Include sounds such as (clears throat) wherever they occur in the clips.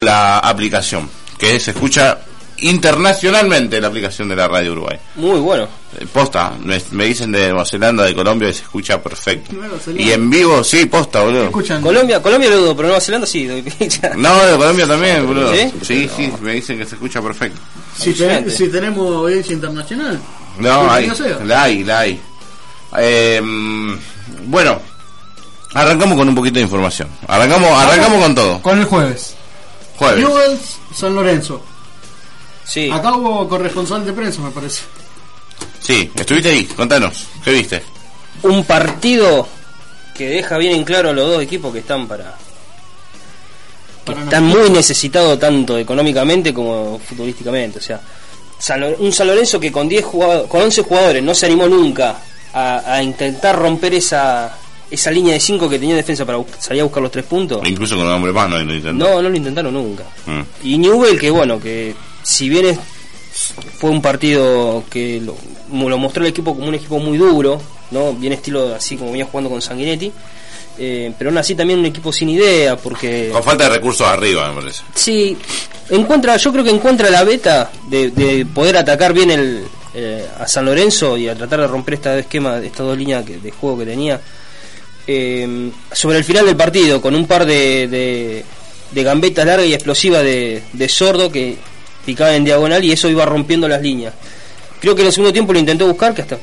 la aplicación, que se escucha internacionalmente la aplicación de la radio Uruguay. Muy bueno. Eh, Posta, me, me dicen de Nueva Zelanda, de Colombia, y se escucha perfecto. Y en vivo, sí, posta, boludo. Escuchan. Colombia, Colombia lo dudo, pero Nueva Zelanda sí. (laughs) No, de Colombia también, boludo. ¿Sí? Sí, sí, me dicen que se escucha perfecto. si, tenemos audiencia internacional. No, hay, la hay, la hay. Eh, bueno, arrancamos con un poquito de información. Arrancamos, arrancamos con todo. Con el jueves. Jueves. Newell's, San Lorenzo. Sí. Acá hubo corresponsal de prensa, me parece. Sí, estuviste ahí, contanos, ¿qué viste? Un partido que deja bien en claro a los dos equipos que están para. que Para están nosotros. muy necesitados tanto económicamente como futbolísticamente. O sea, un San Lorenzo que con 10 jugadores, con 11 jugadores no se animó nunca a, a intentar romper esa esa línea de 5 que tenía defensa para salir a buscar los tres puntos. Incluso con un hombre más no lo intentó. No, no lo intentaron nunca. Mm. Y Newell, que bueno, que si bien es- fue un partido que lo mostró el equipo como un equipo muy duro, ¿no? Bien estilo así como venía jugando con Sanguinetti, eh, pero aún así también un equipo sin idea, porque Con falta de recursos arriba, me parece. sí, encuentra, yo creo que encuentra la beta de, de poder atacar bien el, eh, a San Lorenzo y a tratar de romper este esquema, estas dos líneas que- de juego que tenía. Eh, sobre el final del partido, con un par de, de, de gambetas largas y explosivas de, de sordo que picaban en diagonal y eso iba rompiendo las líneas. Creo que en el segundo tiempo lo intentó buscar, que hasta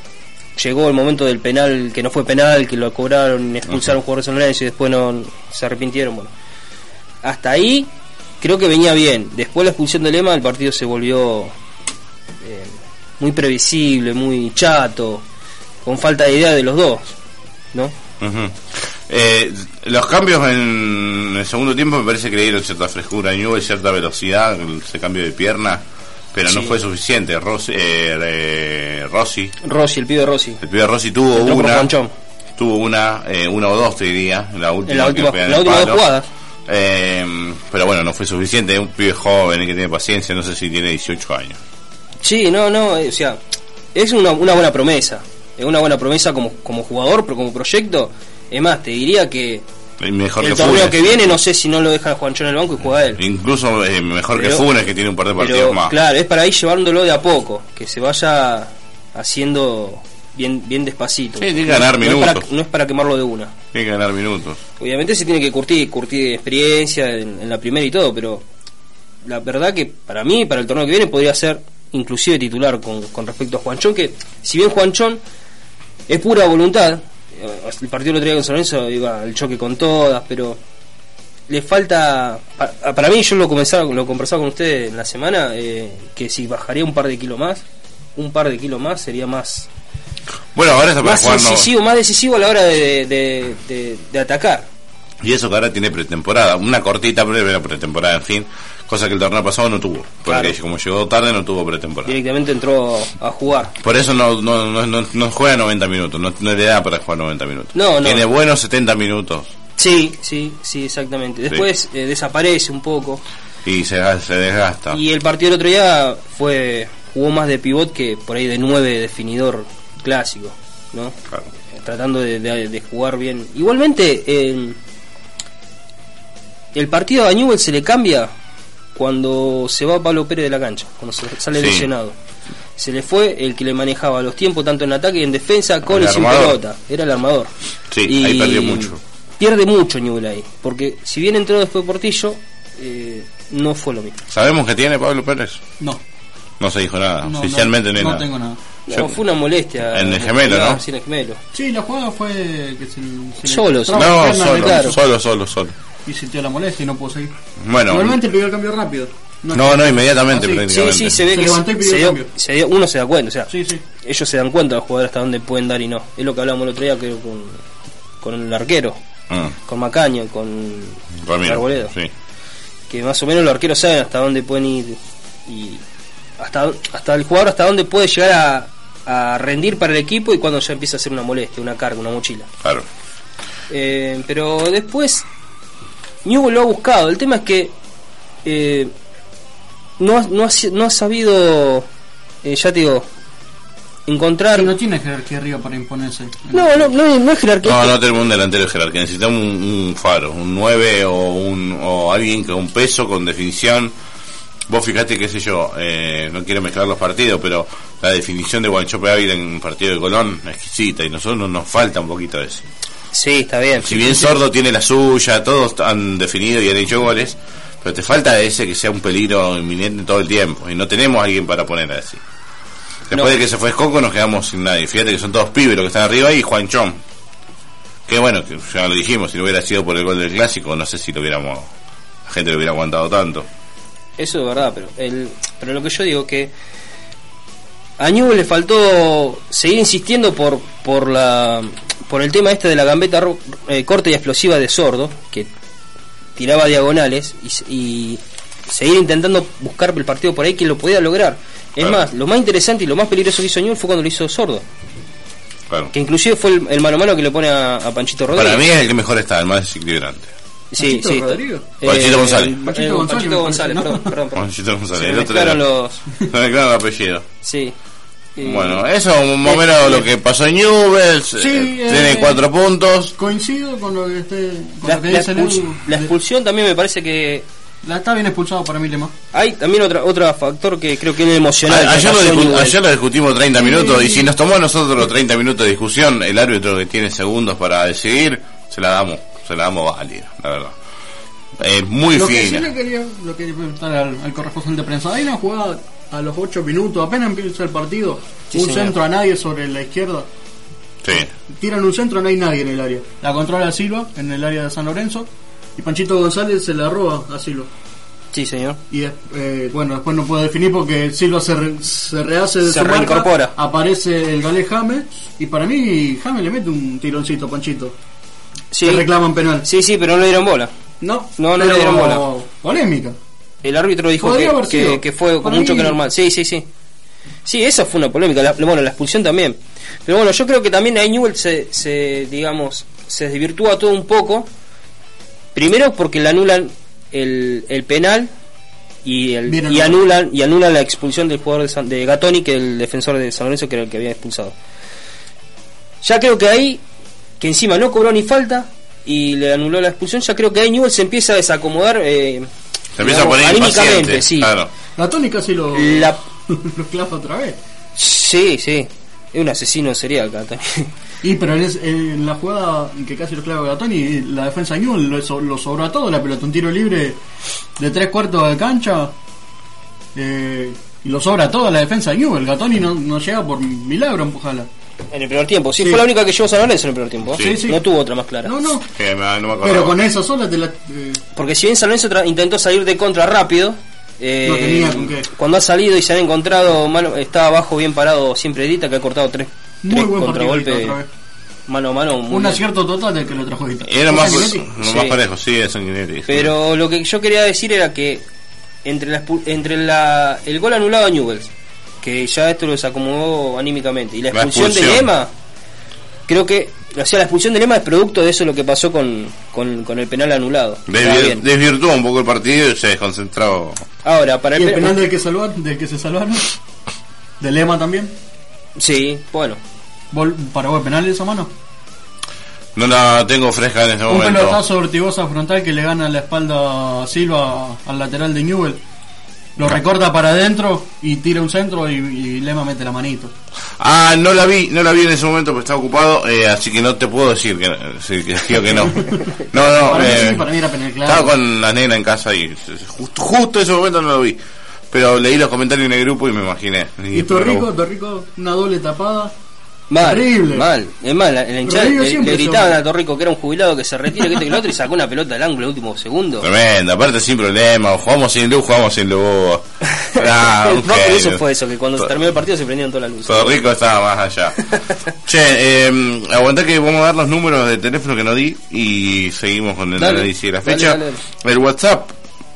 llegó el momento del penal, que no fue penal, que lo cobraron, expulsaron jugadores de San Lorenzo y después no se arrepintieron. Bueno, hasta ahí creo que venía bien. Después de la expulsión de Lema, el partido se volvió eh, muy previsible, muy chato, con falta de idea de los dos, ¿no? Ujú. Eh, los cambios en el segundo tiempo me parece que le dieron cierta frescura a Newell, cierta velocidad, ese cambio de pierna, pero no fue suficiente. Rossi, eh, eh, Rossi, Rossi, el pibe Rossi. el pibe Rossi tuvo Entró una, tuvo una, eh, una o dos te diría, la última, En la última, la última jugadas. Eh, pero bueno, no fue suficiente. Es un pibe joven y que tiene paciencia, no sé si tiene 18 años. Sí, no, no, eh, o sea, es una, una buena promesa. Es una buena promesa como, como jugador, pero como proyecto. Es más, te diría que Mejor el que torneo Funes. que viene, no sé si no lo deja Juanchón en el banco y juega él. Incluso eh, mejor Pero- que Funes, que tiene un par de partidos Pero más. claro, es para ir llevándolo de a poco, que se vaya haciendo bien bien despacito. Sí, tiene que ganar no es para- minutos. no es para quemarlo de una. Tiene que ganar minutos. Obviamente se tiene que curtir, curtir experiencia en, en la primera y todo, pero la verdad que para mí, para el torneo que viene, podría ser inclusive titular con, con respecto a Juanchón, que si bien Juanchón es pura voluntad, el partido lo traía con San Lorenzo, iba al choque con todas, pero le falta, pa- para, mí yo lo comenzaba, lo conversaba con usted en la semana, eh, que si bajaría un par de kilos más, un par de kilos más sería más Bueno, ahora está para más no- incisivo, más decisivo a la hora de, de- de- de atacar. Y eso que ahora tiene pretemporada. Una cortita pero pretemporada, en fin. Cosa que el torneo pasado no tuvo. Porque Claro. como llegó tarde no tuvo pretemporada. Directamente entró a jugar. Por eso no, no, no, no, no juega 90 minutos. No, no le da para jugar 90 minutos. No, no. Tiene buenos 70 minutos. Sí, sí, sí, exactamente. Después eh, desaparece un poco. Y se, se desgasta. Y el partido del otro día fue jugó más de pivot que por ahí de nueve definidor clásico, ¿no? Claro. Tratando de, de- de jugar bien. Igualmente, eh, el partido a Newell se le cambia cuando se va Pablo Pérez de la cancha, cuando se sale Sí. lesionado. Se le fue el que le manejaba los tiempos tanto en ataque y en defensa con El y sin pelota. Era el armador. Sí, ahí perdió mucho. Pierde mucho Newell ahí. Porque si bien entró después Portillo, eh, no fue lo mismo. ¿Sabemos que tiene Pablo Pérez? No. No se dijo nada. no, Oficialmente no, hay no, nada. tengo nada. No, Yo- fue una molestia. En el gemelo, ¿no? Sí, en el gemelo. Sí, la jugada fue que se, se le Solos. No, solo, claro. solo, solo, solo. Y sintió la molestia y no pudo seguir. Bueno, Igualmente pidió el cambio rápido. no, no, inmediatamente Ah, sí. Sí, prácticamente. sí, se ve Se que levantó y pidió se dio- cambio. se dio- uno se da cuenta, o sea, Sí, sí. ellos se dan cuenta los jugadores hasta dónde pueden dar y no. Es lo que hablábamos el otro día creo, con, con el arquero, Mm, con Macaño, con Ramiro, Arboledo. sí. que más o menos los arqueros saben hasta dónde pueden ir y hasta, hasta el jugador hasta dónde puede llegar a, a rendir para el equipo y cuando ya empieza a ser una molestia, una carga, una mochila. Claro. Eh, pero después Newell lo ha buscado. El tema es que eh, no, ha- no, no ha sabido, eh, ya te digo, encontrar. No tiene jerarquía arriba para imponerse. No, no, no, es- no es jerarquía. No, no tenemos un delantero de jerarquía. Necesitamos un, un faro, un 9 o, un, o alguien con peso, con definición. Vos fijate, qué sé yo, eh, no quiero mezclar los partidos, pero la definición de Guanchope Ávila en un partido de Colón es exquisita y nosotros nos falta un poquito de eso. Sí, está bien. Si bien Sordo tiene la suya, todos han definido y han hecho goles, pero te falta ese que sea un peligro inminente todo el tiempo y no tenemos a alguien para poner a decir. Después No. de que se fue Escoco nos quedamos sin nadie. Fíjate que son todos pibes los que están arriba y Juan Chom. Que bueno, que ya lo dijimos, si no hubiera sido por el gol del clásico, no sé si lo hubiéramos, la gente lo hubiera aguantado tanto. Eso es verdad, pero el, pero lo que yo digo que a Newell le faltó seguir insistiendo por por la por el tema este de la gambeta ro- eh, corta y explosiva de Sordo, que tiraba diagonales y, seguir intentando buscar el partido por ahí que lo podía lograr. Es más, lo más interesante y lo más peligroso que hizo Newell fue cuando lo hizo Sordo, Claro. que inclusive fue el, el mano a mano que le pone a, a Panchito Rodríguez. Para mí es el que mejor está, el más desequilibrante. Sí, ¿Panchito sí. Rodríguez? Panchito González. eh, Panchito eh, González, González, perdón, perdón, perdón. Panchito González, el otro era- los... Se (laughs) me queda el apellido. Sí. Eh, Bueno, eso más o menos lo que pasó en Newell's. Sí, eh, eh, tiene cuatro puntos. Coincido con lo que, esté, La, la dice expuls- Leo. la expulsión también me parece que La- está bien expulsado para mí, Lema. hay también otra otro factor que creo que es emocional. A- ayer, lo discu- ayer lo discutimos 30 minutos y si nos tomó a nosotros los 30 minutos de discusión, el árbitro que tiene segundos para decidir, se la damos, se la damos válida, la verdad. Es muy Lo que sí fina. le quería, lo quería preguntar al, al corresponsal de prensa. Hay una jugada a los 8 minutos, apenas empieza el partido. Sí, un señor. centro a nadie sobre la izquierda. Sí. Tiran un centro, no hay nadie en el área. La controla Silva en el área de San Lorenzo. Y Panchito González se la roba a Silva. Sí, señor. Y eh, bueno, después no puedo definir porque Silva se, re- se rehace de Se su marca, reincorpora. Aparece el galés James. Y para mí, James le mete un tironcito a Panchito. Sí, Que reclaman penal. sí, sí, pero no le dieron bola. No, No, no le dieron bola. Polémica. El árbitro dijo que, que, fue con mucho que normal. Sí, sí, sí. Sí, esa fue una polémica. La, bueno, la expulsión también. Pero bueno, yo creo que también ahí Newell se, se, digamos, se desvirtúa todo un poco. Primero porque le anulan el, el penal y, el, Bien y anulan y anulan la expulsión del jugador de, San- de Gatoni, que es el defensor de San Lorenzo, que era el que había expulsado. Ya creo que ahí, que encima no cobró ni falta y le anuló la expulsión, ya creo que ahí Newell se empieza a desacomodar. Eh, Se empieza a poner anímicamente, sí. Claro. La Tony casi lo, La- (laughs) lo clava otra vez. Sí, sí. Es un asesino serial, Gatoni. Y pero en, es- en la jugada en que casi lo clava Gatoni, la defensa de Newell lo, lo sobró a todo, la pelota, un tiro libre de tres cuartos de cancha. eh, y lo sobra todo la defensa de Newell. Gatoni no, no llega por milagro a empujarla. En el primer tiempo. Sí, Sí. fue la única que llevó San Lorenzo en el primer tiempo. Sí, sí. No tuvo otra más clara. No, no. Que me- no me acuerdo. Pero con esa sola te la. eh, Porque si bien San Lorenzo tra- intentó salir de contra rápido, eh, No tenía con qué. cuando ha salido y se han encontrado, mano, está abajo bien parado siempre Edita, que ha cortado tres, muy tres buen partido contragolpes otra vez. mano a mano. muy Un bien. acierto total del que lo trajo Edita. Era más, Sanguinetti. Sí. más parejo, sí, es Sanguinetti. Pero lo que yo quería decir era que entre, la, expu- entre la, el gol anulado a Newells, que ya esto lo desacomodó anímicamente, y la La expulsión, de. Lema, creo que, o sea, la expulsión de Lema es producto de eso lo que pasó con, con, con el penal anulado. Desvirtuó un poco el partido y se desconcentró. Ahora, para Y el, el pe- penal del que, salvar, del que se salvaron. De Lema también. Sí, bueno. Vol- ¿Para vos penal esa mano? No la tengo fresca en este Un momento. pelotazo vertigosa frontal que le gana la espalda a Silva al lateral de Newell. Lo recorta para adentro y tira un centro y, y Lema mete la manito. Ah, no la vi, no la vi en ese momento porque estaba ocupado, eh, así que no te puedo decir que, sí, que, (laughs) que no. No, no, para, eh, sí, para mí era penal claro. estaba con la nena en casa y justo, justo ese momento no lo vi. Pero leí los comentarios en el grupo y me imaginé. Y Torrico, Torrico, una doble tapada. Mal, Terrible. mal. Es mal, la hinchada le, le gritaban son- a Torrico que era un jubilado que se retira, que esto y que lo otro, y sacó una pelota al ángulo en el último segundo. Tremendo, aparte sin problema, jugamos sin luz, jugamos sin luz. (laughs) Ah, un no, pero eso fue eso, que cuando se terminó el partido se prendieron todas las luces. Todo rico estaba más allá. (laughs) che, eh, aguantá que vamos a dar los números de teléfono que no di y seguimos con el Dale, análisis de la dale, fecha. dale. El WhatsApp,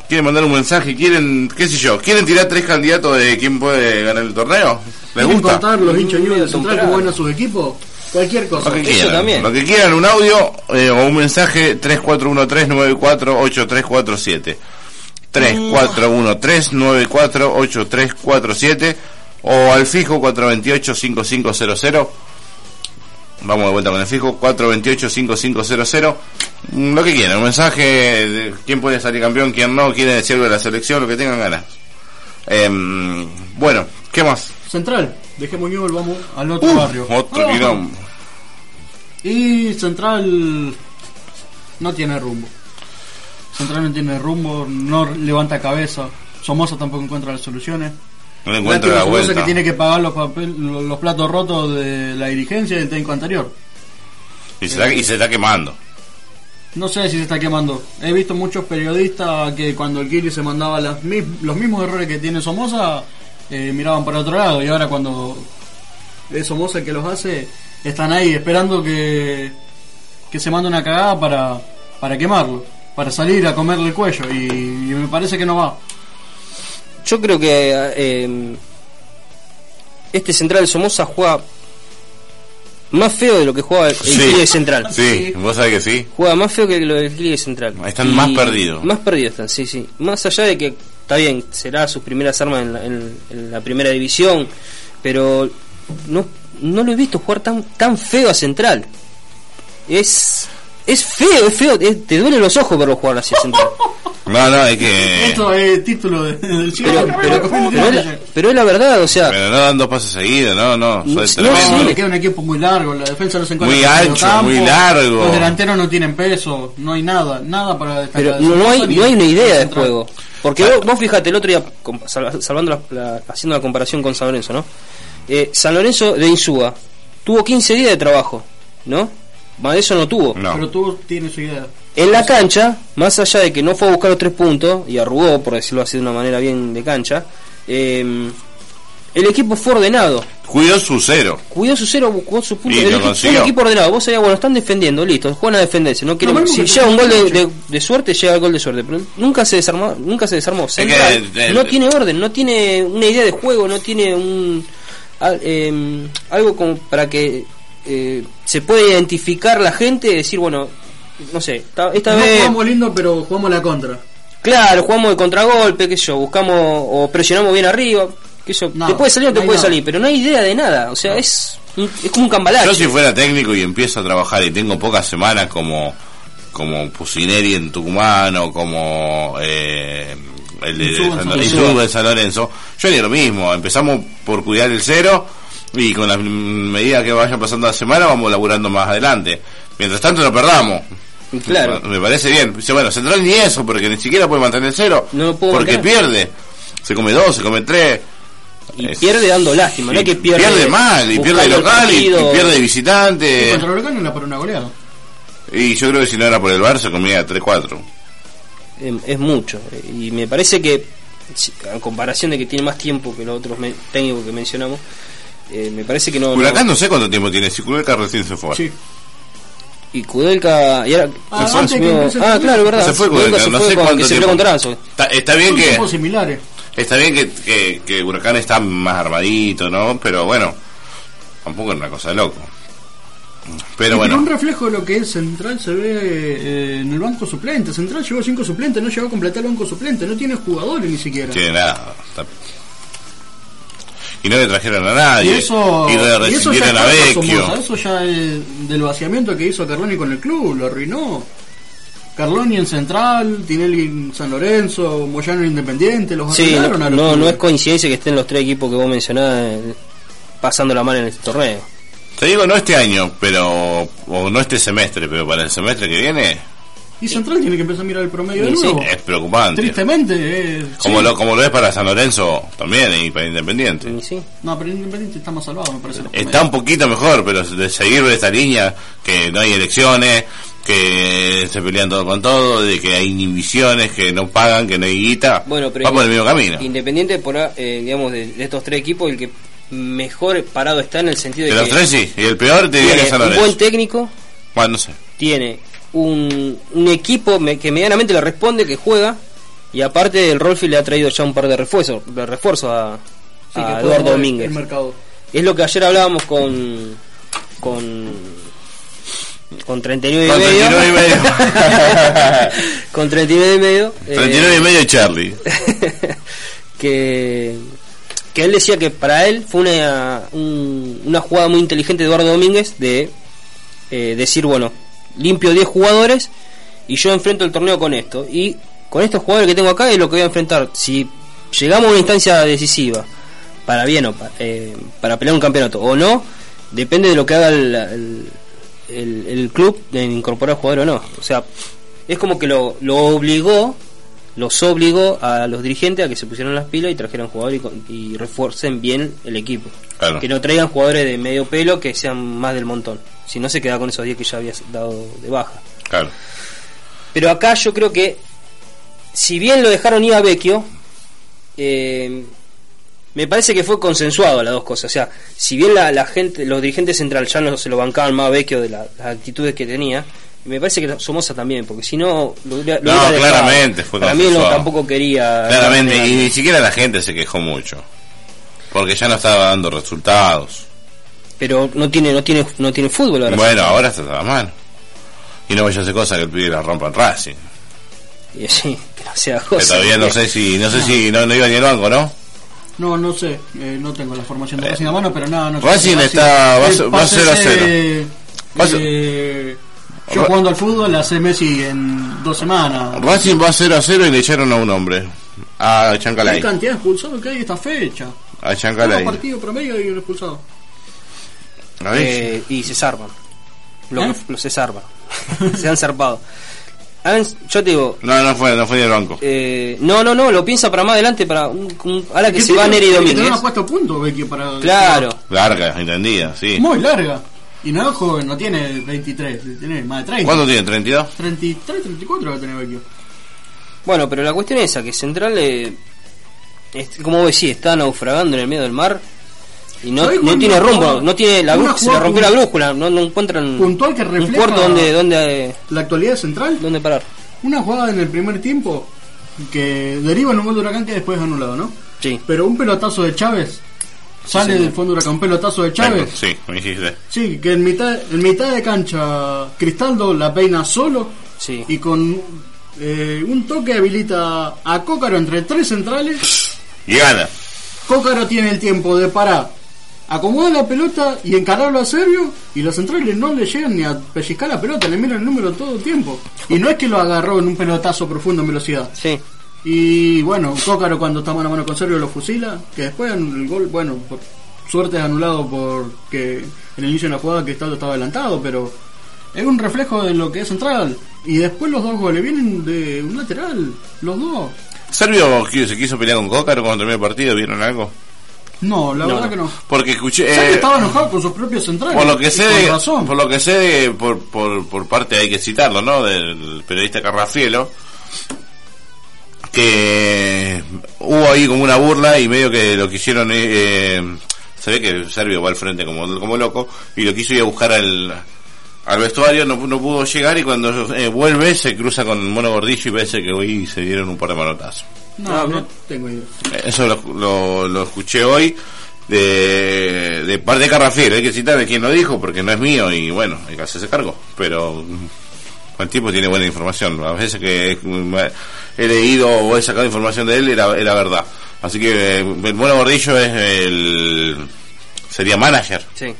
quieren mandar un mensaje, quieren, qué sé yo, quieren tirar tres candidatos de quién puede ganar el torneo. ¿Les ¿Quieren gusta? contar los hinchas de Central cómo van a sus equipos? Cualquier cosa. Lo que Eso quieran, también. lo que quieran, un audio eh, o un mensaje 3413948347. 3413948347. o al fijo 428-5500. Vamos de vuelta con el fijo 428-5500. Mm, Lo que quieran, un mensaje de quién puede salir campeón, quién no, quién decir algo de la selección, lo que tengan ganas. Em, bueno, ¿qué más? Central, dejemos Newell, vamos al otro Uh, barrio. otro Ah. Y Central no tiene rumbo. Central no tiene rumbo, no levanta cabeza. Somoza tampoco encuentra las soluciones. No le encuentro la vuelta. que tiene que pagar los, papel- los los platos rotos de la dirigencia del técnico anterior. Y se, está, y se está quemando. No sé si se está quemando. He visto muchos periodistas que cuando el Kili se mandaba las los mismos errores que tiene Somoza, eh, miraban para otro lado. Y ahora cuando es Somoza el que los hace, están ahí esperando que, que se mande una cagada para, para quemarlo, para salir a comerle el cuello. Y, y me parece que no va. Yo creo que eh, este central de Somoza juega más feo de lo que juega el Sí. Central. Sí, vos sabés que sí. Juega más feo que lo del Kili Central. Están más perdidos. Más perdidos están, sí, sí. Más allá de que está bien, será sus primeras armas en la, en- la primera división, pero no, no lo he visto jugar tan, tan feo a Central. Es, es feo, es feo. es- te duelen los ojos verlo jugar así Central. (laughs) No, no, es que. Esto es título de- del. Pero, pero, pero es, la, pero es la verdad, o sea, Pero no dan dos pases seguidos, no, no, soy no, tremendo. sí. le queda un equipo muy largo, la defensa no se encuentra Muy ancho, campo, muy largo. Los delanteros no tienen peso, no hay nada, nada para destacar. pero no, no hay, no hay una idea de Central. juego. Porque vos, vos fíjate, el otro día, salvando la- la- haciendo la comparación con San Lorenzo, ¿no? Eh, San Lorenzo de Insúa tuvo 15 días de trabajo, ¿no? Eso no tuvo. No. Pero tú tienes su idea. En la cancha, más allá de que no fue a buscar los tres puntos y arrugó, por decirlo así de una manera bien de cancha, eh, el equipo fue ordenado. Cuidó su cero. Cuidó su cero, buscó su punto. Y El lo equipo, consiguió. un equipo ordenado. Vos sabías, bueno, están defendiendo, listo, juegan a defenderse. No quieren, si llega un gol de, de- de suerte, llega el gol de suerte. Pero nunca se desarmó. Nunca se desarmó. que Central el- no tiene orden, no tiene una idea de juego, no tiene un al- eh, algo como para que eh, se pueda identificar la gente y decir, bueno, no sé, esta, esta no vez. jugamos lindo, pero jugamos la contra. Claro, jugamos de contragolpe, qué sé yo, buscamos o presionamos bien arriba, qué sé yo, No, te puede salir o te no puede nada. salir, pero no hay idea de nada, o sea, es un- es como un cambalache. Yo si fuera técnico y empiezo a trabajar y tengo pocas semanas como como Pusineri en Tucumán o como eh, el de San Lorenzo, yo haría lo mismo. Empezamos por cuidar el cero y con las medidas que vayan pasando la semana vamos laburando más adelante. Mientras tanto no perdamos. Claro. Me parece bien. Dice, bueno, Central ni eso, porque ni siquiera puede mantener el cero. No puedo porque pierde. Se come dos, se come tres. y es- pierde dando lástima, no es que pierde. pierde mal, y pierde el local, y, y pierde de Y visitante. contra Huracán era por una goleada. Y yo creo que si no era por el Bar se comía 3-4. Eh, es mucho, y me parece que, a comparación de que tiene más tiempo que los otros técnicos que mencionamos, eh, me parece que no. Huracán no- no sé cuánto tiempo tiene, si Huracán recién se fue. Sí. y Kudelka. Y ahora, Ah, se antes que ah, claro, verdad. Se fue Kudelka Kudelka, se no fue sé cuánto tiempo. Está, está bien que similares. está bien que, que, que Huracán está más armadito, ¿no? Pero bueno, tampoco es una cosa de loco. Pero Y bueno, un reflejo de lo que es Central se ve eh, en el banco suplente. Central llevó cinco suplentes, no llegó a completar el banco suplente, no tiene jugadores ni siquiera. tiene nada. está- Y no le trajeron a nadie. Y eso, y le y eso ya rescindieron a Vecchio. Somoza, eso ya es del vaciamiento que hizo Carloni con el club, lo arruinó. Carloni en Central, Tinelli en San Lorenzo, Moyano en Independiente, los Sí, no, a los no, no es coincidencia que estén los tres equipos que vos mencionás eh, pasando la mano en este torneo. Te digo, no este año, pero. O no este semestre, pero para el semestre que viene Y Central tiene que empezar a mirar el promedio de nuevo. es preocupante. Tristemente, eh, Como, sí. lo, como lo es para San Lorenzo también y para Independiente. Y sí. No, pero Independiente está más salvado, me parece. los Está un poquito mejor, pero de seguir de esta línea, que no hay elecciones, que se pelean todo con todo, de que hay inhibiciones, que no pagan, que no hay guita, Bueno, pero va por el mismo camino. Independiente, por, eh, digamos, de, de estos tres equipos, el que mejor parado está en el sentido de, De los que tres sí, y el peor te diría que es San un Lorenzo. buen técnico, Bueno, no sé. tiene un, un equipo me- que medianamente le responde, que juega, y aparte el Rolfi le ha traído ya un par de refuerzos, de refuerzos a, Sí, a Eduardo Domínguez. El mercado. Es lo que ayer hablábamos con con con 39 y Con medio. 39 y medio. (laughs) con 39 y medio. eh, 39 y medio Charlie. que, (laughs) que que él decía que para él fue una, un- una jugada muy inteligente de Eduardo Domínguez de eh, decir, bueno, limpio 10 jugadores y yo enfrento el torneo con esto. Y con estos jugadores que tengo acá es lo que voy a enfrentar. Si llegamos a una instancia decisiva, para bien o pa- eh, para pelear un campeonato o no, depende de lo que haga el, el, el- el club de incorporar jugador o no. O sea, es como que lo, lo obligó, los obligó a los dirigentes a que se pusieran las pilas y trajeran jugadores y, y refuercen bien el equipo. Claro. Que no traigan jugadores de medio pelo que sean más del montón. Si no se queda con esos 10 que ya había dado de baja. Claro. Pero acá yo creo que, si bien lo dejaron ir a Vecchio, eh, me parece que fue consensuado las dos cosas. O sea, si bien la, la gente, los dirigentes centrales ya no se lo bancaban más a Vecchio de la- las actitudes que tenía, me parece que Somoza también, porque si no, lo No, claramente fue Para mí no, tampoco quería. Claramente, y ni siquiera la gente se quejó mucho. Porque ya no estaba dando resultados. Pero no tiene, no tiene, no tiene fútbol ahora. Bueno, ahora está toda mal. Y no vaya a hacer cosas que el pibe la rompa en Racing. Y sí, que no sea Que cosa. todavía no sé si, no sé si no, no iba ni al banco, ¿no? No, no sé, eh, no tengo la formación de Racing a mano, pero nada, no sé. Racing está- va a ser- va a ser a cero. Eh, eh, yo jugando al fútbol hace Messi en dos semanas. Racing va 0 a 0 y le echaron a un hombre. A ¿Qué Chancalay. cantidad de expulsados que hay esta fecha? A Chancalay. partido promedio hay un expulsado. Eh, y se zarpan. Lo, ¿Eh? se zarpan. se han zarpado. Han- yo te digo, No, no fue, no fue ni el banco. eh, no, no, no, lo piensa para más adelante, para un, un- ahora que ¿Qué se va Neri Domínguez. Vecchio, para... Claro, Larga, entendida, sí. Muy larga. Y no es joven, no tiene 23, tiene más de 30. ¿Cuánto tiene? ¿32? 33, 34 va a tener Vecchio. bueno, pero la cuestión es esa, que Central, eh, es- como vos decís, está naufragando en el medio del mar y no, ¿Sabés no tiene rumbo, no tiene la brújula, se le rompió la brújula, no, no encuentran Puntual que un refleja puerto donde, donde, la actualidad central. donde parar. Una jugada en el primer tiempo que deriva en un gol de Huracán que después es anulado, ¿no? Sí, Pero un pelotazo de Chávez sale del fondo de Huracán, un pelotazo de Chávez. Sí, me dijiste. Sí, que en mitad, en mitad de cancha Cristaldo la peina solo sí. y con eh, un toque habilita a Cócaro entre tres centrales. Y gana. Cócaro tiene el tiempo de parar, acomodar la pelota y encararlo a Servio y los centrales no le llegan ni a pellizcar la pelota, le miran el número todo el tiempo. Y no es que lo agarró en un pelotazo profundo en velocidad. Sí, Y bueno, Cócaro cuando está mano a mano con Servio lo fusila, que después el gol, bueno, por suerte es anulado porque en el inicio de la jugada Cristaldo estaba adelantado, pero es un reflejo de lo que es central. Y después los dos goles vienen de un lateral, los dos. Servio qui- se quiso pelear con Cócaro cuando terminó el partido, ¿vieron algo? No, la No, verdad no. que no. Porque escuché. Eh, estaba enojado con sus propios centrales. por lo que sé, con de- razón. por lo que sé por, por, por parte hay que citarlo, ¿no? Del periodista Carrafielo, que hubo ahí como una burla y medio que lo quisieron, eh, eh, se ve que Servio va al frente como, como loco y lo quiso ir a buscar al, al vestuario, no, no pudo llegar y cuando eh, vuelve se cruza con Mono Gordillo y parece que hoy se dieron un par de manotazos. No, no tengo idea. Eso lo, lo, lo escuché hoy de, de parte de Carrafiel, hay que citar de quien lo dijo porque no es mío y bueno, hay que hacerse cargo. Pero mm, el tipo tiene buena información. A veces que mm, he leído o he sacado información de él era, era verdad. Así que eh, el bueno Gordillo es el. sería manager sí.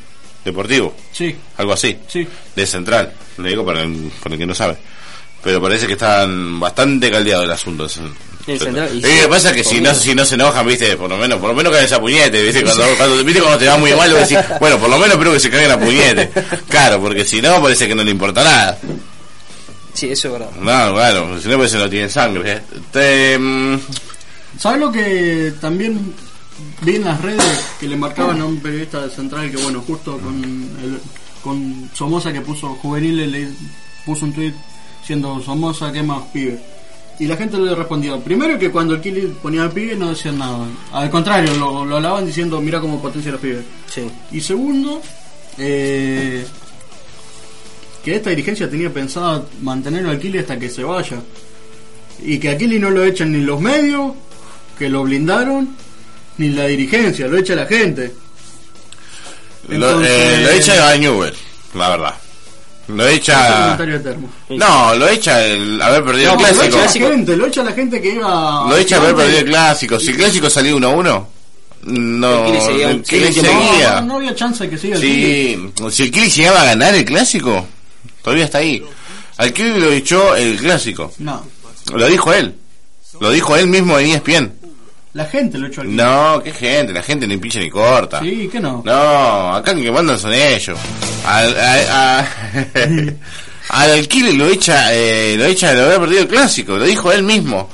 deportivo, Sí, algo así, sí. de central. Le digo para el, para el que no sabe. Pero parece que están bastante caldeados el asunto. Sí, central, y Y sí, lo que pasa es que si no, si no se enojan, viste, por lo menos, por lo menos que esa puñete, viste, cuando, cuando, viste cuando te va muy mal, decís, (laughs) bueno, por lo menos espero que se caiga la puñete. Claro, porque si no, parece que no le importa nada. Sí, eso es verdad. No, claro, si no, parece que no tiene sangre. ¿eh? Te, mm, ¿Sabes lo que también vi en las redes que le marcaban a un periodista de Central que, bueno, justo con, el, con Somoza que puso juvenil, le puso un tweet siendo Somoza, ¿qué más pibe? Y la gente le respondió, primero que cuando el Kili ponía al pibe no decían nada. Al contrario, lo, lo alaban diciendo, mira cómo potencia a los pibes. Sí. Y segundo, eh, que esta dirigencia tenía pensado mantenerlo al Kili hasta que se vaya. Y que a Kili no lo echan ni los medios, que lo blindaron, ni la dirigencia, lo echa la gente. lo, Entonces- eh, lo echa a Newell, la verdad. Lo echa. No, lo echa el haber perdido No, el lo clásico. Lo echa la gente, lo echa la gente que iba. Lo echa haber perdido el clásico. Si el clásico salió 1 a 1, No, El seguía- el Kili No, seguía. no, no había chance de que siga el. Sí, si el Kili llegaba a ganar el clásico, todavía está ahí. Al Kili lo echó el clásico. No, Lo dijo él. Lo dijo él mismo en ESPN. La gente lo echó al. No, qué gente, la gente ni pincha ni corta. Sí, que no. No, acá el que mandan son ellos. Al, a- a- (laughs) al Alquile lo echa, eh, lo echa de haber perdido el clásico, lo dijo él mismo.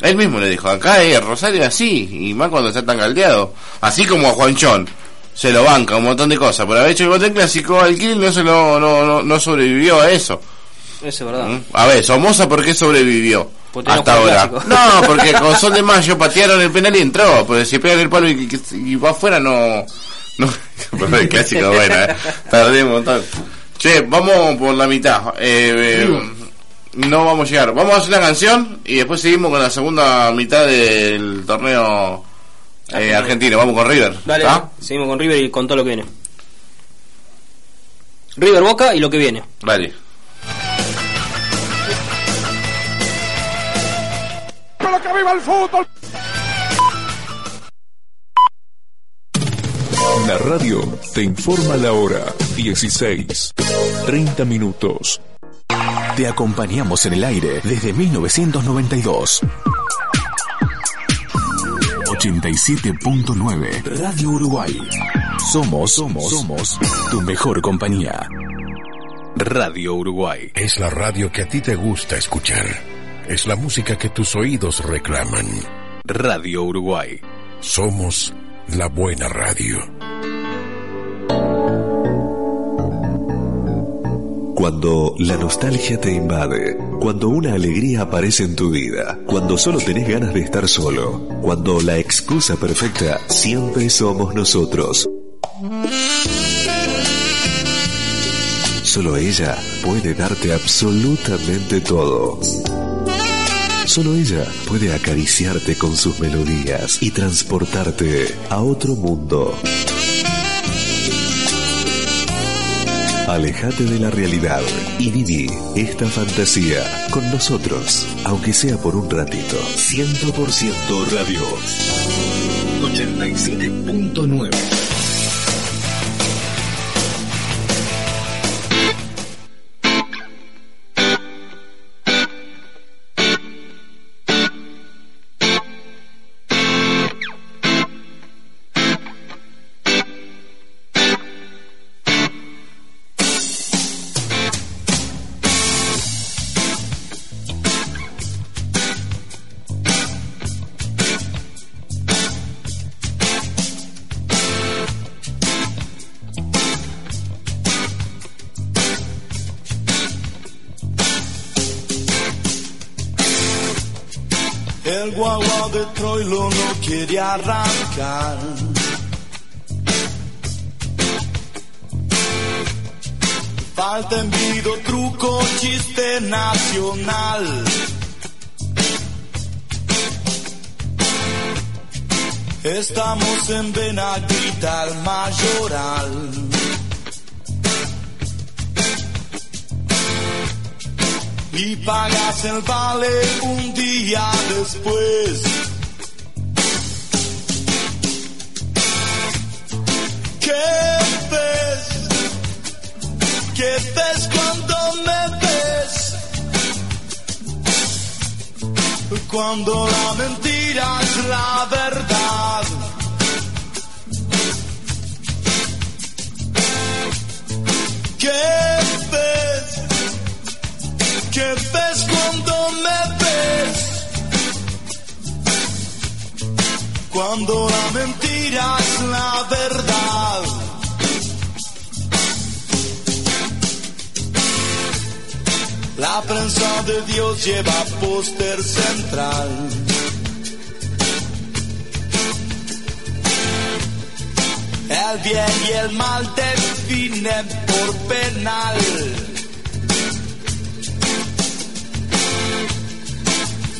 Él mismo le dijo, acá es Rosario así, y más cuando está tan caldeado. Así como a Juanchón, se lo banca un montón de cosas. Por haber hecho el gol del clásico, Alquile no, se lo, no, no, no sobrevivió a eso. Eso es verdad. ¿Mm? A ver, Somoza, ¿por qué sobrevivió? Hasta ahora. clásico. No, porque (laughs) con Sol de Mayo patearon el penal y entró. Porque si pegan el palo y, y- y va afuera, no. no (laughs) el clásico, bueno, eh. Tardé un montón. Che, vamos por la mitad. Eh, eh, no vamos a llegar. Vamos a hacer una canción y después seguimos con la segunda mitad del torneo eh, argentino. Vamos con River. Dale, ¿tá? seguimos con River y con todo lo que viene. River Boca y lo que viene. Vale. La radio te informa la hora 16, 30 minutos. Te acompañamos en el aire desde 1992. 87.9 Radio Uruguay. Somos, somos, somos tu mejor compañía. Radio Uruguay. Es la radio que a ti te gusta escuchar. Es la música que tus oídos reclaman. Radio Uruguay. Somos la buena radio. Cuando la nostalgia te invade, cuando una alegría aparece en tu vida, cuando solo tenés ganas de estar solo, cuando la excusa perfecta siempre somos nosotros. Solo ella puede darte absolutamente todo. Solo ella puede acariciarte con sus melodías y transportarte a otro mundo. Alejate de la realidad y viví esta fantasía con nosotros, aunque sea por un ratito. 100% Radio 87.9 quiere arrancar. Falta envido, truco, chiste nacional. Estamos en Benaguita, el mayoral. y pagas el vale un día después. ¿Qué ves? ¿Qué ves cuando me ves? Cuando la mentira es la verdad. ¿Qué ves? ¿Qué ves cuando me Cuando la mentira es la verdad. La prensa de Dios lleva póster central. El bien y el mal definen por penal.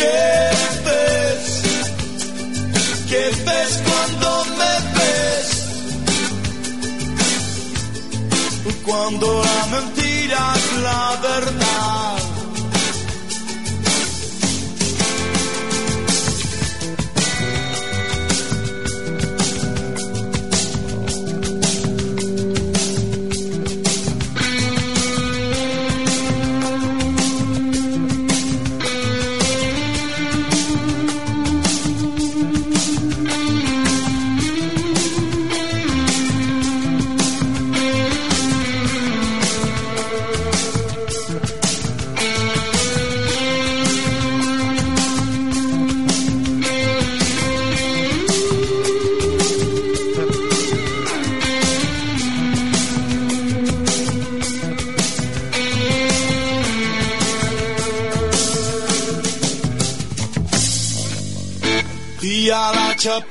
¿Qué ves? ¿Qué ves cuando me ves? Cuando la mentira es la verdad.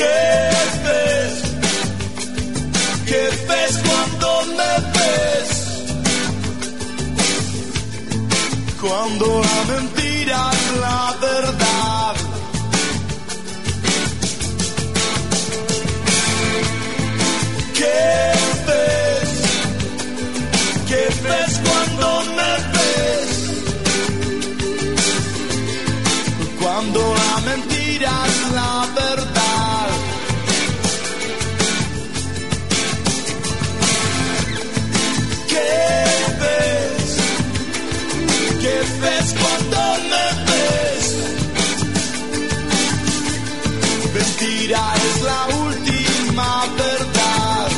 ¿Qué ves? ¿Qué ves cuando me ves? Cuando la mentira es la verdad. ¿Qué ves? ¿Qué ves cuando me ves? Cuando la mentira es la verdad. Ves cuando me ves? Mentira es la última verdad.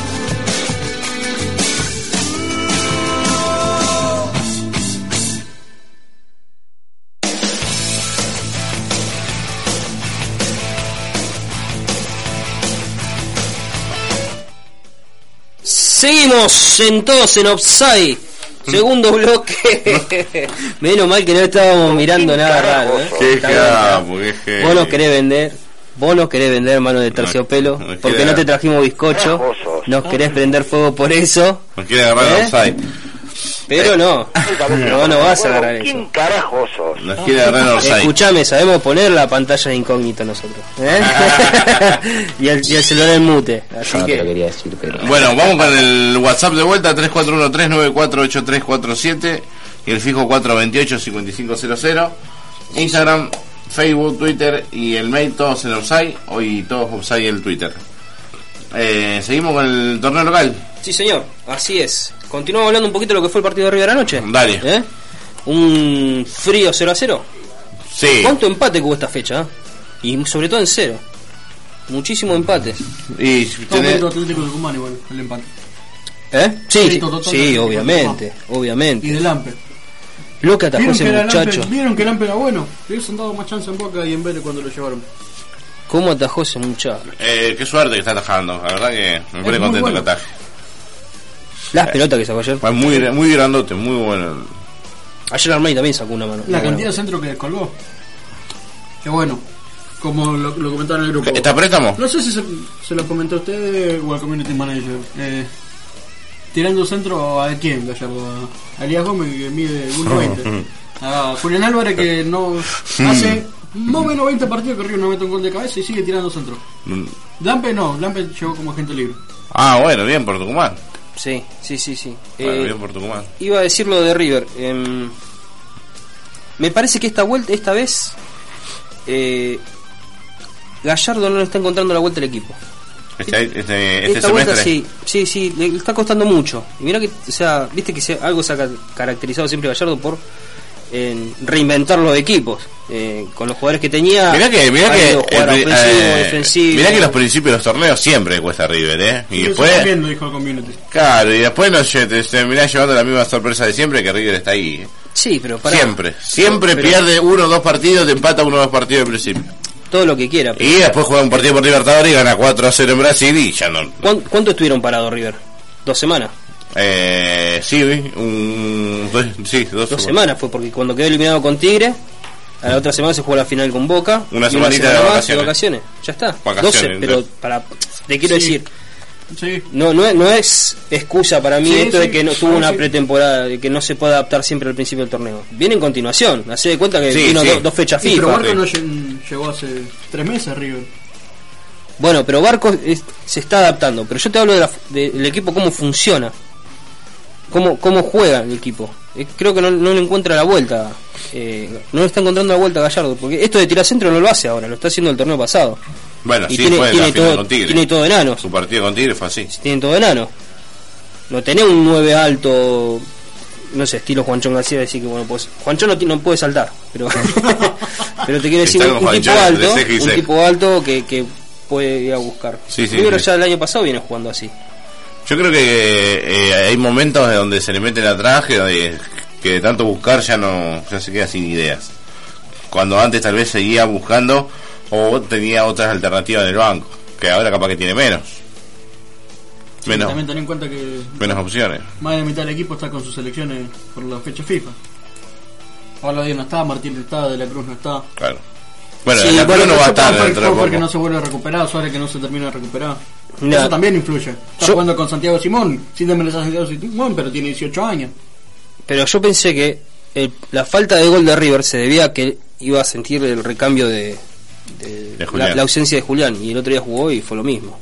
Seguimos en todos en Offside. Segundo (laughs) bloque. (laughs) Menos mal que no estábamos mirando nada raro. ¿eh? Qué capo. Vos nos querés vender. Vos nos querés vender mano de terciopelo. Porque no te trajimos bizcocho. Nos querés prender fuego por eso. Nos quiere agarrar ¿Eh? el offside. Pero no. No, no vas a agarrar eso. ¿Quién carajo sos? Nos quiere agarrar. Escuchame, sabemos poner la pantalla de incógnito nosotros. ¿eh? (laughs) (laughs) y, el, y el celular en mute. Así que. quería decir, pero... Bueno, vamos con el WhatsApp de vuelta 3413948347 y el fijo 428-5500. Instagram, Facebook, Twitter y el mail todos en Offside. Hoy todos Offside el Twitter. Eh, Seguimos con el torneo local. Sí, señor, así es. Continuamos hablando un poquito de lo que fue el partido de River anoche. Dale. ¿Eh? Un frío 0 a 0. Sí. ¿Cuánto empate hubo esta fecha? eh? Y sobre todo en cero. Muchísimos empates. Y Todo mérito Atlético de Tucumán igual, el empate. ¿Eh? Sí, total sí, Atlético obviamente, Y obviamente. de Lampe. Lo que atajó ¿Vieron ese que, muchacho. Lampe, ¿Vieron que Lampe era bueno? Le hubiesen dado más chance en Boca y en Vélez cuando lo llevaron. ¿Cómo atajó ese muchacho? Eh, qué suerte que está atajando. La verdad que me pone muy contento bueno. que ataje. Las pelotas que sacó ayer. Fue muy, muy grandote, muy bueno. Ayer Armani también sacó una mano. La una cantidad de buena. centro que descolgó. Qué bueno. Como lo, lo comentaron en el grupo. ¿Está a préstamo? No sé si se, se lo comenté a usted o al community manager. Eh, tirando centro a quién, Gallardo. A Elías Gómez que mide 1.20. (laughs) A Julián Álvarez que no (laughs) hace más o menos 20 partidos que Río no mete un gol de cabeza y sigue tirando centro. Mm. Lampe no, Lampe llegó como agente libre. Ah, bueno, bien por Tucumán. Sí, sí, sí, sí. Bueno, Eh, bien por Tucumán. iba a decir lo de River. em, me parece que esta vuelta, esta vez, eh, Gallardo no le está encontrando la vuelta al equipo. Este, este, este Esta vuelta sí, sí, sí, le está costando mucho. Y mira que, o sea, viste que se- algo se ha ca- caracterizado siempre Gallardo por en reinventar los equipos. Eh, con los jugadores que tenía. Mirá que, mirá que, eh, defensivo. mirá que los principios de los torneos siempre cuesta River, ¿eh? Y Y después, lo dijo el community. claro, y después nos terminás llevando la misma sorpresa de siempre que River está ahí. Sí, pero para Siempre, siempre Pero- pierde uno o dos partidos, te empata uno o dos partidos al principio. todo lo que quiera. pero- Y después juega un partido por Libertadores y gana 4 a 0 en Brasil y ya no. ¿Cuán- ¿Cuánto estuvieron parados River? ¿Dos semanas? Eh, sí, un, dos, sí, dos, Dos semanas fue porque cuando quedó eliminado con Tigre, a la otra semana se jugó la final con Boca. Una semanita semana de más vacaciones. vacaciones. Ya está. Vacaciones, 12, pero para te quiero Sí. decir, Sí. no, no, es, no es excusa para mí Sí, esto de que no tuvo una sí. pretemporada, de que no se puede adaptar siempre al principio del torneo. Viene en continuación, hace de cuenta que Sí, vino sí. do- dos fechas Sí, FIFA. pero Barco sí. no lle- llegó hace tres meses, River. Bueno, pero Barcos es- se está adaptando. Pero yo te hablo de de- del equipo, cómo funciona. Cómo, cómo juega el equipo. Eh, creo que no, no le encuentra la vuelta. eh, no le está encontrando la vuelta a Gallardo. Porque esto de tirar centro no lo hace ahora, lo está haciendo el torneo pasado. Bueno, y sí, tiene, fue en tiene la todo, con Tigre. tiene todo enanos. Su partido con Tigre fue así. Tienen todo enano. No tenés un 9 alto. No sé, estilo Juanchón García, decir que bueno, pues Juanchón no, no puede saltar, pero (laughs) pero te quiero decir un, tipo alto, un tipo alto que, que puede ir a buscar. Sí, sí, sí. ya el año pasado viene jugando así. Yo creo que eh, hay momentos de donde se le meten atrás que, de- que de tanto buscar ya no ya se queda sin ideas. Cuando antes tal vez seguía buscando o tenía otras alternativas en el banco, que ahora capaz que tiene menos. Sí, Menos, También ten en cuenta que menos opciones. más de la mitad del equipo está con sus selecciones por la fecha FIFA. Pablo Díaz no está, Martín no está, De la Cruz no está. Claro. Bueno, Sí, la Cruz no va a estar de porque no se vuelve a recuperar, Suárez que no se termina de recuperar. Eso también influye. Está yo- jugando con Santiago Simón, sin desmerecer a Santiago Simón, pero tiene 18 años. Pero yo pensé que el- la falta de gol de River se debía a que iba a sentir el recambio de, de De Julián. la, la ausencia de Julián y el otro día jugó y fue lo mismo.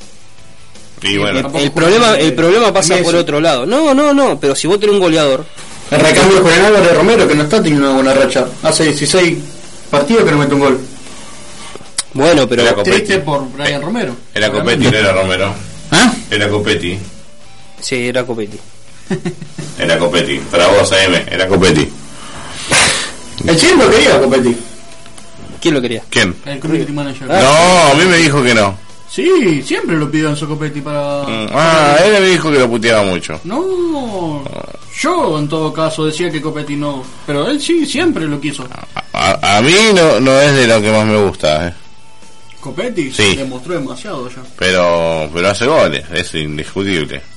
Y bueno, El problema, de- el problema pasa Messi. por otro lado. No, no, no, pero si vos tenés un goleador, El recambio con el Álvaro Romero, que no está teniendo una buena racha. Hace 16 partidos que no mete un gol. Bueno, pero Era Copetti. Triste por Brian Romero. era Copetti, no era Romero. ¿Ah? Era Copetti. sí, era Copetti. Era Copetti. Para vos, AM, era Copetti. El Chile lo quería, Copetti. ¿Quién lo quería? ¿Quién? El community manager. No, a mí me dijo que no. Sí, siempre lo pidió Enzo Copetti para... Mm, Ah, él me dijo que lo puteaba mucho. No, yo en todo caso decía que Copetti no, pero él sí, siempre lo quiso. A, a mí no, no es de lo que más me gusta, eh. Copetti Sí. demostró demasiado ya. pero pero hace goles, es indiscutible. (laughs)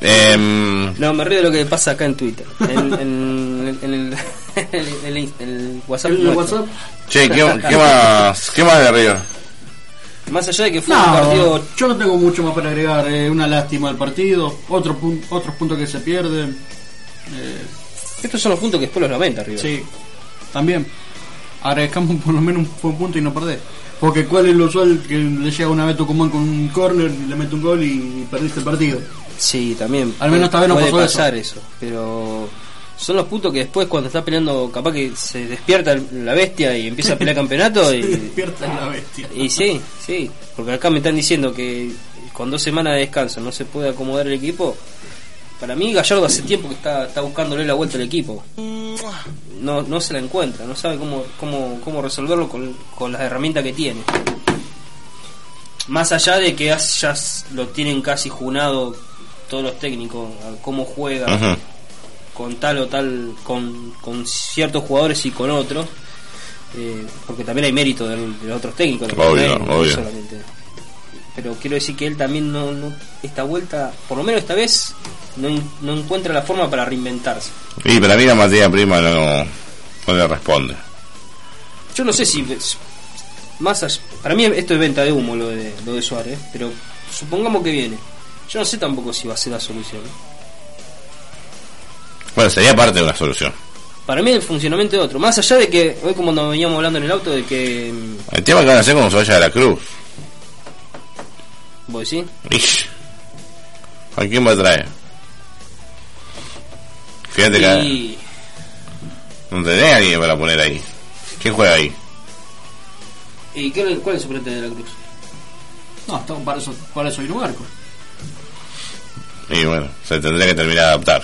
Em, No, me río de lo que pasa acá en Twitter. En, en- en el, (laughs) en el- en el WhatsApp. ¿El nuestro. WhatsApp? che, ¿qué, qué más qué más de River? Más allá de que fue un partido. yo no tengo mucho más para agregar. eh, una lástima al partido, otro pun- otros puntos que se pierden. Eh, Estos son los puntos que después los lamenta, River. sí, también. Agradezcamos por lo menos un, un punto y no perder. Porque cuál es lo usual que le llega una vez Tucumán con un corner y le mete un gol y perdiste el partido. Sí, también. Al menos esta vez no puede pasó pasar eso. Pero son los puntos que después cuando está peleando, capaz que se despierta la bestia y empieza a pelear (laughs) campeonato Se y, despierta la bestia. y sí, sí, porque acá me están diciendo que con dos semanas de descanso no se puede acomodar el equipo. Para mí Gallardo hace tiempo que está, está buscándole la vuelta al equipo. No, no se la encuentra, no sabe cómo, cómo, cómo resolverlo con, con las herramientas que tiene. Más allá de que ya lo tienen casi junado todos los técnicos, a cómo juega con tal o tal, con, con ciertos jugadores y con otros, eh, porque también hay mérito de, los otros técnicos, no Obvio, es- no es obvio. solamente. Pero quiero decir que él también no, no- esta vuelta, por lo menos esta vez, no, no encuentra la forma para reinventarse. Y para mí la materia prima no, no le responde. Yo no sé si más allá- para mí esto es venta de humo lo de, lo de Suárez, pero supongamos que viene. Yo no sé tampoco si va a ser la solución. Bueno, sería parte de una solución. Para mí el funcionamiento es otro. Más allá de que, hoy como nos veníamos hablando en el auto, de que... mm, El tema que van a hacer cuando se vaya de la cruz. ¿Vos decís? Ish. ¿A quién va a traer? Fíjate que Y no tenés a alguien para poner ahí. ¿Quién juega ahí? ¿Y qué, cuál es el suplente de la Cruz? No, está- para eso, para eso hay un barco. Y bueno, se tendría que terminar de adaptar.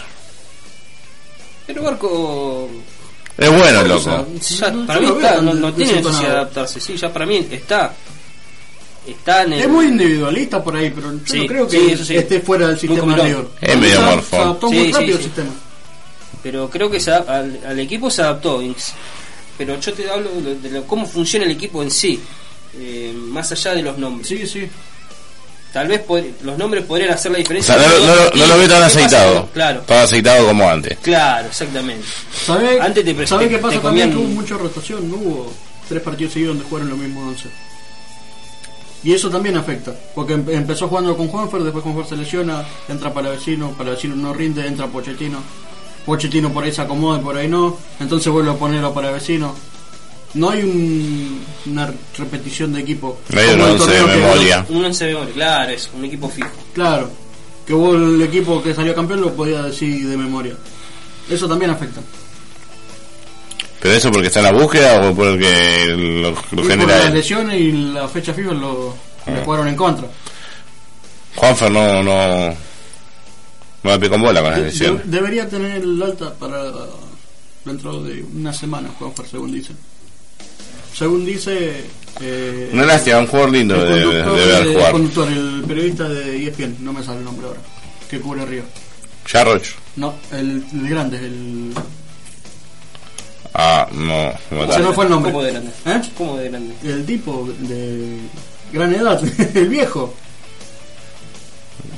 Pero Barco. Es bueno o loco. sea, ya, No, para mí está, no, no tiene necesidad de adaptarse. Sí, ya para mí está. Está en el. Es muy individualista por ahí, pero yo Sí, no creo que sí, eso sí. esté fuera del sistema. River. Es medio Se- morfo. Se adaptó Sí, muy sí, rápido sí. el sistema. Pero creo que se adap- al, al equipo se adaptó. Pero yo te hablo de, de lo- cómo funciona el equipo en sí. eh, más allá de los nombres. Sí, sí. Tal vez pod- los nombres podrían hacer la O diferencia. sea, no, lo- no lo veo tan aceitado. Claro, Tan aceitado como antes. claro, exactamente. ¿Sabe, Antes te pre- ¿sabe te- qué pasa te también? comían- Que hubo mucha rotación, no hubo tres partidos seguidos donde jugaron los mismos 11. Y eso también afecta, porque em- empezó jugando con Juanfer, después Juanfer se lesiona, entra para vecino, para vecino no rinde, entra Pochettino. Pochettino por ahí se acomoda y por ahí no, entonces vuelve a ponerlo para vecino. No hay un- una repetición de equipo. No hay un como el once de torneo que- memoria. Un 11 de memoria, claro, es un equipo fijo. Claro, que vos el equipo que salió campeón lo podía decir de memoria. Eso también afecta. ¿Pero eso porque está en la búsqueda o porque lo, lo Y por genera las lesiones y la fecha FIFA lo, Ah. jugaron en contra. Juanfer no, no, no la picó en bola con las De- lesiones. de- debería tener el alta para dentro de una semana, Juanfer, según dice. Según dice. Eh, Una lástima, un jugador lindo el de, ver el jugar. conductor, el periodista de ESPN, no me sale el nombre ahora, que cubre Río. Jarroch. No, el, el grande, el. Ah, no. no Se me fue el nombre. ¿Cómo de grande? ¿Eh? ¿Cómo de grande? El tipo de gran edad, (laughs) el viejo.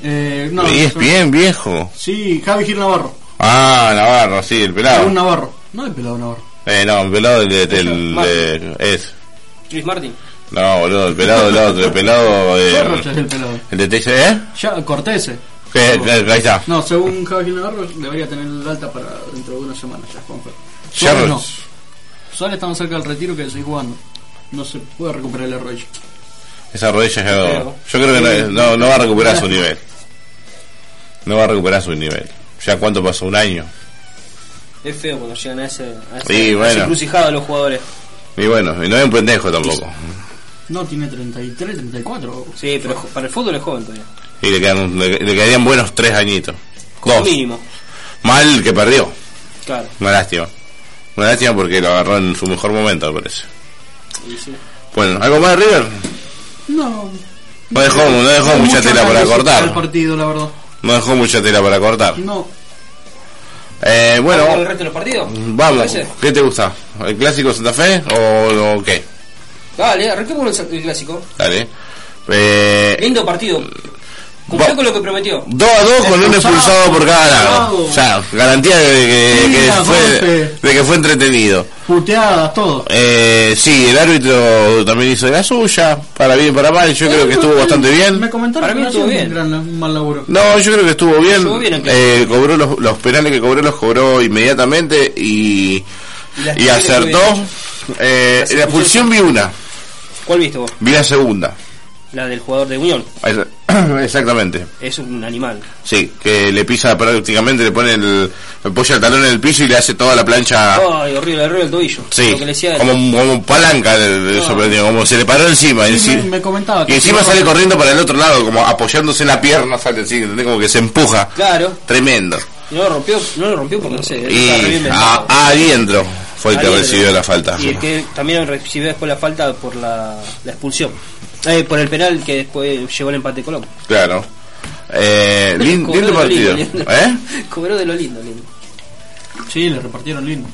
Eh, no, Y es bien viejo. Sí, Javi Gil Navarro. Ah, Navarro, sí, el pelado. Un Navarro. No el pelado Navarro. Eh, no, el pelado del, del- Marco. de- es. Chris Martin. No, boludo, el pelado del otro, el pelado de, es el pelado. el de TC, ¿eh? Ya, Cortese. Que- ahí está. No, según Javi Gil Navarro debería tener el alta para dentro de una semana ya, Juanfer. Suárez no. Suárez está más cerca del retiro que de seguir jugando. No se puede recuperar el rodilla. Esa rodilla ya no- Yo creo que no, no, no va a recuperar su nivel. No va a recuperar su nivel. ¿Ya cuánto pasó? ¿Un año? Es feo cuando llegan a ese, a ese, Sí, a bueno. encrucijado los jugadores. Y bueno, y no es un pendejo tampoco. No, tiene 33, 34. Sí, pero jo- para el fútbol es joven todavía. Y le, quedan, le, le quedarían buenos tres añitos. Como Dos. mínimo. Mal que perdió. Claro. Una lástima. Una lástima porque lo agarró en su mejor momento, me parece. Sí. Bueno, ¿algo más de River? No. No dejó, no dejó mucha tela para El cortar. partido, la verdad. No dejó mucha tela para cortar. No. Eh, ¿Vamos el bueno, resto de los partidos? vamos. ¿Te parece? ¿Qué te gusta? ¿El clásico Santa Fe o, o qué? Dale, arranquemos el, el clásico. Dale. Eh, Lindo partido. Cumplió con lo que prometió. 2 a 2 con un expulsado por cada lado. O sea, garantía de que, Sí, que a fue, de que fue entretenido. Puteadas, todo. Eh, sí, el árbitro también hizo de la suya, para bien, para mal. Yo creo que estuvo bastante bien. Me comentaron Para mí que no estuvo bien. un gran un mal laburo. No, yo creo que estuvo bien. Estuvo bien. Eh, cobró los, los penales que cobró, los cobró inmediatamente y, la y acertó. Eh, la expulsión vi una, ¿Cuál viste vos? vi la segunda. La del jugador de Unión. (clears throat) Exactamente. Es un animal. Sí, que le pisa prácticamente, le pone el, le apoya el talón en el piso y le hace toda la plancha. Ay, horrible, horrible el tobillo. Ah. Sí, Lo que le decía como, como palanca de, de sorprendido, como se le paró encima. Sí, enci- me, me comentaba y que encima si sale no- corriendo para el otro lado, como apoyándose en la pierna, sale así. Como que se empuja. Claro. Tremendo. Y no lo rompió, no lo rompió porque no sé. Y a, adentro fue el que recibió la falta. Y el que también recibió después la falta por la, la expulsión. Eh, por el penal que después llevó el empate de Colón. Claro. Eh, (laughs) lindo de partido. lindo, lindo. ¿Eh? (laughs) Cobró de lo lindo, lindo. Sí, le repartieron lindo.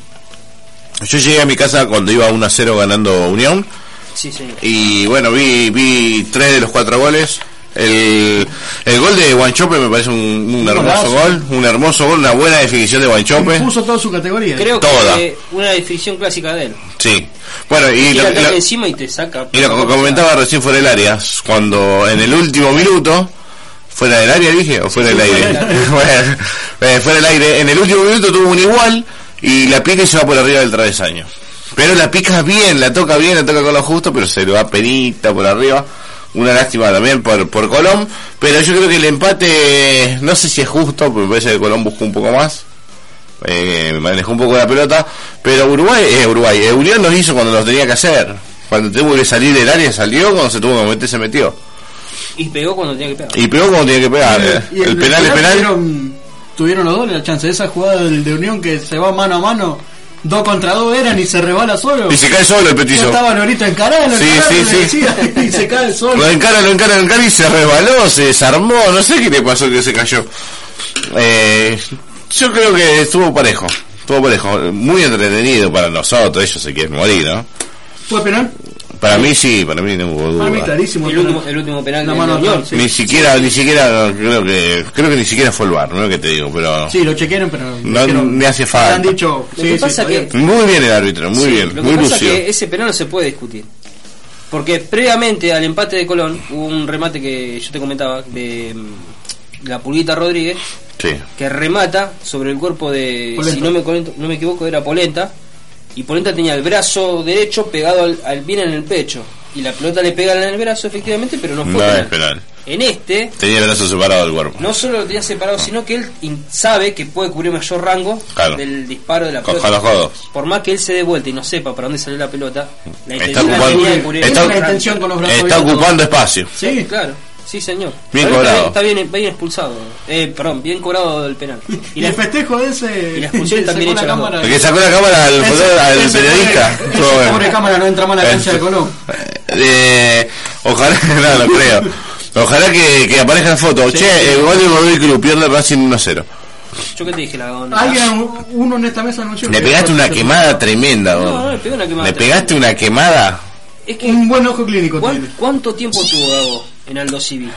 Yo llegué a mi casa cuando iba 1 a 0 ganando Unión. Sí, señor. Y bueno, vi, vi tres de los cuatro goles. El, el gol de Guanchope me parece un, un hermoso golazo. gol, un hermoso gol, una buena definición de Guanchope. Puso toda su categoría. Creo Toda. que una definición clásica de él. Sí. Bueno, y lo, lo- encima y te saca. y lo que comentaba recién fuera del área, cuando en el último minuto, fuera del área dije, o fuera del aire, (laughs) bueno, eh, fuera del aire, en el último minuto tuvo un igual y la pica y se va por arriba del travesaño. Pero la pica bien, la toca bien, la toca con lo justo, pero se le va penita por arriba. Una lástima también por, por Colón, pero yo creo que el empate, no sé si es justo, porque me parece que Colón buscó un poco más. Eh, manejó un poco la pelota, pero Uruguay, eh, Uruguay, eh, Unión nos hizo cuando nos tenía que hacer. Cuando tuvo que salir del área salió, cuando se tuvo que meter se metió. Y pegó cuando tenía que pegar. Y pegó como tenía que pegar. eh. Y El penal, el penal. Tuvieron, tuvieron los dos la chance. Esa jugada del de Unión que se va mano a mano, dos contra dos eran y se rebala solo. Y se cae solo el petizo. estaba Lorito encarado, Sí, sí, sí. decía, (laughs) y se cae solo. Lo encara, lo encara, lo encara y se resbaló, se desarmó, no sé qué le pasó que se cayó. Eh, yo creo que estuvo parejo, estuvo parejo, muy entretenido para nosotros, ellos se quieren morir, ¿no? ¿Fue penal? Para mí sí, para mí no hubo Para mí duda. clarísimo. El último, el último penal Unión. atrás, sí. Ni siquiera, ni siquiera, creo que, creo que ni siquiera fue el bar, no es lo que te digo, pero Sí, lo chequearon, pero. No, me hace falta. Han dicho. Lo sí, que sí, pasa que- muy bien el árbitro, muy Sí, bien, Lo que muy pasa lúcido. es que ese penal no se puede discutir. Porque previamente al empate de Colón hubo un remate que yo te comentaba de mm, la Pulguita Rodríguez Sí. que remata sobre el cuerpo de, Polenta. si no me, no me equivoco, era Polenta. Y Polenta tenía el brazo derecho pegado al, al- bien en el pecho. Y la pelota le pega en el brazo, efectivamente, pero no fue No penal. es penal. En este, Tenía el brazo separado del cuerpo. no solo lo tenía separado, sino que él sabe que puede cubrir mayor rango Claro. del disparo de la pelota. con los codos. Por más que él se dé vuelta y no sepa para dónde salió la pelota, la Está intención la ocupando- tenía de cubrir. está- el la rango. intención con los brazos Está ocupando espacio. Sí, Claro, sí señor. Bien Pero cobrado. Está bien, está bien expulsado. Eh, perdón, bien cobrado el penal. (laughs) Y Y el la, festejo de ese. y la expulsión (laughs) sacó también la hecha cámara. El que sacó la cámara al, Ese- al ese periodista. pobre- pobre cámara no entra más a la cancha de Colón. Eh, ojalá, (laughs) no, no creo. Ojalá que, que aparezca en foto. Che, el gol de Godoy Cruz pierde Racing 1-0. yo que te dije la gana. Alguien, uno en esta mesa anunció Le pegaste una quemada tremenda, No, no, le pegó una quemada. Le pegaste una quemada. Es que, Un buen ojo clínico ¿cuán- tiene. ¿cuánto tiempo tuvo Gago en Aldo Civi?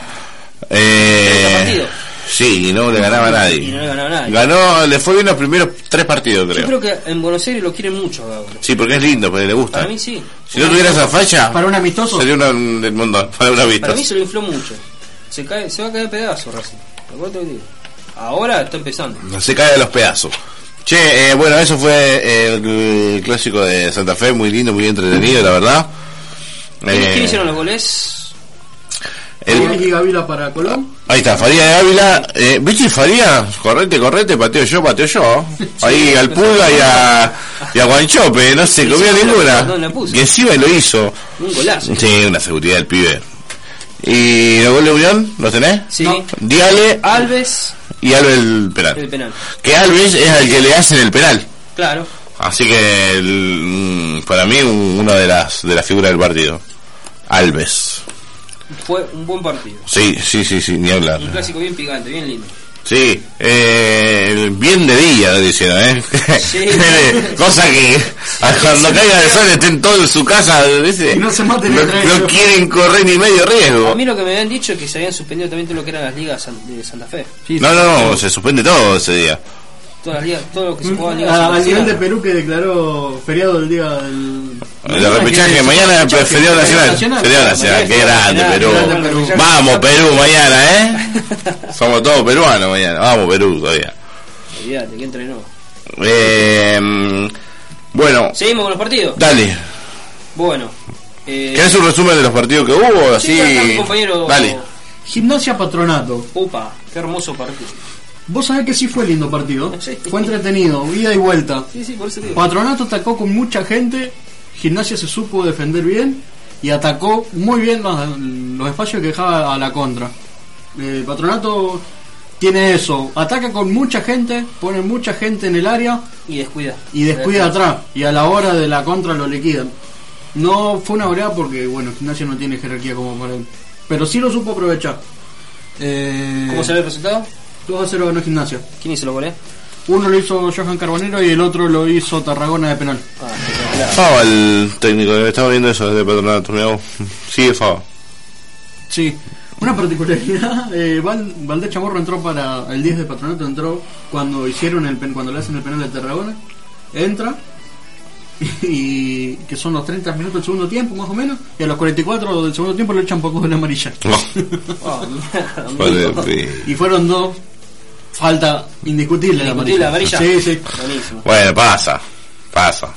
Eh, sí, y no le ganaba a Y no nadie. le ganaba a nadie. Ganó, le fue bien los primeros tres partidos, Yo creo. creo que en Buenos Aires lo quieren mucho a Gago. Sí, porque es lindo, porque le gusta. Para mí sí. Si no tuviera esa falla, Para un amistoso. sería una del mundo. (laughs) Para una vista. Para mí se lo infló mucho. Se, cae, se va a caer pedazo Racing. Ahora está empezando. Se cae de los pedazos. Che, eh, bueno, eso fue el, el clásico de Santa Fe, muy lindo, muy entretenido, la verdad. ¿Quiénes Eh, hicieron los goles? El- Y Gavila para Colón. ahí está, Faría de Ávila. Eh, ¿Viste Faría? Correte, correte, pateo yo, pateo yo. Ahí al Pulga y a, y a Guanchope, no se comió ninguna. no. Y encima lo hizo. Un golazo. Sí, una seguridad del pibe. ¿Y el gol de Unión? ¿Lo tenés? Sí. No. Diale Alves, y Alves el penal. el penal. Que Alves es al que le hacen el penal. Claro. Así que el- mm, para mí un- una de las de las figuras del partido. Alves. Fue un buen partido. Sí, sí, sí, sí, ni hablar. Un clásico bien picante, bien lindo. Sí, eh, bien de día, diciendo, ¿eh? (laughs) Sí. Cosa que cuando caiga el sol estén todos en su casa, no se maten no, entre no ellos. quieren correr ni medio riesgo. A mí lo que me habían dicho es que se habían suspendido también todo lo que eran las ligas de Santa Fe. No, no, no, se suspende todo ese día. Todas las ligas, todo lo que se jugaba en ligas A- Al Santa Fe. nivel de Perú que declaró feriado el día del. El repechaje mañana es feriado nacional. Feriado nacional, qué grande Perú. Vamos Perú mañana, ¿eh? Somos todos peruanos mañana. Vamos Perú todavía. Olvídate, que entrenó. Eh, bueno, Seguimos con los partidos. dale. Bueno. Eh, ¿Querés un resumen de los partidos que hubo? Así. sí, mi compañero. Dale. Gimnasia Patronato. Upa, qué hermoso partido. Vos sabés que sí fue lindo partido. (laughs) Sí. Fue entretenido, ida y vuelta. Sí, sí, por eso te digo. Patronato atacó con mucha gente. Gimnasia se supo defender bien. Y atacó muy bien los, los espacios que dejaba a la contra. Eh, Patronato tiene eso. Ataca con mucha gente. Pone mucha gente en el área. Y descuida. y descuida atrás y a la hora de la contra lo liquidan. No fue una goleada porque, bueno, Gimnasia no tiene jerarquía como para él. Pero sí lo supo aprovechar. Eh, ¿Cómo salió el resultado? 2 a 0 ganó Gimnasia. ¿Quién hizo los goles? Uno lo hizo Johan Carbonero y el otro lo hizo Tarragona de penal. Ah. Fava el técnico, estaba viendo eso desde Patronato. mirá. Sigue Fava. Sí. Una particularidad, (laughs) eh, Val- Valdés Chamorro entró para el 10 de Patronato, entró cuando hicieron el pen- cuando le hacen el penal de Tarragona, entra (laughs) y que son los 30 minutos del segundo tiempo más o menos y a los 44 del segundo tiempo le echan poco de la amarilla. (laughs) Amigo. sí. Y fueron dos falta indiscutible, la Indiscutible amarilla. la amarilla. Sí, sí. Buenísimo. Bueno, pasa. Pasa.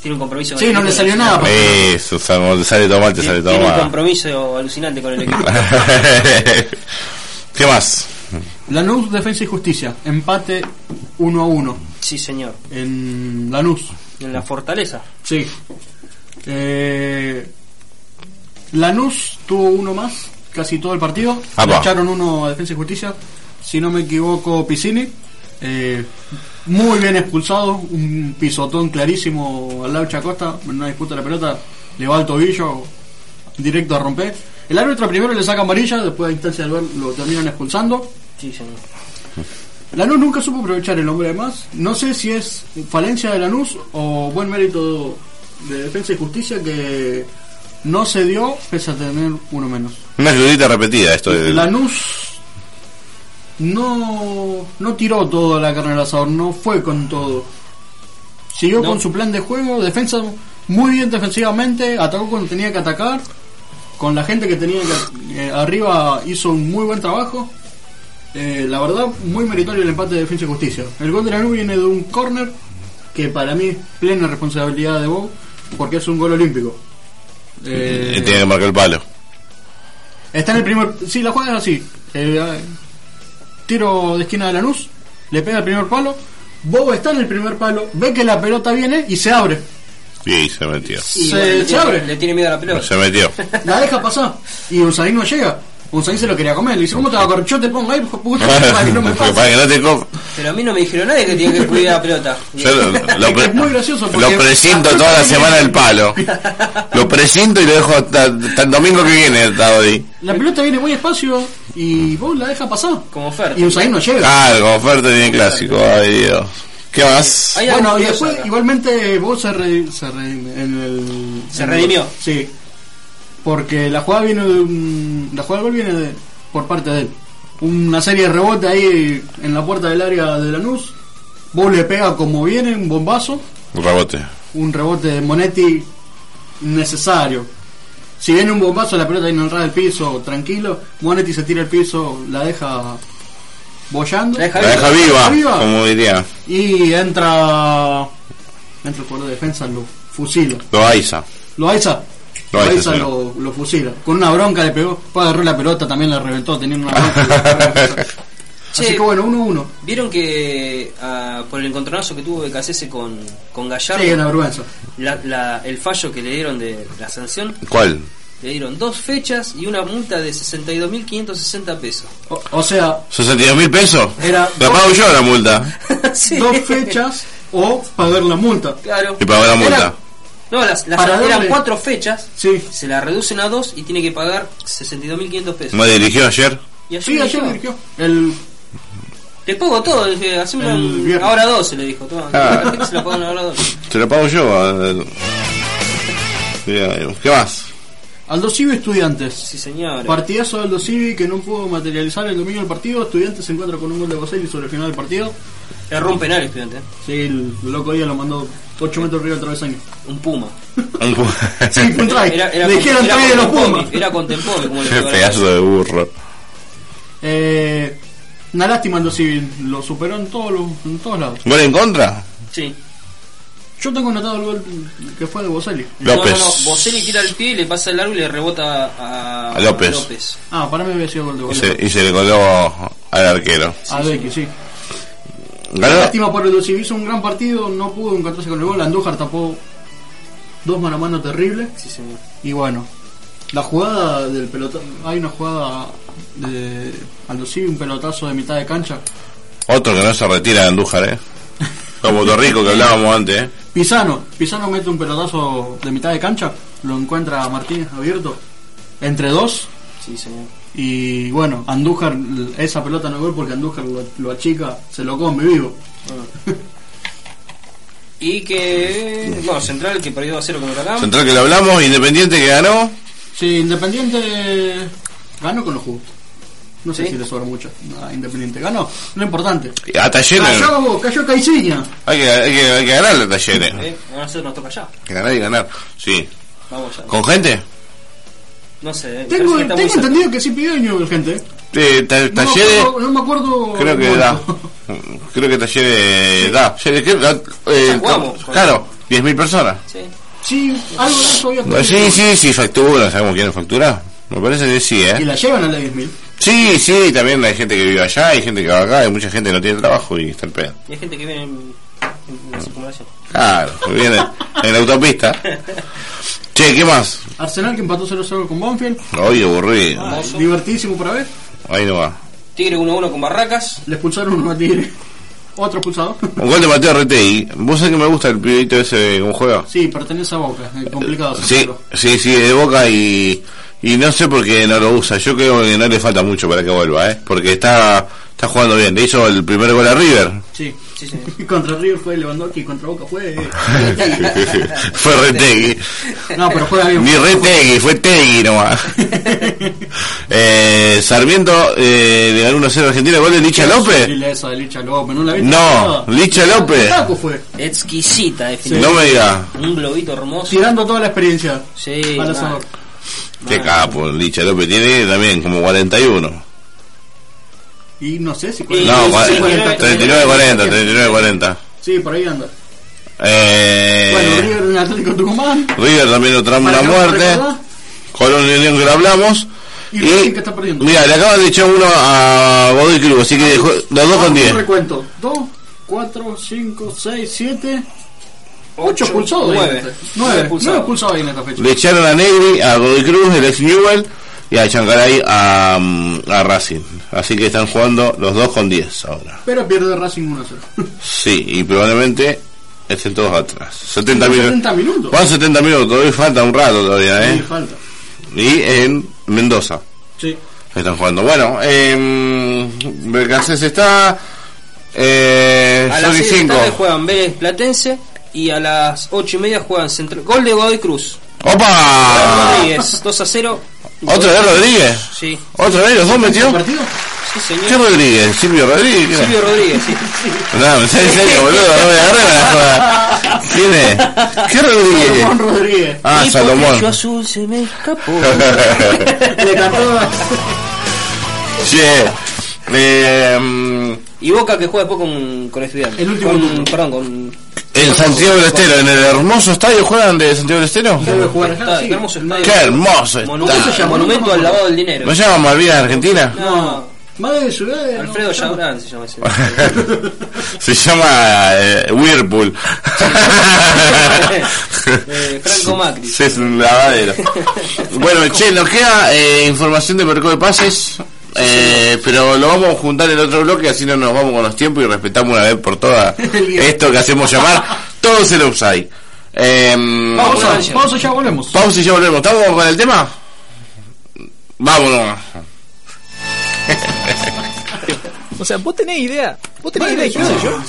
Tiene un compromiso Sí, no le salió nada. Eso, o sea, cuando te sale todo mal, te sale todo Tiene un mal. compromiso alucinante con el equipo. (laughs) ¿Qué más? Lanús, Defensa y Justicia, empate 1 a 1 sí, señor. en Lanús. En la fortaleza. Sí. Eh, Lanús tuvo uno más casi todo el partido. Apa. Le echaron uno a Defensa y Justicia. Si no me equivoco, Piscini. Eh, muy bien expulsado. Un pisotón clarísimo al lado de Chacosta. En una disputa de la pelota. Le va al tobillo. Directo a romper. El árbitro primero le saca amarilla. Después de instancia del ver lo terminan expulsando. Sí, señor. Lanús nunca supo aprovechar el hombre de más. No sé si es falencia de Lanús o buen mérito de Defensa y Justicia que no se dio pese a tener uno menos. Una ayudita repetida esto de... Lanús no, no tiró toda la carne al asador, no fue con todo. Siguió No. con su plan de juego, defensa muy bien defensivamente, atacó cuando tenía que atacar, con la gente que tenía que, eh, arriba hizo un muy buen trabajo. Eh, la verdad, muy meritorio el empate de Defensa y Justicia. El gol de Lanús viene de un córner que para mí es plena responsabilidad de Bow porque es un gol olímpico. Eh, Tiene que marcar el palo. Está en el primer. Sí, la jugada es así. Eh, tiro de esquina de Lanús, le pega el primer palo. Bobo está en el primer palo, ve que la pelota viene y se abre. Y se metió. Y Se- bueno, abre. le tiene miedo a la pelota. Se metió. La deja pasar. Y Usain no llega. Usain se lo quería comer. Le dice: ¿Cómo te va a correr? Yo te pongo ahí, puta, (laughs) para que no me Para pase. que no te co- Pero a mí no me dijeron nadie que tiene que cuidar la pelota. (laughs) Yo lo, lo (laughs) pre- Es muy gracioso porque- lo presinto toda la semana el palo. Lo presinto y lo dejo hasta, hasta el domingo que viene estado ahí. La pelota viene muy despacio y vos la deja pasar. Como oferta. Y Usain no llega. Ah, como oferta tiene clásico. Ay, Dios. ¿Qué más? Hay algo Bueno, y curioso después, acá. igualmente, vos se, re- se redime en el. Se en- redimió. Sí. Porque la jugada viene de un- La jugada del gol viene de, por parte de él. Una serie de rebote ahí en la puerta del área de Lanús. Vos le pega como viene, un bombazo. Un rebote. Un rebote de Monetti necesario. Si viene un bombazo, la pelota viene al ras del piso, tranquilo. Monetti se tira al piso, la deja bollando. La deja La deja viva, viva. como diría. Y entra. Entra el jugador de defensa, lo fusila. Lo Aiza. Lo Aiza, Loaiza lo, lo fusila. Con una bronca le pegó. Después agarró la pelota, también la reventó. Tenía una bronca. (laughs) Así Che, que bueno, 1-1. ¿Vieron que ah, por el encontronazo que tuvo BKCS con, con Gallardo, Sí, una vergüenza. la- la- el fallo que le dieron de la sanción, ¿Cuál? le dieron dos fechas y una multa de 62.560 pesos. O, o sea, ¿62 mil pesos? Era- La pago yo la multa. (laughs) Sí. dos fechas o pagar la multa. Claro. Y pago la multa. Era- No, las, las- Para eran cuatro fechas, Sí. se la reducen a dos y tiene que pagar 62.500 pesos. ¿Me dirigió ayer? Y ayer Sí, ayer dirigió. El, Te pago todo, dije, haceme un- ahora dos, se le dijo. Toma, Ah. (laughs) se la pagan ahora dos. Te la pago yo. ¿Qué más? Aldo Civi Estudiantes. Sí, señor. Partidazo de Aldo Civi que no pudo materializar el domingo del partido. Estudiantes se encuentra con un gol de Boselli sobre el final del partido. Erró un penal, estudiante. ¿eh? Sí, el loco día lo mandó 8 metros arriba del travesaño. Un puma. (laughs) Sí, un try. Era, era Le con- dijeron de con los Pumas. Era con Tempomi, como (laughs) le Qué pedazo de burro. Eh, una lástima Aldo Civi. Lo superó en todos, los, en todos lados. ¿Gol en contra? Sí. Yo tengo anotado el gol que fue de Boselli. López. No, no, no. Boselli tira el pie, le pasa el largo y le rebota a, A López. Ah, para mí había sido gol de Y Boselli. se, y se le coló al arquero. A Becky, sí. Lástima por el hizo un gran partido, no pudo encontrarse con el gol. Andújar tapó dos mano a mano terribles. Sí, señor. Y bueno, la jugada del pelotazo. Hay una jugada de Aldo Civi, un pelotazo de mitad de cancha. Otro que no se retira de Andújar, ¿eh? Como Torrico que hablábamos antes, ¿eh? Pisano, Pisano mete un pelotazo de mitad de cancha, lo encuentra Martínez abierto entre dos. Sí, señor. Y bueno, Andújar, esa pelota no es gol porque Andújar lo, lo achica, se lo come vivo. Y que. Bueno, Central que perdió a cero con Huracán. Central que lo hablamos, Independiente que ganó. Sí, Independiente ganó con los justos. No sé ¿Sí? si le sobra mucho a Independiente. Ganó, lo importante. A Talleres. Cayó, cayó Caiciña. Hay que, hay que, hay que ganarle a Talleres. Eh, a nosotros nos toca ya. Que ganar y ganar. Sí. Vamos ya. ¿Con gente? No sé. Tengo, muy tengo cerca. entendido que sí pidió año gente. Eh, ta- No me Talleres. acuerdo, no me acuerdo Creo que da. (laughs) Creo que Talleres da. Eh, claro, 10.000 personas. Sí. Sí, algo de eso había Pues sí, sí, sí, factura. ¿Sabemos quién factura? Me parece que sí, Y ¿eh? la llevan a la 10.000. Sí, sí, también hay gente que vive allá, hay gente que va acá, hay mucha gente que no tiene trabajo y está el pedo. Y hay gente que viene en, en la circunvalación. Claro, que viene en la autopista. (laughs) Che, ¿qué más? Arsenal que empató 0-0 con Banfield. Hoy aburrido. Divertísimo para ver. Ahí no va. Tigre 1-1 con Barracas. Le expulsaron uno a Tigre. Otro expulsado. Un gol de Mateo Retegui. ¿Vos sabés que me gusta el pibito ese cómo juega? Sí, pertenece a Boca. Es complicado. Sí, sacarlo. sí, sí, de boca y, y no sé por qué no lo usa. Yo creo que no le falta mucho para que vuelva, ¿eh? Porque está, está jugando bien. Le hizo el primer gol a River. Sí. Sí, (laughs) contra River fue Lewandowski, contra Boca fue. (laughs) fue (laughs) Retegui. No, pero juega bien. Ni Retegui, fue Tegui nomás. eh, Sarmiento eh, le ganó 1-0 a Argentina. ¿Gol de Licha López? Esa de Licha López, ¿no la viste? No, Licha López. Taco fue. Exquisita, No definitivamente. me diga. Un globito hermoso. Tirando toda la experiencia. Sí. Qué capo, Licha López tiene también como 41. Y no sé si. Y- No, sí, cua- sí, 39-40, 39-40. Sí, por ahí anda. Eh, Bueno, River en Atlético Tucumán. River también lo que no muerte. Colón y Unión que lo hablamos. Y Racing que está perdiendo. mira, le acaban de echar uno a Godoy Cruz, así que dejó, los dos con 10. Un recuento. 2, 4, 5, 6, 7. 8 expulsados. nueve. 9. Nueve 9 expulsados. en esta fecha. Le echaron a Negri, a Godoy Cruz, el ex Newell, y a Chancaray a, a Racing. Así que están jugando los dos con 10 ahora. Pero pierde Racing 1 0. Sí, y probablemente estén todos atrás. 70 minutos. 70 minutos. Van 70 minutos, todavía falta un rato todavía, Sí, ¿eh? falta. Y en Mendoza. Sí. Están jugando. Bueno, eh, Bercancés está. Eh, A las son y 6 de la 5. tarde juegan Vélez Platense y a las 8 y media juegan Central. Gol de Godoy Cruz. ¡Opa! Rodríguez, 2 a 0. ¿Otra vez Rodríguez? Sí, ¿Otra vez los dos metió? partido? sí ¿Qué señor. Rodríguez? ¿Silvio Rodríguez? ¿Qué? Silvio Rodríguez, sí. No, me sale en serio, boludo, no me agarré la joda. ¿Quién es? ¿Qué Rodríguez? Juan Rodríguez. Ah, Y Salomón. yo azul se me escapó. (laughs) Le cantó. Che, eh, y Boca que juega después con, con estudiantes. El último con. Perdón, con. En Santiago del Estero, en el hermoso estadio juegan de Santiago del Estero. Debe jugar acá, Está, sí. qué hermoso estadio. Qué hermoso Monumento, está. monumento al lavado del dinero. ¿No se llama Malvinas Argentina? No, Madre de ciudad. eh, Alfredo no, Yaurán se llama ese. (laughs) Se llama eh, Whirlpool. Eh, Franco (laughs) Macri. Sí, es un lavadero. bueno, che, nos queda eh, información de mercado de pases. Eh, pero lo vamos a juntar en otro bloque, así no nos vamos con los tiempos y respetamos una vez por todas (laughs) esto que hacemos llamar todos el upside. Eh, Pausa, pausa, ya volvemos. pausa y ya volvemos. ¿Estamos con el tema? Vámonos. (laughs) O sea, vos tenés idea. Vos tenés idea de quién soy yo.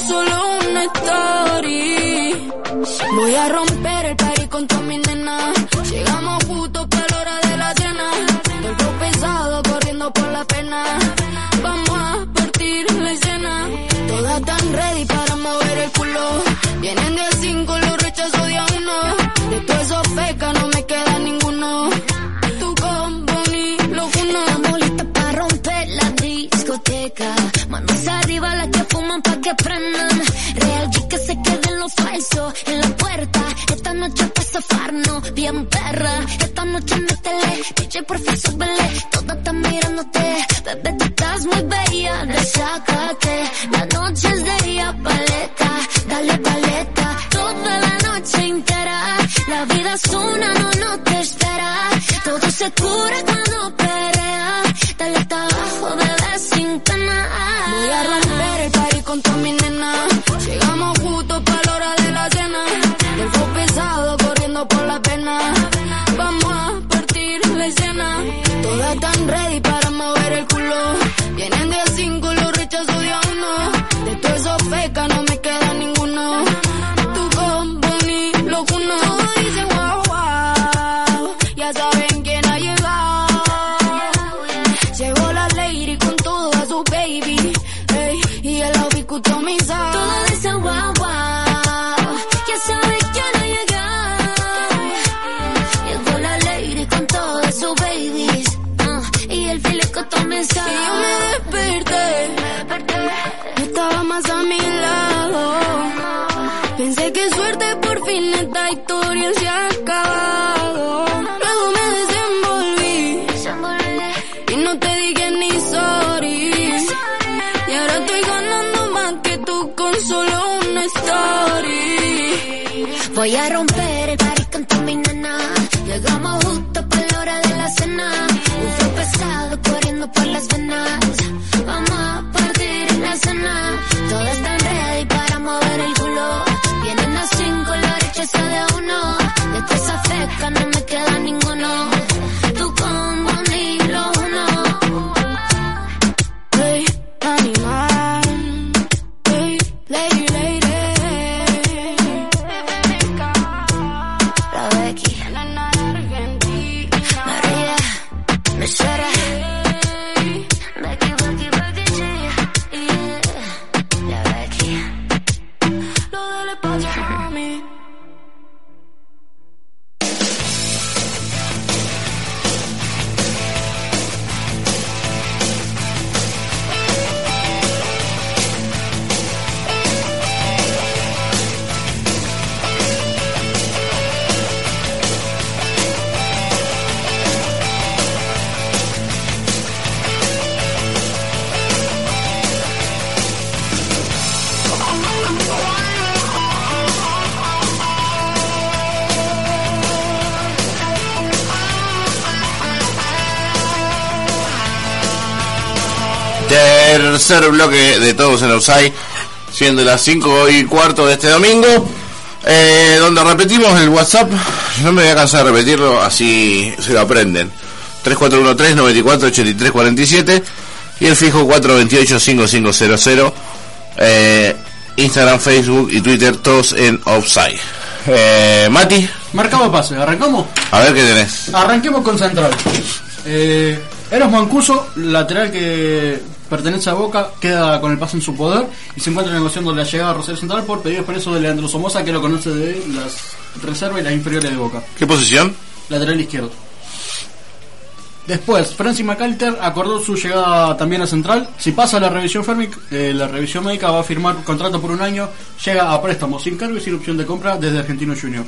solo una story. Voy a romper el party con tu mi nena. Llegamos juntos perfil, toda está mirándote. Bebé, tú estás muy bella, desácate. La noche es de ella, paleta, dale paleta. Toda la noche entera, la vida es una, no, no te espera. Todo se cura en Outside, siendo las 5 y cuarto de este domingo, eh, donde repetimos el WhatsApp. No me voy a cansar de repetirlo, así se lo aprenden. 3413-948347 y el fijo 428-5500. Eh, Instagram, Facebook y Twitter, todos en Offside. Eh, Mati, Marcamos pase, ¿arrancamos? a ver qué tenés. Arranquemos con Central. Eh, Eros Mancuso, lateral que pertenece a Boca, queda con el pase en su poder y se encuentra negociando la llegada a Rosario Central por pedido expreso de Leandro Somoza, que lo conoce de las reservas y las inferiores de Boca. ¿Qué posición? Lateral izquierdo. Después, Francis McAllister acordó su llegada también a Central. Si pasa la revisión férmic- eh, la revisión médica va a firmar contrato por un año, llega a préstamo sin cargo y sin opción de compra desde Argentino Junior.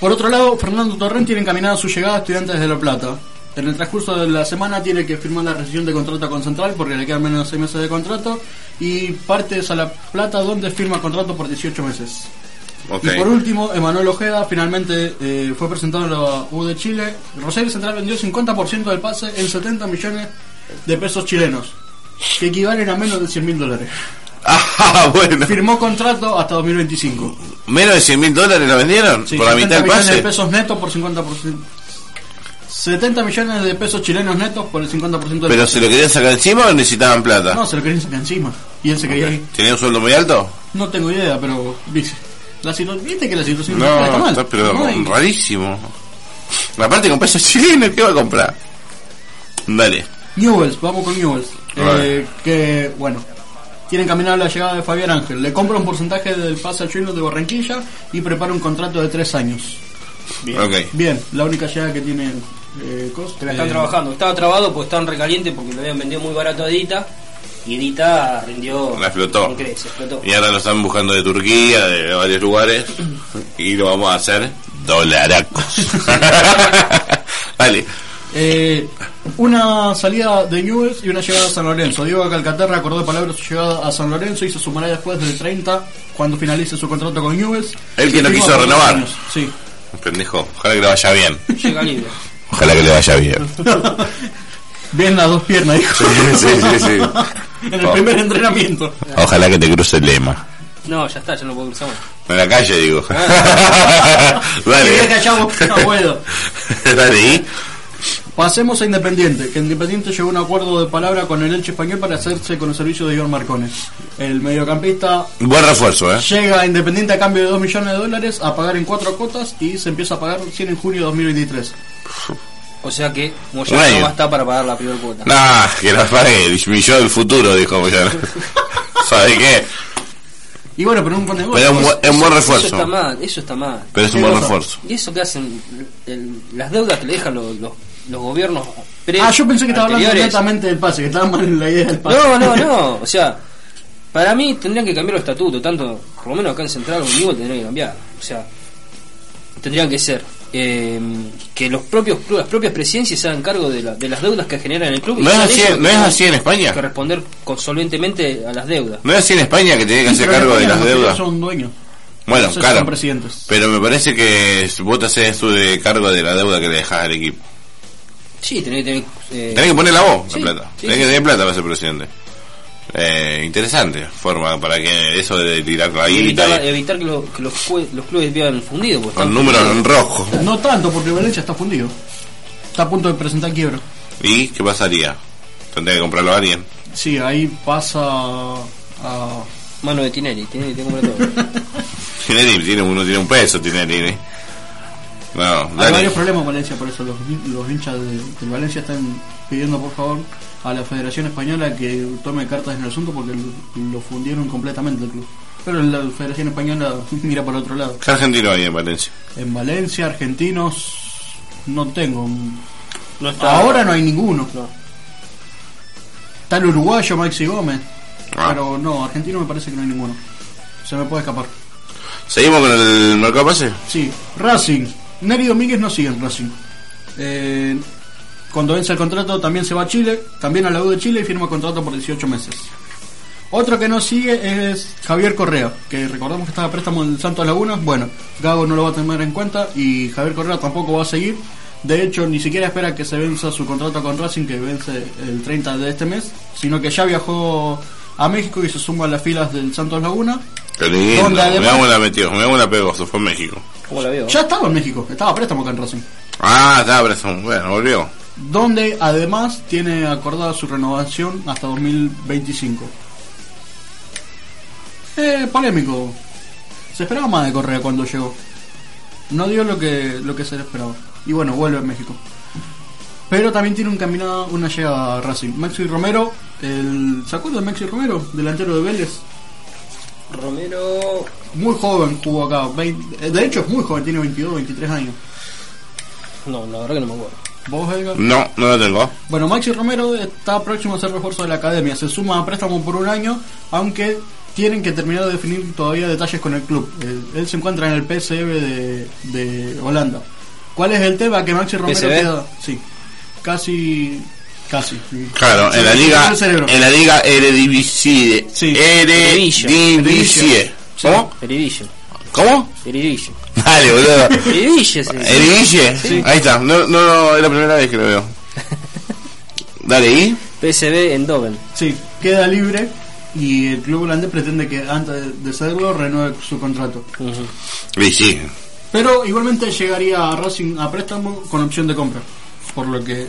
Por otro lado, Fernando Torrent tiene encaminada su llegada a Estudiantes de La Plata. En el transcurso de la semana tiene que firmar la rescisión de contrato con Central porque le quedan menos de 6 meses de contrato y parte a La Plata donde firma contrato por 18 meses. Ok. Y por último, Emanuel Ojeda finalmente eh, fue presentado en la U de Chile. Rosario Central vendió 50% del pase en 70 millones de pesos chilenos, que equivalen a menos de 100 mil dólares. (laughs) Ah, bueno. Firmó contrato hasta 2025. ¿Menos de 100 mil dólares lo vendieron? Sí, ¿Por la 70 mitad del pase? de pesos netos por 50%. 70 millones de pesos chilenos netos por el 50% del ¿Pero se lo querían sacar encima o necesitaban plata? No, se lo querían sacar encima. Y él se quería ir. ¿Tenía un sueldo muy alto? No tengo idea, pero dice. La ¿Viste que la situación No, está mal? está pero No hay- rarísimo. Aparte con pesos chilenos, ¿qué va a comprar? Dale. Newells, vamos con Newells. Eh, que, bueno, tienen encaminada la llegada de Fabián Ángel. Le compra un porcentaje del pase al de Barranquilla y prepara un contrato de tres años. Bien. Bien, la única llegada que tiene eh, Cos. Que la están Eh, trabajando. Estaba trabado porque estaban recalientes porque lo habían vendido muy barato a Edita. Y Edita rindió. La explotó. Y ahora lo están buscando de Turquía, de varios lugares. Y lo vamos a hacer dolaracos. (laughs) Dale. Eh, una salida de Newell's y una llegada a San Lorenzo. Diego Calcaterra acordó de palabras su llegada a San Lorenzo y se sumará después del 30 cuando finalice su contrato con Newell's. El que no quiso renovar. años. Sí. Pendejo, ojalá que le vaya bien. Llega libre. Ojalá que le vaya bien. (laughs) Bien las dos piernas, dijo. Sí, sí, sí, sí. (laughs) en el Oh. primer entrenamiento. Ojalá que te cruce el lema. No, ya está, ya no puedo cruzar más. En la calle, digo. (laughs) Que Dale. hayamos- no puedo. Dale, ¿y? Pasemos a Independiente, que Independiente llegó a un acuerdo de palabra con el Elche Español para hacerse con el servicio de Iván Marcones. El mediocampista Buen refuerzo, ¿eh? llega a Independiente a cambio de 2 millones de dólares a pagar en cuatro cuotas y se empieza a pagar recién en junio de 2023. O sea que Moyano no va a estar para pagar la primera cuota. Nah, que la pague, yo del futuro, dijo Moyano. (laughs) ¿Sabe qué? Y bueno, pero un buen negocio. Pero es un, buen- es un buen Eso refuerzo. está mal, eso está mal. Pero es un ¿Qué buen refuerzo. ¿Y eso que hacen? El- las deudas que le dejan los, los, los gobiernos pre- Ah, yo pensé que estaba hablando anteriores. netamente del pase, que estaba mal en la idea del pase. No, no, (laughs) no. O sea, para mí tendrían que cambiar los estatutos, tanto, por lo menos acá en Central o en tendrían que cambiar. O sea, tendrían que ser eh, que los propios clubes, las propias presidencias se hagan cargo de, la- de las deudas que generan el club. y ¿No es así- no es que así en tengan España? Que responder con- solventemente a las deudas. ¿No es así en España que tiene que hacer cargo de las deudas? Son dueños. Bueno, claro. Son presidentes. Pero me parece que vos te haces de cargo de la deuda que le dejás al equipo. Sí, tenés que tener. eh, Tenés que poner la voz, sí, la plata. sí, Tenés sí, que tener plata para ser presidente. Eh, interesante forma para que eso de tirar la y guita evitar, y- evitar que, lo- que los, cue- los clubes vivan fundidos. con números en rojo. No tanto, porque Valencia está fundido. Está a punto de presentar quiebra. ¿Y qué pasaría? Tendría que comprarlo a alguien. Sí, ahí pasa a... Mano de Tinelli, Tinelli te compra todo. (laughs) Tinelli tiene uno tiene un peso, Tinelli. ¿eh? Hay varios problemas en Valencia, por eso los, los hinchas de, del Valencia están pidiendo por favor a la Federación Española que tome cartas en el asunto porque lo, lo fundieron completamente el club. Pero la Federación Española (laughs) mira por otro lado. ¿Qué argentino hay en Valencia? En Valencia, argentinos, no tengo. No está- Ahora no hay ninguno. No. Está el uruguayo Maxi Gómez, Ah. pero no, argentino me parece que no hay ninguno. Se me puede escapar. ¿Seguimos con el mercado pase? Sí, Racing. Neri Domínguez no sigue en Racing. Eh, cuando vence el contrato también se va a Chile, también a la U de Chile y firma contrato por 18 meses. Otro que no sigue es Javier Correa, que recordamos que estaba a préstamo en el Santos Laguna. Bueno, Gago no lo va a tener en cuenta y Javier Correa tampoco va a seguir. De hecho, ni siquiera espera que se venza su contrato con Racing, que vence el 30 de este mes, sino que ya viajó a México y se suma a las filas del Santos Laguna. Qué lindo. Donde además- Me hago la metió, me hago la pegó, se fue a México. ¿Cómo la veo? Ya estaba en México, estaba a préstamo acá en Racing. Ah, estaba preso. Bueno, volvió. donde además tiene acordada su renovación hasta 2025. Eh, polémico. Se esperaba más de Correa cuando llegó. No dio lo que lo que se le esperaba. Y bueno, vuelve a México. Pero también tiene un caminado, una llegada a Racing. Maxi Romero, el, ¿se acuerdan de Maxi Romero? Delantero de Vélez. Romero. Muy joven jugó acá. 20 eh, de hecho es muy joven, tiene 22, 23 años. No, la verdad que no me acuerdo. ¿Vos, Edgar? No, no lo tengo. Bueno, Maxi Romero está próximo a ser refuerzo de la academia. Se suma a préstamo por un año, aunque tienen que terminar de definir todavía detalles con el club. Eh, él se encuentra en el PSV de, de Holanda. ¿Cuál es el tema? Que Maxi Romero ¿PSV? queda. Sí, casi. Casi. Claro, en la liga, en la liga Eredivisie. Sí. Eredivisie. ¿Cómo? Eredivisie. ¿Cómo? Eredivisie. Dale, boludo. Eredivisie, sí. Eredivisie. Sí. Ahí está. No, no, no, es la primera vez que lo veo. Dale, ¿y? PSV en Doven. Sí, queda libre y el club holandés pretende que antes de cederlo renueve su contrato. Y sí. Pero igualmente llegaría a Racing a préstamo con opción de compra. Por lo que.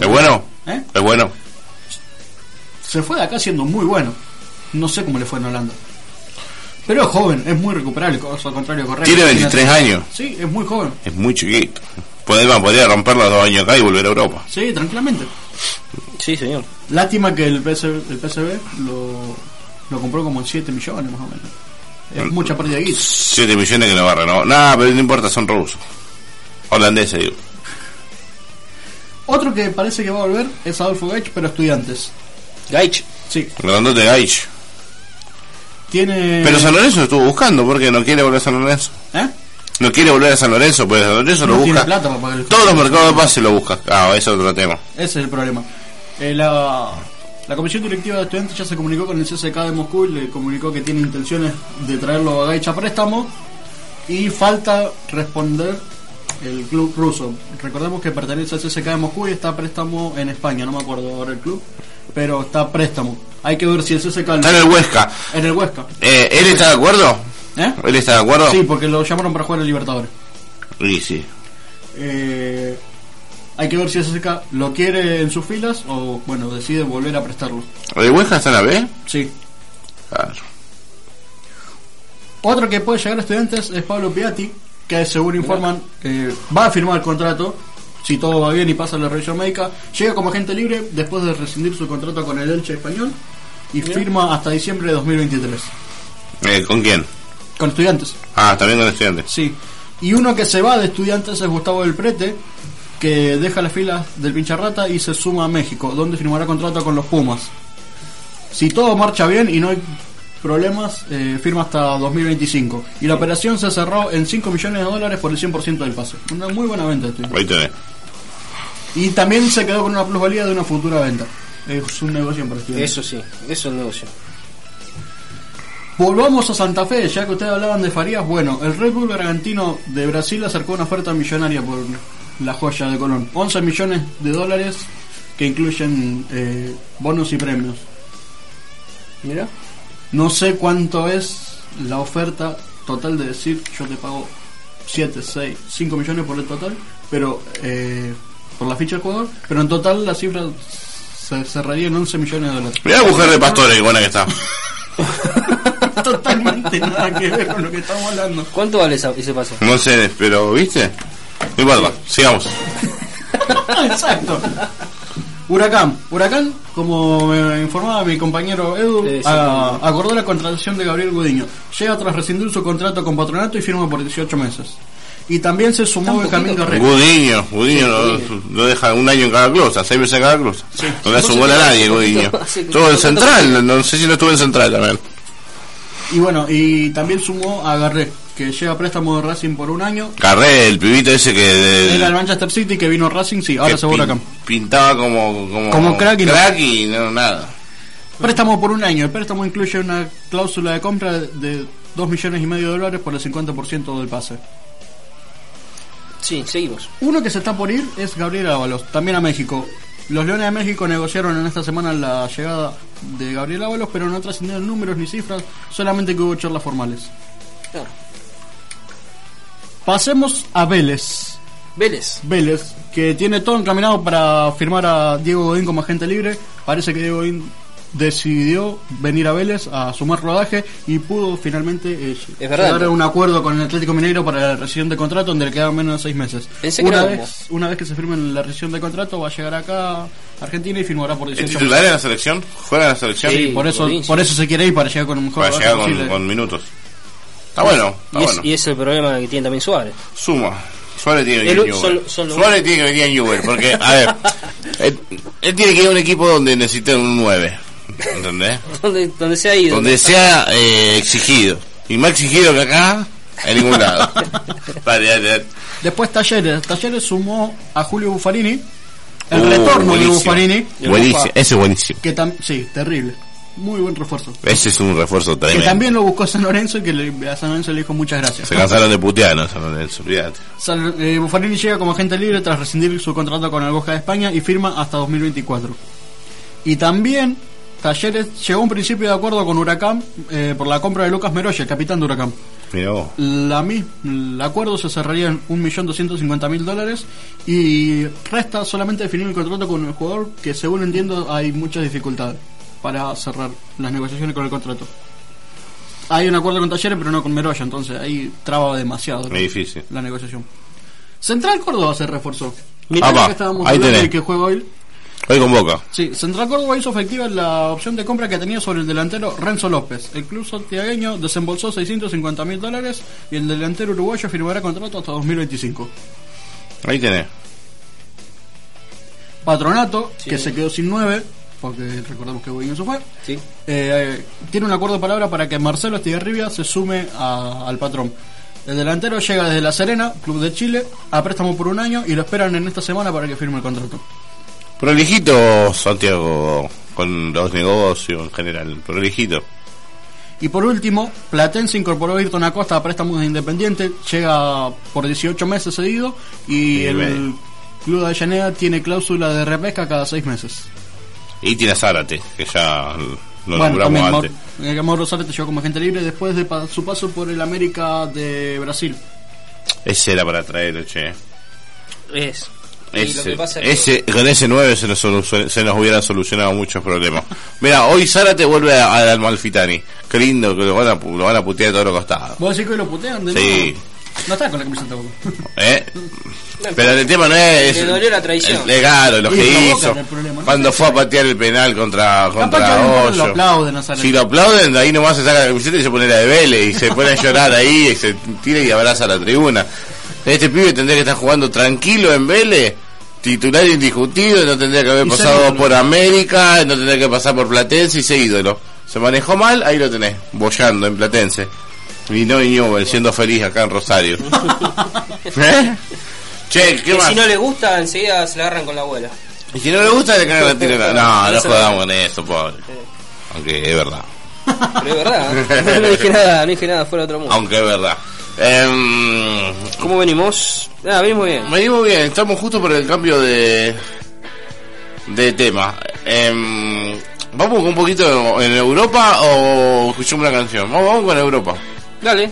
¿Es bueno? ¿Eh? Es bueno. Se fue de acá siendo muy bueno. No sé cómo le fue en Holanda. Pero es joven, es muy recuperable, cosa contrario correcto. Tiene 23 años. Sí, es muy joven. Es muy chiquito. Podría, podría romper los dos años acá y volver a Europa. Sí, tranquilamente. Sí, señor. Lástima que el PSV, el PSV lo, lo compró como en 7 millones más o menos. Es mucha pérdida de guita. 7 millones que no va a renovar. Nada, pero no importa, son rusos. Holandeses, digo. Otro que parece que va a volver es Adolfo Gaich, pero estudiantes. Gaich. Sí, Grandote Gaich. tiene. Pero San Lorenzo estuvo buscando, porque no quiere volver a San Lorenzo. ¿Eh? No quiere volver a San Lorenzo, pues San Lorenzo lo No busca. plata para pagar el Todos los mercados de pase lo busca. Ah, ese es otro tema. Ese es el problema. Eh, la, la Comisión Directiva de Estudiantes ya se comunicó con el CSK de Moscú y le comunicó que tiene intenciones de traerlo a Gaicha a préstamo y falta responder el club ruso. Recordemos que pertenece al CSK de Moscú y está a préstamo en España, no me acuerdo ahora el club, pero está a préstamo. Hay que ver si el CSK... Está en el Huesca. En el Huesca. Eh, ¿Él está de acuerdo? ¿Eh? ¿Él está de acuerdo? Sí, porque lo llamaron para jugar el Libertadores. Y sí. Eh, hay que ver si el CSK lo quiere en sus filas o, bueno, decide volver a prestarlo. ¿El Huesca está en la B? Sí. Claro. Otro que puede llegar a estudiantes es Pablo Piatti, que según informan eh, va a firmar el contrato, si todo va bien y pasa la revisión médica, llega como agente libre después de rescindir su contrato con el Elche español y Bien. firma hasta diciembre de 2023. Eh, ¿Con quién? Con estudiantes. Ah, también con estudiantes. Sí. Y uno que se va de estudiantes es Gustavo del Prete, que deja las filas del Pincharrata y se suma a México, donde firmará contrato con los Pumas. Si todo marcha bien y no hay problemas, eh, firma hasta 2025. Y la operación se cerró en 5 millones de dólares por el 100% del pase. Una muy buena venta. este. Ahí tenés. Y también se quedó con una plusvalía de una futura venta. Es un negocio para estudiantes. Eso sí, eso es el negocio. Volvamos a Santa Fe, ya que ustedes hablaban de Farías. Bueno, el Red Bull Bragantino de Brasil acercó una oferta millonaria por la joya de Colón. 11 millones de dólares que incluyen eh, bonos y premios. Mira. No sé cuánto es la oferta total de decir yo te pago 7, 6, 5 millones por el total, pero eh, por la ficha del jugador, pero en total la cifra se cerraría en 11 millones de dólares. La mujer de Pastore, qué buena que está. (laughs) Totalmente nada que ver con lo que estamos hablando. ¿Cuánto vale esa- ese paso? No sé, pero ¿viste? No importa, sigamos. (laughs) Exacto. Huracán. Huracán, como me informaba mi compañero Edu, Sí, sí, a- acordó la contratación de Gabriel Gudiño. Llega tras rescindir su contrato con Patronato y firma por 18 meses. Y también se sumó Benjamín Guerrero. Gudiño, Gudiño lo, lo deja un año en cada sea, seis meses en cada. No le hace un gol a nadie, Gudiño. Estuvo en Central, no, no sé si no estuvo en Central también. Y bueno, y también sumó a Garré, que llega a préstamo de Racing por un año. Carré, el pibito ese que, de- Era el Manchester City que vino Racing, sí, ahora se va a Huracán. pin- pintaba como, como, Como crack y no. y no, nada. Préstamo por un año. El préstamo incluye una cláusula de compra de 2 millones y medio de dólares por el 50% del pase. Sí, seguimos. Uno que se está por ir es Gabriel Ábalos, también a México. Los Leones de México negociaron en esta semana la llegada de Gabriel Ábalos, pero no trascendieron números ni cifras, solamente que hubo charlas formales. Ah. Pasemos a Vélez. Vélez. Vélez, que tiene todo encaminado para firmar a Diego Godín como agente libre. Parece que Diego Godín decidió venir a Vélez a sumar rodaje y pudo finalmente eh, verdad, llegar a ¿no? un acuerdo con el Atlético Mineiro para la rescisión de contrato donde le quedan menos de seis meses. Una, vez, una vez que se firme la rescisión de contrato va a llegar acá a Argentina y firmará por ¿Es 18 titular en la selección? ¿Juega en la selección? Sí, por eso, Godín, por eso se quiere ir para llegar con un mejor Para llegar con minutos. Está bueno, está y, es, bueno. y es el problema que tiene también Suárez. Suma. Suárez tiene que El- venir a son- Newell. son los- Suárez tiene que venir a Newell, porque, a ver, (laughs) él, él tiene que ir a un equipo donde necesite un 9. ¿Entendés? (laughs) donde, donde se ha ido. Donde sea eh, exigido. Y más exigido que acá, en ningún lado. (laughs) Dale, dale, dale. Después Talleres. Talleres sumó a Julio Buffarini. El Uh, retorno de buenísimo. Buffarini. Buenísimo, ese es buenísimo. Que tam- sí, terrible. Muy buen refuerzo. Ese es un refuerzo Que tremendo. también lo buscó San Lorenzo y que le- a San Lorenzo le dijo muchas gracias. Se cansaron de putearnos, San Lorenzo, olvídate. Eh, Buffarini llega como agente libre tras rescindir su contrato con el Boca de España y firma hasta 2024. Y también Talleres llegó a un principio de acuerdo con Huracán eh, por la compra de Lucas Meroya, el capitán de Huracán. Vos. La el acuerdo se cerraría en 1.250.000 dólares y resta solamente definir el contrato con el jugador que según entiendo hay muchas dificultades para cerrar las negociaciones con el contrato. Hay un acuerdo con Talleres pero no con Meroya, entonces ahí traba demasiado Es difícil. la negociación. Central Córdoba se reforzó. Mirá. Apa, que estábamos ahí hablando que juega hoy. Hoy con Boca. Sí, Central Córdoba hizo efectiva la opción de compra que tenía sobre el delantero Renzo López. El club santiagueño desembolsó 650 mil dólares y el delantero uruguayo firmará contrato hasta 2025. Ahí tenés. Patronato, que se quedó sin 9, porque recordamos que Guiño se fue, Sí. eh, tiene un acuerdo de palabra para que Marcelo Estigarribia se sume a- al patrón. El delantero llega desde La Serena, Club de Chile, a préstamo por un año y lo esperan en esta semana para que firme el contrato. Prolijito, Santiago, con los negocios en general. Prolijito. Y por último, Platense incorporó a Ayrton Acosta a préstamos de Independiente, llega por 18 meses cedido y Sí, el. Club de Avellaneda tiene cláusula de repesca cada 6 meses. Y tiene a Zárate, que ya lo bueno, nombramos antes. Mauro, eh, Mauro Zárate llegó como agente libre después de pa- su paso por el América de Brasil. Ese era para traerlo, che. Es. Ese, que pasa es que- ese, con ese 9 se nos, se nos hubieran solucionado muchos problemas. Mira, hoy Zárate vuelve a- al Almalfitani. Qué lindo que lo van a, lo van a putear de todos los costados. ¿Vos decís que hoy lo putean de Sí. nuevo? No está con la camiseta tampoco. ¿Eh? (laughs) Pero el tema no es. Le dolió la traición. legado, lo que hizo. Cuando fue a patear el penal contra, contra a lo aplauden a. Si lo aplauden, ahí nomás se saca la camiseta y se pone la de Vélez. Y se pone a llorar ahí, y se tira y abraza la tribuna. Este pibe tendría que estar jugando tranquilo en Vélez. Titular indiscutido, no tendría que haber pasado ídolo. por América, no tendría que pasar por Platense y ser ídolo. Se manejó mal, ahí lo tenés, bollando en Platense. Y no y Newell, siendo feliz acá en Rosario. (laughs) ¿Eh? Che, ¿qué que más? si no le gusta, enseguida se la agarran con la abuela. Y si no le gusta, le cagan la tira. No, no jodamos en eso, pobre. Aunque es verdad. Pero es verdad, ¿eh? (laughs) no dije nada, no dije nada fuera de otro mundo. Aunque es verdad. Em, ¿Cómo venimos? Ah, venimos bien. venimos bien, estamos justo por el cambio de de tema. Em, ¿Vamos con un poquito en Europa o escuchamos una canción? Vamos, vamos con Europa. Dale.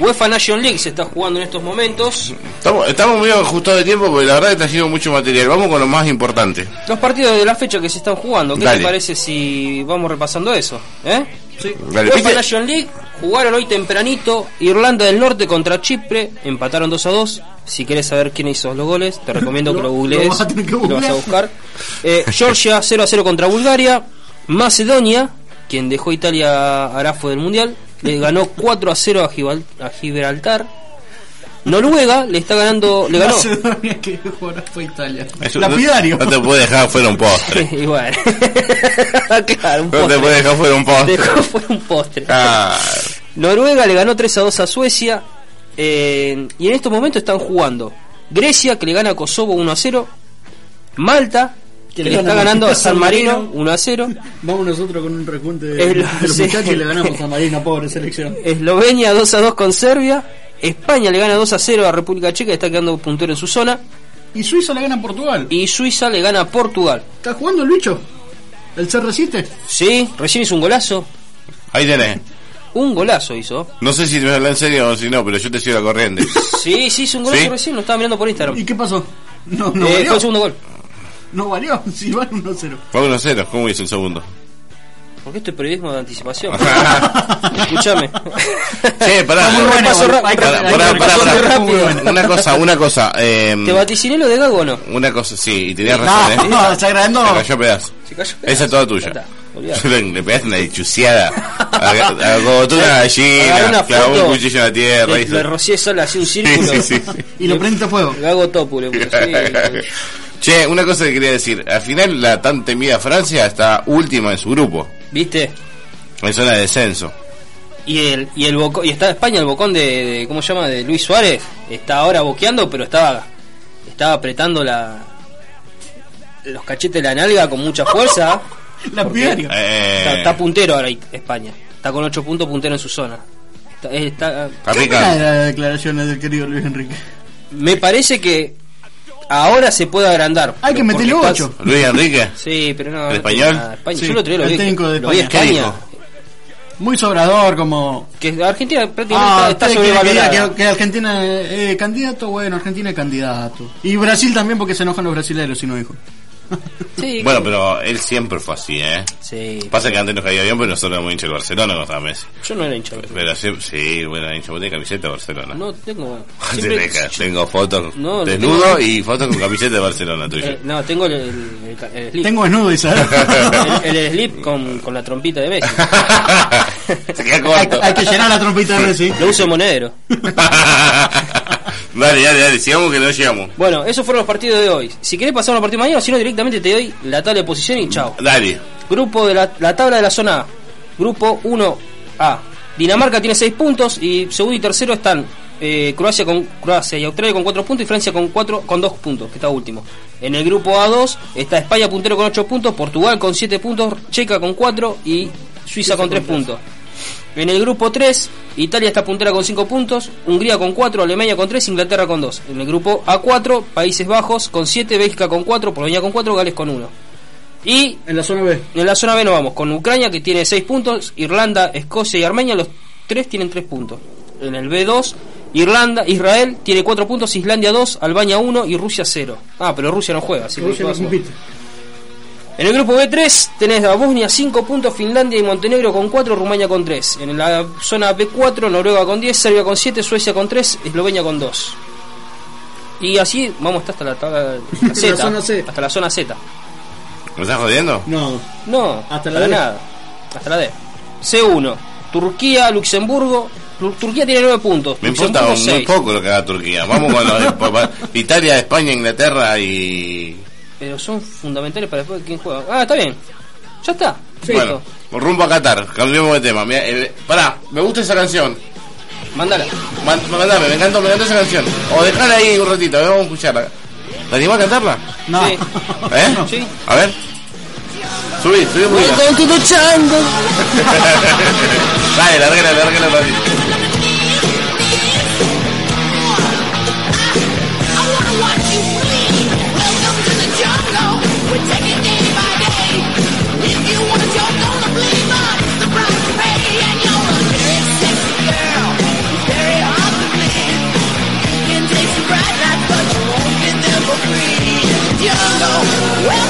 UEFA Nation League se está jugando en estos momentos. Estamos, estamos muy ajustados de tiempo porque la verdad está haciendo mucho material. Vamos con lo más importante. Los partidos de la fecha que se están jugando. ¿Qué Dale. te parece si vamos repasando eso? ¿Eh? Sí. Dale, UEFA. Nation League jugaron hoy tempranito Irlanda del Norte contra Chipre, empataron 2 a 2. Si querés saber quién hizo los goles, te recomiendo que lo googlees. lo vas a tener que lo vas a buscar. Eh, (laughs) Georgia 0 a 0 contra Bulgaria. Macedonia, quien dejó Italia Arafo del Mundial, le ganó 4 a 0 a, Gibal- a Gibraltar. Noruega le está ganando, le ganó. (laughs) Macedonia que fue Italia. Eso Lapidario. No, no te puede dejar fuera un postre. (laughs) y bueno. (laughs) claro, un No te postre. puede dejar fuera un postre. Dejó fuera un postre. Ah, Noruega le ganó 3 a 2 a Suecia. eh, y en estos momentos están jugando Grecia, que le gana a Kosovo 1 a 0. Malta, que, le está ganando a San Marino 1 a 0. Vamos nosotros con un recuente de, El- de los sí. muchachos y le ganamos a San Marino, (laughs) pobre selección. Eslovenia 2 a 2 con Serbia. España le gana 2 a 0 a República Checa, está quedando puntero en su zona. Y Suiza le gana a Portugal. Y Suiza le gana a Portugal. ¿Está jugando el bicho? ¿El se resiste? Sí, recién hizo un golazo. ahí tenés. Un golazo hizo. No sé si me habla en serio o si no, pero yo te sigo la corriente. Sí, sí, hizo un golazo ¿Sí? recién, lo estaba mirando por Instagram. ¿Y qué pasó? No, no Eh, fue el segundo gol. No valió. (laughs) Si van 1-0. Va 1 0, ¿cómo hizo el segundo? Porque esto es periodismo de anticipación. (laughs) Escúchame. Che, pará. Está Pará, pará. Una cosa, una cosa. Eh, ¿Te vaticiné lo de Gago o no? una cosa, sí, y tenías razón, No, ¿eh? no, se agradó. Se cayó a pedazo. Se cayó. Esa es toda tuya. Está. Le pegaste una dichuciada. A, a, como tú una gallina, clavó un cuchillo en la tierra. Le, rocié sola, así un círculo. sí, sí, sí. Y lo prendiste a fuego. Gago topu le puse, sí. (laughs) Che, una cosa que quería decir. Al final, la tan temida Francia está última en su grupo. ¿Viste? En zona de descenso. Y el, y el bocón, y está España, el bocón de, de- ¿cómo se llama? De Luis Suárez, está ahora boqueando, pero estaba, estaba apretando la los cachetes de la nalga con mucha fuerza. (laughs) Lapidario. Eh, Está, está puntero ahora España. Está con 8 puntos puntero en su zona. Está- está- ¿Qué las declaraciones del querido Luis Enrique? me parece que ahora se puede agrandar. Hay que meterle está- 8. Luis Enrique. Sí, pero no. ¿El español? tiene nada. España. Sí, Yo lo otro día lo el vi, técnico de España. ¿Qué España. dijo? Muy sobrador, como. Que Argentina prácticamente Ah, está, está sobrevalorada. que, que Argentina es eh, candidato, bueno, Argentina es candidato. Y Brasil también porque se enojan los brasileños si no dijo. Sí, Bueno, pero él siempre fue así, ¿eh? sí. Pasa que antes nos caía bien, pero nosotros éramos hinchas del Barcelona cuando estaba Messi. Yo no era hincha. de Pero siempre, sí, bueno, hincha, vos tenés camiseta de Barcelona. No tengo. (laughs) Siempre- tengo fotos No, desnudo tengo- y fotos con camiseta de Barcelona tuya. eh, no, tengo el, el, el- el slip. Tengo desnudo, Isabel. (laughs) el, el slip con, con la trompita de Messi. (laughs) Se queda hay, corto. hay que llenar la trompita de Messi. Lo uso de monedero. Dale, dale, dale, sigamos que no llegamos. Bueno, esos fueron los partidos de hoy. Si querés pasar a los partidos de mañana, si no, directamente te doy la tabla de posición y chao. Dale. Grupo de la, la tabla de la zona A. Grupo 1A. Dinamarca tiene 6 puntos y segundo y tercero están eh, Croacia con Croacia y Australia con 4 puntos y Francia con 4 con 2 puntos, que está último. En el grupo A2 está España puntero con 8 puntos, Portugal con 7 puntos, Checa con 4 y Suiza con 3 puntos. En el grupo 3, Italia está puntera con 5 puntos, Hungría con 4, Alemania con 3, Inglaterra con 2. En el grupo A4, Países Bajos con 7, Bélgica con 4, Polonia con 4, Gales con 1. Y en la zona B. En la zona B nos vamos con Ucrania que tiene 6 puntos, Irlanda, Escocia y Armenia, los tres tienen 3 puntos. En el B2, Irlanda, Israel tiene 4 puntos, Islandia 2, Albania 1 y Rusia 0. Ah, pero Rusia no juega, así que Rusia no pasa. compite. En el grupo B3 tenés a Bosnia 5 puntos, Finlandia y Montenegro con 4, Rumania con 3. En la zona B4, Noruega con 10, Serbia con 7, Suecia con 3, Eslovenia con 2. Y así vamos hasta la tabla la (laughs) La Z, zona C. hasta la zona Z. ¿Me estás jodiendo? No. No, Hasta la D. nada. Hasta la D. C1, Turquía, Luxemburgo. Tur- Turquía tiene 9 puntos. Me importa muy 6. poco lo que haga Turquía. Vamos con los, (laughs) Italia, España, Inglaterra y. Pero son fundamentales para después quién juega. Ah, está bien. Ya está. Bueno, rumbo a Qatar. Cambiemos de tema. Mira, eh, pará, me gusta esa canción. Mándala. Man- Mandame, me encantó, me encantó esa canción. O dejala ahí un ratito, a ver, vamos a escucharla. ¿Te animás a cantarla? No. Sí. ¿Eh? Sí. A ver. Subí, subí un poquito. Welcome to the jungle. Dale, larguela, larguela un ratito. you know.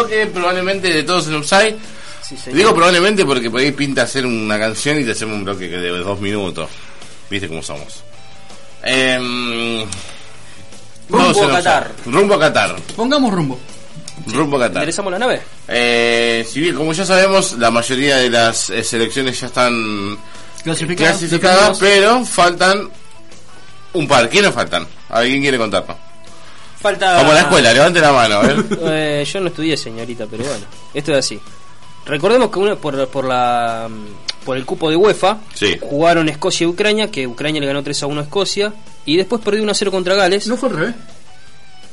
Bloque, probablemente de todos en Upside. señor. Digo probablemente porque por ahí pinta hacer una canción y te hacemos un bloque que de dos minutos. ¿Viste cómo somos? Em, Rumbo a Qatar. Rumbo a Qatar. Pongamos rumbo. Rumbo a Qatar. ¿Interesamos la nave? Eh, si bien, como ya sabemos, la mayoría de las eh, selecciones ya están Clasificadas. clasificadas, pero faltan un par. ¿Quiénes faltan? ¿Alguien quiere contarnos? Falta. Como la escuela, levante la mano, a ver. Eh, yo no estudié, señorita, pero bueno, esto es así. Recordemos que uno, por, por, la, mm, por el cupo de UEFA Sí. jugaron Escocia y Ucrania, que Ucrania le ganó 3 a 1 a Escocia, y después perdió 1 a 0 contra Gales. ¿No fue al revés?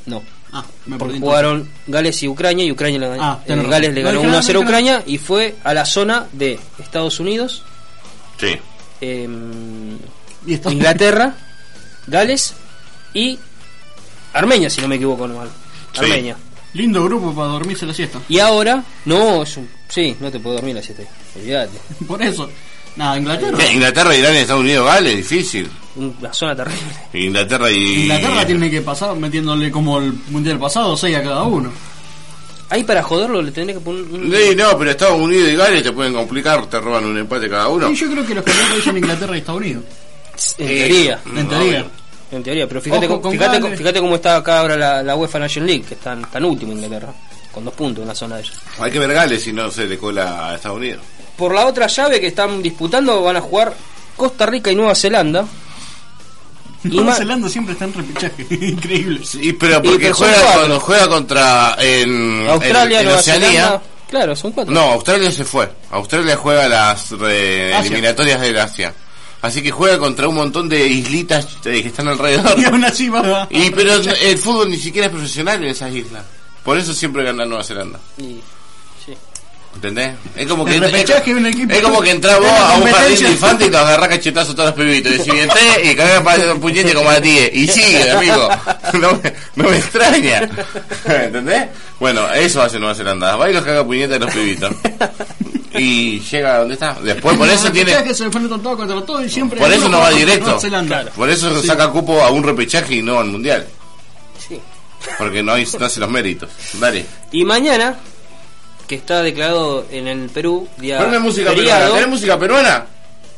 No. Ah, me Porque perdí. jugaron Gales y Ucrania, y Ucrania le ganó, Ah, eh. Gales le ganó dije 1 a nada, 0 a. Ucrania, y fue a la zona de Estados Unidos, Sí. em, Y Inglaterra, (laughs) Gales y Armenia, si no me equivoco mal. Sí. Armenia. Lindo grupo para dormirse la siesta. Y ahora, no, es un, sí, no te puedo dormir la siesta. Olvídate. (laughs) Por eso. Nada, Inglaterra. ¿Qué? Inglaterra, Irán y Estados Unidos, Gales, difícil. Una zona terrible. Inglaterra y. Inglaterra tiene que pasar metiéndole como el mundial pasado, 6 a cada uno. Ahí para joderlo le tendré que poner un... Sí, no, pero Estados Unidos y Gales te pueden complicar, te roban un empate cada uno. Y yo creo que los campeones (coughs) dicen Inglaterra y Estados Unidos. En teoría. En teoría. En teoría, pero fíjate, Ojo con fíjate, Gales. fíjate cómo está acá ahora la, la UEFA National League, que están tan último Inglaterra, con dos puntos en la zona de ellos. Hay que ver Gales si no se le cola a Estados Unidos. Por la otra llave que están disputando van a jugar Costa Rica y Nueva Zelanda. (laughs) Y Nueva Zelanda siempre está en repechaje. (laughs) Increíble. Sí, pero porque juega, cuando juega contra en, Australia, en- en Nueva Oceanía. Zelanda. Claro, son cuatro. No, Australia se fue. Australia juega las re- Asia. eliminatorias del Asia. Así que juega contra un montón de islitas eh, que están alrededor. (laughs) Y aún así va. Y pero el fútbol ni siquiera es profesional en esas islas. Por eso siempre gana Nueva Zelanda. Y- sí. ¿Entendés? Es como que es como que entras vos a un jardín de infantes y te agarrás cachetazos a todos los pibitos. Y si entré y cagás para un puñete como a ti. Y sigue, amigo. (laughs) No me, no me extraña. (laughs) ¿Entendés? Bueno, eso hace Nueva Zelanda. Va y los caga puñetes a los pibitos. Y llega a donde está. Después por eso tiene. que se enfrentan todos contra todos y siempre. Por eso no va directo. Por eso Sí. saca cupo a un repechaje y no al mundial. Sí. Porque no, hay, no hace los méritos. Dale. Y mañana, que está declarado en el Perú, día Ponme música feriado, peruana. ¿Tenés música peruana?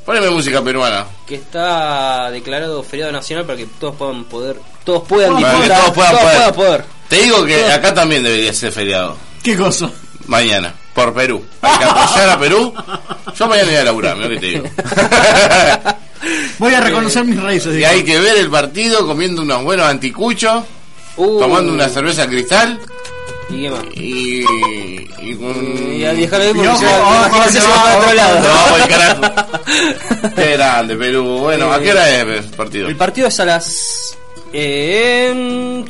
Poneme música peruana. que está declarado feriado nacional para que todos puedan poder, todos puedan que disfrutar, todos puedan poder. poder. Te digo que Todos- acá también debería ser feriado. ¿Qué cosa? Mañana, por Perú. Hay que apoyar a Perú. Yo mañana voy a laburar, mira que te digo. (laughs) Voy a reconocer mis raíces. y digo. hay que ver el partido comiendo unos buenos anticuchos, Uh, tomando una cerveza cristal ¿Y qué más? y. y con. Y a dejar de porque se va- para otro lado. No, el carajo. (laughs) Qué grande, Perú. Bueno, ¿a qué hora es el partido? El partido es a las. Eh,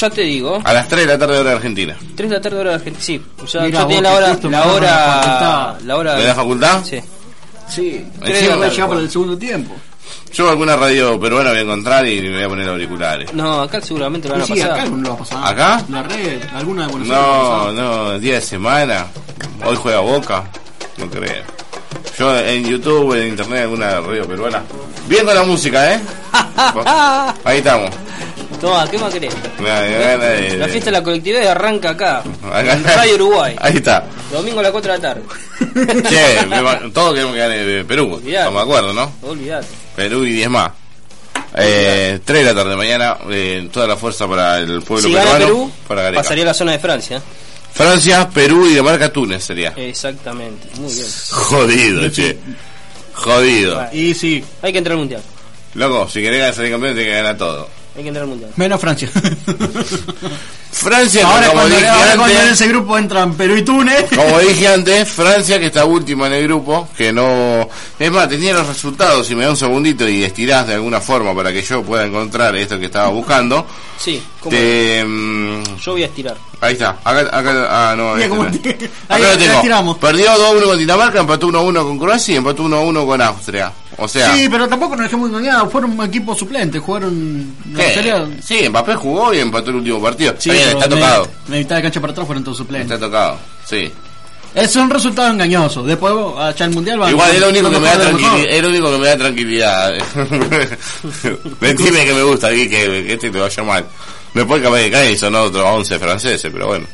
ya te digo. A las 3 de la tarde hora de Argentina. 3 de la tarde hora de Argentina. Sí, o sea, Mirá ya tiene la hora. La hora. La hora. ¿De la facultad? Sí. Sí, creo ya para el segundo tiempo. Yo alguna radio peruana voy a encontrar y me voy a poner auriculares. No, acá seguramente lo van a Sí, acá pasar. alguno lo va a pasar. ¿Acá? La red, alguna de Buenos Aires. No, pasar. no, día de semana. Hoy juega Boca. No creo. Yo en YouTube, en internet, alguna radio peruana. Bien con la música, ¿eh? (laughs) Ahí estamos. Toma, ¿qué más querés? Me La fiesta de la colectividad arranca acá. Acá. En Radio Uruguay. Ahí está. Domingo a las 4 de la tarde. (laughs) Che, me todos queremos que gane de Perú. Olvidate. Estamos de acuerdo, ¿no? Olvídate. Perú y 10 más. Eh, 3 de la tarde mañana, eh, toda la fuerza para el pueblo Si gana peruano. Perú, para Gareca. pasaría a la zona de Francia. Francia, Perú y Dinamarca, Túnez sería. Exactamente. Muy bien. Jodido, che. Jodido. Y sí, Hay que entrar al mundial. Loco, si querés salir campeón, tenés que ganar todo. Hay que entrar al mundial. menos Francia. (laughs) Francia, ahora como cuando, dije ahora cuando en antes, ese grupo entran Perú y Túnez. como (laughs) dije antes, Francia que está última en el grupo, que no... Es más, tenía los resultados, si me da un segundito y estirás de alguna forma para que yo pueda encontrar esto que estaba buscando, (laughs) Sí, ¿cómo te... mm, Yo voy a estirar. Ahí está, acá, acá, ah, no, Mira este no. te- Acá ahí lo tengo. Perdió 2-1 con Dinamarca, empató 1-1 con Croacia y empató 1-1 con Austria. O sea, Sí, pero tampoco nos dejemos engañados. Fueron equipos suplentes. Jugaron. ¿qué? Australia- sí, Mbappé jugó y empató el último partido. Sí, está bien, tocado. De mitad de cancha para atrás fueron todos suplentes. Está tocado, sí. Es un resultado engañoso. Después, allá el mundial va Igual es lo único que me da. Es lo único que me da tranquilidad. (laughs) Mentime que me gusta, que, que este te vaya mal. Después capaz que cae y son otros 11 franceses, pero bueno.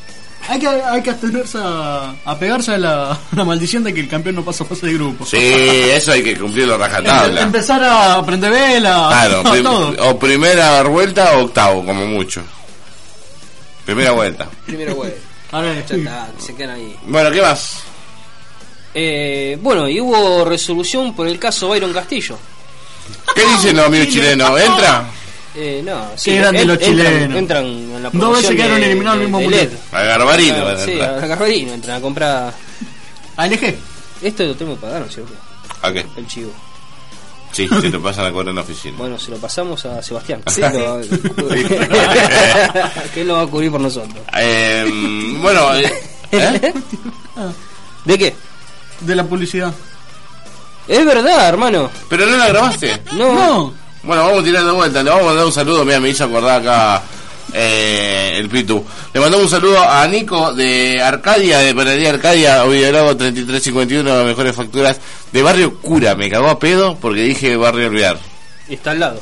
Hay que, hay que abstenerse a, a pegarse a la, (laughs) maldición de que el campeón no pasa a fase de grupo. Sí, eso hay que cumplirlo rajatabla. empezar a prender vela. Claro, (laughs) prim- todo. o primera vuelta o octavo, como mucho. Primera vuelta. Primero vuelta. (laughs) Ahora, se quedan ahí. Bueno, ¿qué más? Eh, bueno, y hubo resolución por el caso Byron Castillo. ¿Qué dicen los amigos chilenos? ¿Entra? Eh, no, Qué grande en- los entran- chilenos. Entran en la Dos veces quedaron de- eliminados al de- mismo de mundial. A Garbarino. Ah, van a Sí, a Garbarino entran a comprar. A LG. Esto lo tengo que pagar, ¿no es cierto? ¿A qué? El chivo. Sí, si te pasan a cobrar en la oficina. Bueno, se lo pasamos a Sebastián. Sí. que lo va- (laughs) (laughs) que él lo va a cubrir por nosotros. Eh, bueno, eh, ¿eh? ¿De qué? De la publicidad. Es verdad, hermano. ¿Pero no la grabaste? No. No. Bueno, vamos a tirar de vuelta. Le vamos a mandar un saludo. Mira, me hizo acordar acá eh, el Pitu. Le mandamos un saludo a Nico de Arcadia, de Panadería Arcadia, Ovidiolago 3351, las mejores facturas de Barrio Cura. Me cagó a pedo porque dije Barrio Olvidar. Está al lado.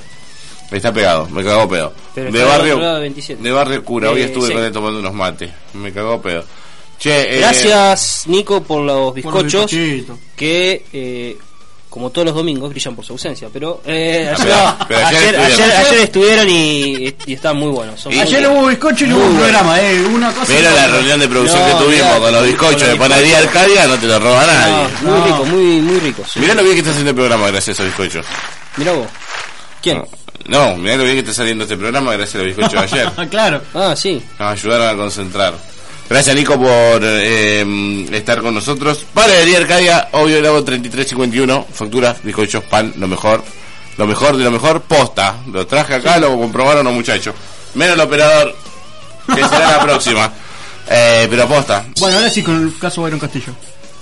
Está pegado, me cagó a pedo. Pero de Barrio de 27. de Barrio Cura. Hoy Eh, estuve sí. con él tomando unos mates. Me cagó a pedo. Che, eh, Gracias, Nico, por los bizcochos bizcochitos. que, eh, como todos los domingos, brillan por su ausencia. Pero, eh, ayer, pero- pero ayer ayer, estuvieron. ayer- ayer estuvieron y, y están muy buenos. Son muy Ayer buenos. hubo bizcocho y no hubo un programa, eh. Una cosa. Mira y la reunión de producción No, que tuvimos mirá, con los con bizcochos los de Panadería. Arcadia, no te lo roba nadie. No, muy rico, muy, muy rico. sí. Mirá lo bien que está haciendo el programa gracias a esos bizcochos. Mirá vos. ¿Quién? No, mirá lo bien que está saliendo este programa gracias a los bizcochos de ayer. Ah, (laughs) claro. Ah, sí. Nos ayudaron a concentrar. Gracias Nico por eh, estar con nosotros. Panadería Arcadia, obvio Lago 3351, facturas, bizcochos, pan, lo mejor. Lo mejor de lo mejor, posta. Lo traje acá, lo comprobaron los muchachos. Menos el operador, que será la (laughs) próxima. Eh, pero posta. Bueno, ahora sí con el caso Byron Castillo.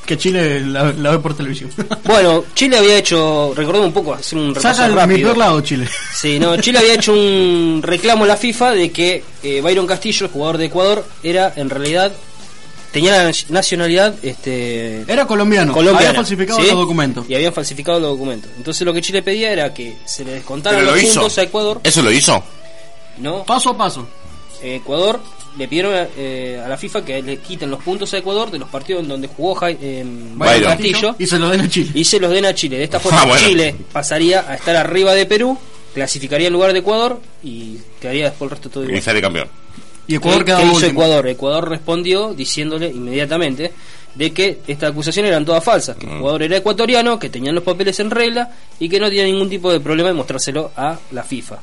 Que Chile la, la ve por televisión. (laughs) Bueno, Chile había hecho, recordemos un poco, hacer un repaso Saca el, mi rápido. peor lado, Chile. Sí, no, Chile había hecho un reclamo a la FIFA de que eh, Byron Castillo, el jugador de Ecuador, era en realidad tenía la nacionalidad este Era colombiano. colombiana, Había falsificado ¿sí? los documentos. y habían falsificado los documentos. Entonces lo que Chile pedía era que se le descontaran lo los hizo. puntos a Ecuador. ¿Eso lo hizo? No, Paso a paso. Eh, Ecuador le pidieron eh, a la FIFA que le quiten los puntos a Ecuador de los partidos en donde jugó Jai- eh, Byron. Castillo Y se lo den a Chile. y se los den a Chile. De esta forma Ah, bueno. Chile pasaría a estar arriba de Perú, clasificaría en lugar de Ecuador y quedaría después el resto todo igual. Y sale campeón. Y Ecuador ¿Qué, hizo. Ecuador? Ecuador respondió diciéndole inmediatamente de que estas acusaciones eran todas falsas, Mm. que el jugador era ecuatoriano, que tenían los papeles en regla y que no tenía ningún tipo de problema en mostrárselo a la FIFA.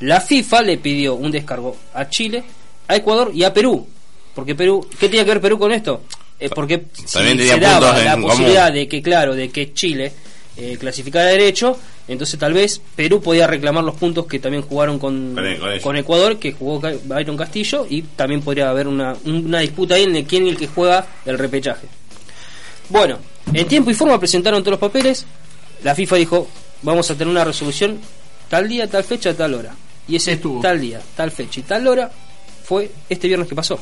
La FIFA le pidió un descargo a Chile, a Ecuador y a Perú. Porque Perú, ¿qué tenía que ver Perú con esto? Eh, porque También se daba la común. posibilidad de que, claro, de que Chile eh, clasificara derecho, entonces tal vez Perú podía reclamar los puntos que también jugaron con, Con Ecuador, que jugó Byron Castillo, y también podría haber una, una disputa ahí en el quién es el que juega el repechaje. Bueno, en tiempo y forma presentaron todos los papeles, la FIFA dijo, vamos a tener una resolución tal día, tal fecha, tal hora. Y ese Estuvo. tal día, tal fecha y tal hora fue este viernes que pasó.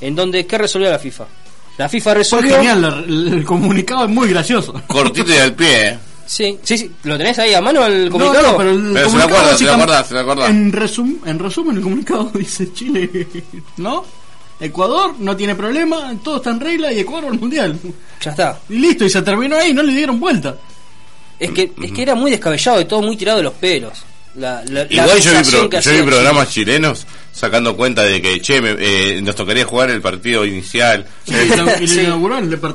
En donde, ¿qué resolvió la FIFA? La FIFA Fue resolvió... genial, la- el, el comunicado es muy gracioso. Cortito y al pie. eh. Sí, sí, sí. ¿Lo tenés ahí a mano el comunicado? no, pero el Pero se lo acuerda, se lo acuerda, se lo acuerda. En, resum, en resumen, el comunicado (laughs) dice Chile, ¿no? Ecuador no tiene problema, todo está en regla y Ecuador al mundial. Ya está. Y listo, y se terminó ahí, no le dieron vuelta. Es que, es que era muy descabellado y todo muy tirado de los pelos. La, la- la Igual yo vi, pro- yo programas chilenos sacando cuenta de que, che, me- eh, nos tocaría jugar el partido inicial. Y Sí.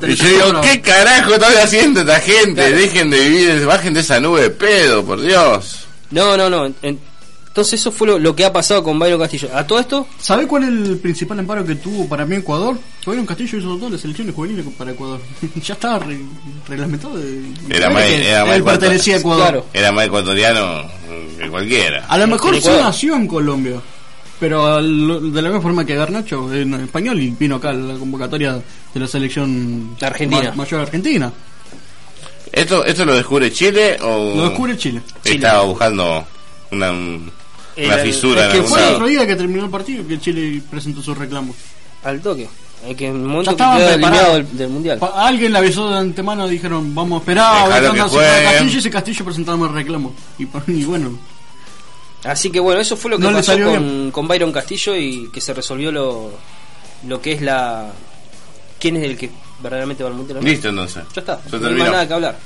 Y (laughs) yo digo. ¿qué carajo está haciendo esta gente? Claro. Dejen de vivir, bajen de esa nube de pedo, por Dios. No, no, no. en- entonces eso fue lo, lo que ha pasado con Byron Castillo. A todo esto, ¿Sabe cuál es el principal amparo que tuvo para mí Ecuador? Byron Castillo hizo todas las selecciones juveniles para Ecuador. (laughs) ya estaba re- reglamentado. De, Era más- que era más él pertenecía a Ecuador. Claro. Era más ecuatoriano que cualquiera. A lo mejor sí nació en Colombia. Pero al- de la misma forma que Garnacho en español y vino acá a la convocatoria de la selección Argentina. ma- mayor argentina. ¿Esto, ¿Esto lo descubre Chile o Lo descubre Chile. estaba buscando una, un- el- fisura es en que Fue el otro día que terminó el partido que Chile presentó sus reclamos. al toque. Hay que en el momento que eliminado del, del mundial. Pa- alguien le avisó de antemano, dijeron, vamos a esperar a ver qué. Castillo y ese Castillo presentaba el reclamo. Y, y bueno, Así que bueno, eso fue lo que No le pasó salió con, con Byron Castillo y que se resolvió lo, lo que es la. ¿Quién es el que verdaderamente va al mundial? Listo, entonces. Ya está, Se no hay más nada que hablar.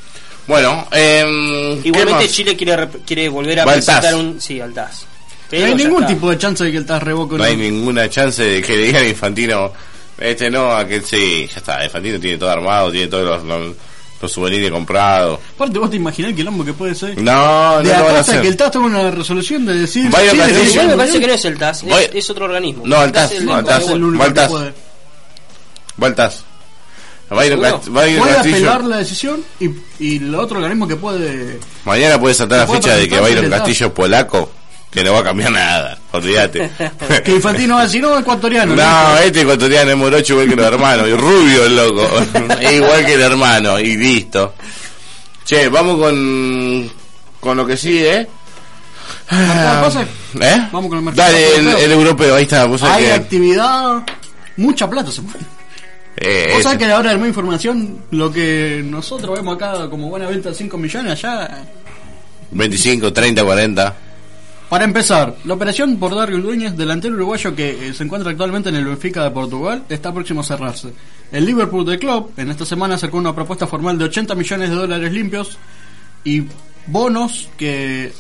Bueno, eh, ¿qué Igualmente? Chile quiere, quiere volver a presentar un. Sí, al TAS. No hay ningún está. tipo de chance de que el TAS revoque No hay ninguna chance de que le digan a Infantino, este no, aquel sí, ya está, Infantino tiene todo armado, tiene todos los, los, los souvenirs comprados. Aparte, vos te imaginás el quilombo que puede ser. No, no de lo van a que el TAS tome una resolución de decir. Vaya sí, Igual me parece que no es el TAS, Voy- es, es otro organismo. No, el TAS, es el no, el único TAS, el único que puede. Va al TAS. Ir Puede apelar la decisión y, y el otro organismo que puede. Mañana puede saltar la ficha de que el castillo polaco, que no va a cambiar nada, olvídate. (laughs) Que Infantino va a decir, no, ecuatoriano. No, este ecuatoriano es morocho igual que los hermanos, y rubio el loco, (laughs) igual que el hermano, y listo. Che, vamos con, con lo que sigue, ¿eh? ¿Eh? Vamos con el mercado Dale, el, europeo. el europeo, ahí está. Vos Hay que, actividad, mucha plata se mueve. eh, ese- sabés que a la hora de más información, lo que nosotros vemos acá como buena venta de 5 millones, allá. 25, 30, 40. Para empezar, la operación por Darwin Núñez, delantero uruguayo que eh, se encuentra actualmente en el Benfica de Portugal, está próximo a cerrarse. El Liverpool de Club en esta semana acercó una propuesta formal de 80 millones de dólares limpios y bonos que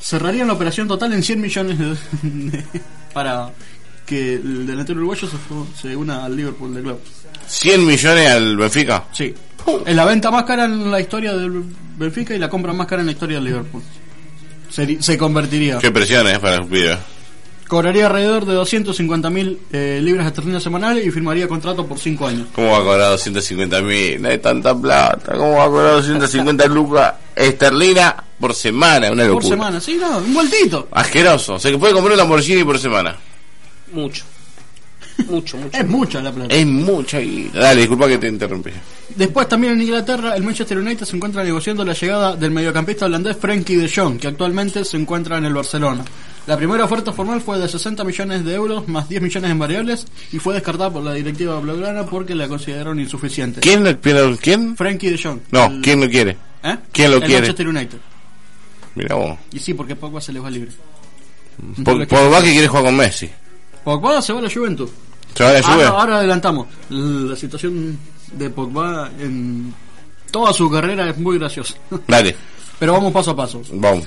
cerrarían la operación total en 100 millones de, (laughs) para que el delantero uruguayo se, se una al Liverpool de Club. 100 millones al Benfica. Sí. Es la venta más cara en la historia del Benfica y la compra más cara en la historia del Liverpool. Se convertiría. Qué presión es para los pibes. Cobraría alrededor de 250 mil libras esterlinas semanales y firmaría contrato por 5 años. ¿Cómo va a cobrar 250 mil? No hay tanta plata. ¿Cómo va a cobrar 250 lucas esterlina por semana? Una locura. Por semana, sí, no, un vueltito. Asqueroso. O sea que puede comprar un Lamborghini por semana. Mucho. Mucho, mucho. Es mucha la plata. Es mucha guita. Dale, disculpa que te interrumpí. Después también en Inglaterra, el Manchester United se encuentra negociando la llegada del mediocampista holandés Frenkie de Jong, que actualmente se encuentra en el Barcelona. La primera oferta formal fue de 60 millones de euros más 10 millones en variables y fue descartada por la directiva blaugrana porque la consideraron insuficiente. ¿Quién lo quiere? ¿Quién? Frenkie de Jong. No, El- ¿quién lo quiere? ¿Eh? ¿Quién lo el quiere? Manchester United. Mira vos. Y sí, porque Pogba se les va libre. Por, por va que quiere jugar con Messi. Pogba se va a la Juventus. ¿Se va a la Juve? Ahora, ahora adelantamos. La situación de Pogba en toda su carrera es muy graciosa. Dale, Pero vamos paso a paso. vamos.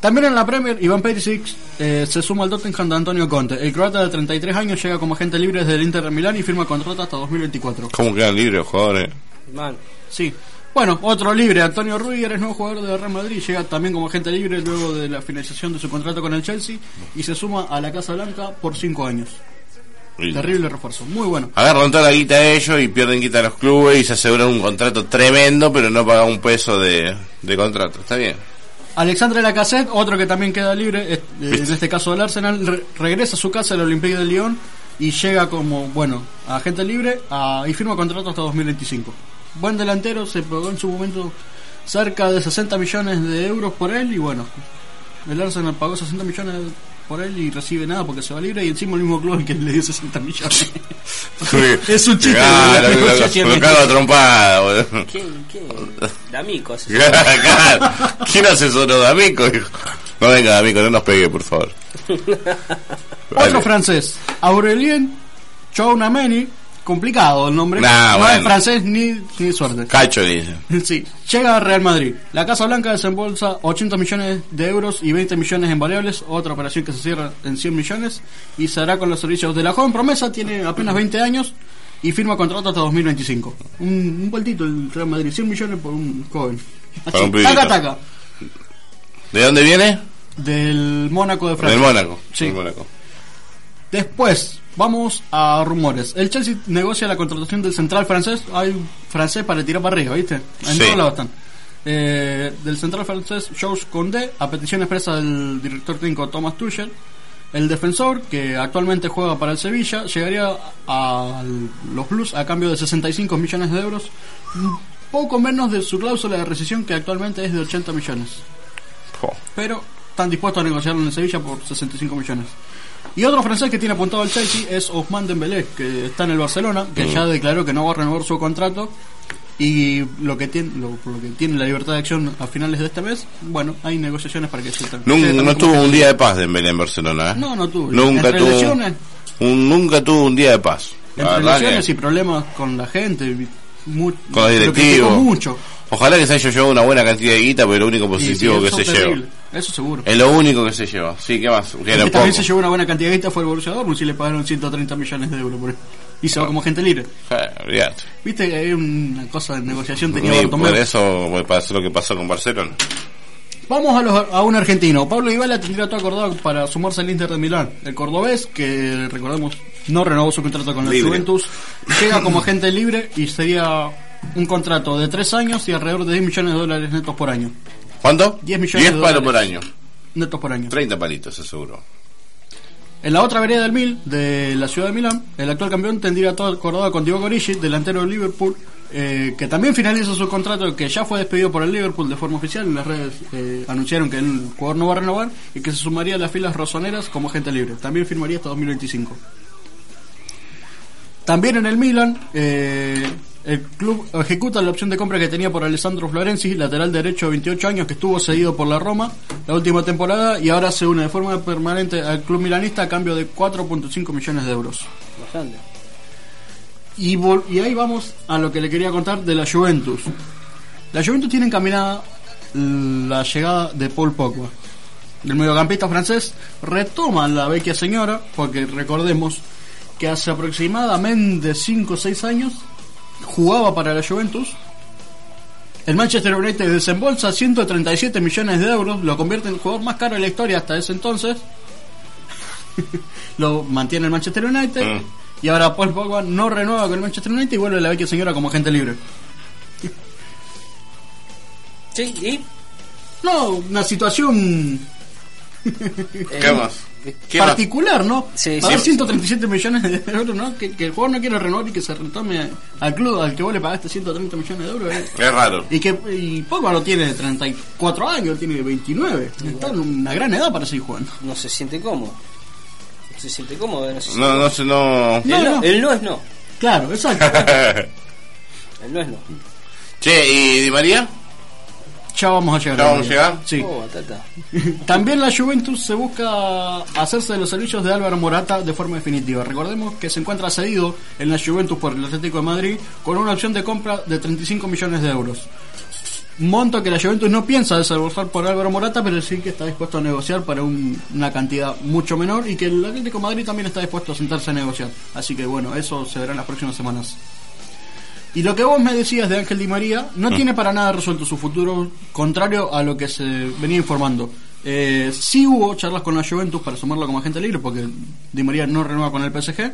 También en la Premier, Iván Perisic eh, se suma al Tottenham de Antonio Conte. El croata de 33 años llega como agente libre desde el Inter de Milán y firma contrato hasta 2024. ¿Cómo quedan libres los jugadores? Mal. Sí. Bueno, otro libre, Antonio Rudiger es nuevo jugador de Real Madrid, llega también como agente libre luego de la finalización de su contrato con el Chelsea y se suma a la Casa Blanca por 5 años. Terrible refuerzo, muy bueno. Agarran toda la guita de ellos y pierden guita a los clubes y se aseguran un contrato tremendo, pero no pagan un peso de, de contrato. Está bien. Alexandre Lacazette, otro que también queda libre, eh, en este caso del Arsenal, re- regresa a su casa al Olympique de Lyon y llega como, bueno, agente libre a- y firma contrato hasta 2025. Buen delantero, se pagó en su momento cerca de 60 millones de euros por él y bueno, el Arsenal pagó 60 millones por él y recibe nada porque se va libre y encima el mismo club el que le dio 60 millones. (laughs) es un chiste. Claro, de la trompada, boludo. ¿Quién? ¿Quién? D'Amico. (laughs) ¿Quién asesoró D'Amico? No venga, D'Amico, no nos pegue, por favor. (laughs) Otro francés, Aurelien Chouameni, complicado el nombre, Nah, no bueno. es francés ni, ni suerte. Cacho, dice. (laughs) Sí, llega a Real Madrid. La Casa Blanca desembolsa 80 millones de euros y 20 millones en variables, otra operación que se cierra en 100 millones y se hará con los servicios de la joven promesa, tiene apenas 20 años y firma contrato hasta 2025. Un, un vueltito el Real Madrid, 100 millones por un joven. Así, un pibito. taca, taca. ¿De dónde viene? Del Mónaco de Del Francia. Mónaco. Sí. Del Mónaco. Después, vamos a rumores. El Chelsea negocia la contratación del central francés. Hay francés para tirar para arriba, ¿viste? En Sí. todos lados están. Eh, del central francés Georges Condé, a petición expresa del director técnico Thomas Tuchel. El defensor, que actualmente juega para el Sevilla, llegaría a los Blues a cambio de 65 millones de euros. Poco menos de su cláusula de rescisión, que actualmente es de 80 millones pero están dispuestos a negociarlo en Sevilla por 65 millones. Y otro francés que tiene apuntado al Chelsea es Ousmane Dembélé, que está en el Barcelona, que Mm. ya declaró que no va a renovar su contrato y lo que tiene lo, que tiene la libertad de acción a finales de este mes, bueno, hay negociaciones para que se no como tuvo un día de paz Dembélé en Barcelona, ¿eh? No, no tuvo. Nunca Entre tuvo, un, nunca tuvo un día de paz. Entre lesiones que- y problemas con la gente. mu- Con directivos. mucho. Ojalá que se haya llevado una buena cantidad de guita, pero lo único positivo Y sí, que se es lleva. terrible, Eso seguro. Es lo único que se lleva. Sí, ¿qué más? Que que poco. también se llevó una buena cantidad de guita fue el Borussia Dortmund y le pagaron 130 millones de euros por él. Y se va como gente libre. Olvidate. Viste que hay una cosa de negociación tenía Y por eso pues, pasó lo que pasó con Barcelona. Vamos a, los- a un argentino. Pablo Dybala tendría todo acordado para sumarse al Inter de Milán. El cordobés, que recordemos no renovó su contrato con la. Juventus, llega como agente libre y sería un contrato de 3 años y alrededor de 10 millones de dólares netos por año. ¿Cuánto? 10 millones 10 de palos por año. Netos por año. 30 palitos, seguro. En la otra vereda del Mil, de la ciudad de Milán, el actual campeón tendría todo acordado con Diego Origi, delantero del Liverpool, eh, que también finaliza su contrato, que ya fue despedido por el Liverpool de forma oficial. En las redes eh, anunciaron que el jugador no va a renovar y que se sumaría a las filas rosoneras como agente libre. También firmaría hasta 2025. También en el Milan, eh, el club ejecuta la opción de compra que tenía por Alessandro Florenzi, lateral derecho de 28 años, que estuvo cedido por la Roma la última temporada y ahora se une de forma permanente al club milanista a cambio de 4.5 millones de euros. Bastante. Y, vol- y ahí vamos a lo que le quería contar de la Juventus. La Juventus tiene encaminada la llegada de Paul Pogba. El mediocampista francés retoma la vecchia señora, porque recordemos que hace aproximadamente 5 o 6 años jugaba para la Juventus. El Manchester United desembolsa 137 millones de euros, lo convierte en el jugador más caro de la historia hasta ese entonces. (laughs) lo mantiene el Manchester United. Mm. Y ahora Paul Pogba no renueva con el Manchester United y vuelve la vecchia señora como agente libre. Sí, y. No, una situación ¿Qué (laughs) más? Particular, ¿no? Sí, Pagar sí. 137 millones de euros, ¿no? Que, que el jugador no quiere renovar y que se retome al club al que vos le pagaste 130 millones de euros. ¿eh? Es raro. Y que y Pogba no tiene 34 años, tiene 29. Está en una gran edad para seguir jugando. No se siente cómodo. No se siente cómodo. No, se No, no sé, no. El, No, no, no. el no es no. Claro, exacto. (laughs) El no es no. che, ¿y Di María? Ya vamos a llegar. ¿Ya vamos a llegar? Sí. Oh. (laughs) También la Juventus se busca hacerse de los servicios de Álvaro Morata de forma definitiva. Recordemos que se encuentra cedido en la Juventus por el Atlético de Madrid con una opción de compra de 35 millones de euros. Monto que la Juventus no piensa desembolsar por Álvaro Morata, pero sí que está dispuesto a negociar para un- una cantidad mucho menor y que el Atlético de Madrid también está dispuesto a sentarse a negociar. Así que bueno, eso se verá en las próximas semanas. Y lo que vos me decías de Ángel Di María no tiene para nada resuelto su futuro, contrario a lo que se venía informando. Eh, sí hubo charlas con la Juventus para sumarlo como agente libre, porque Di María no renueva con el PSG.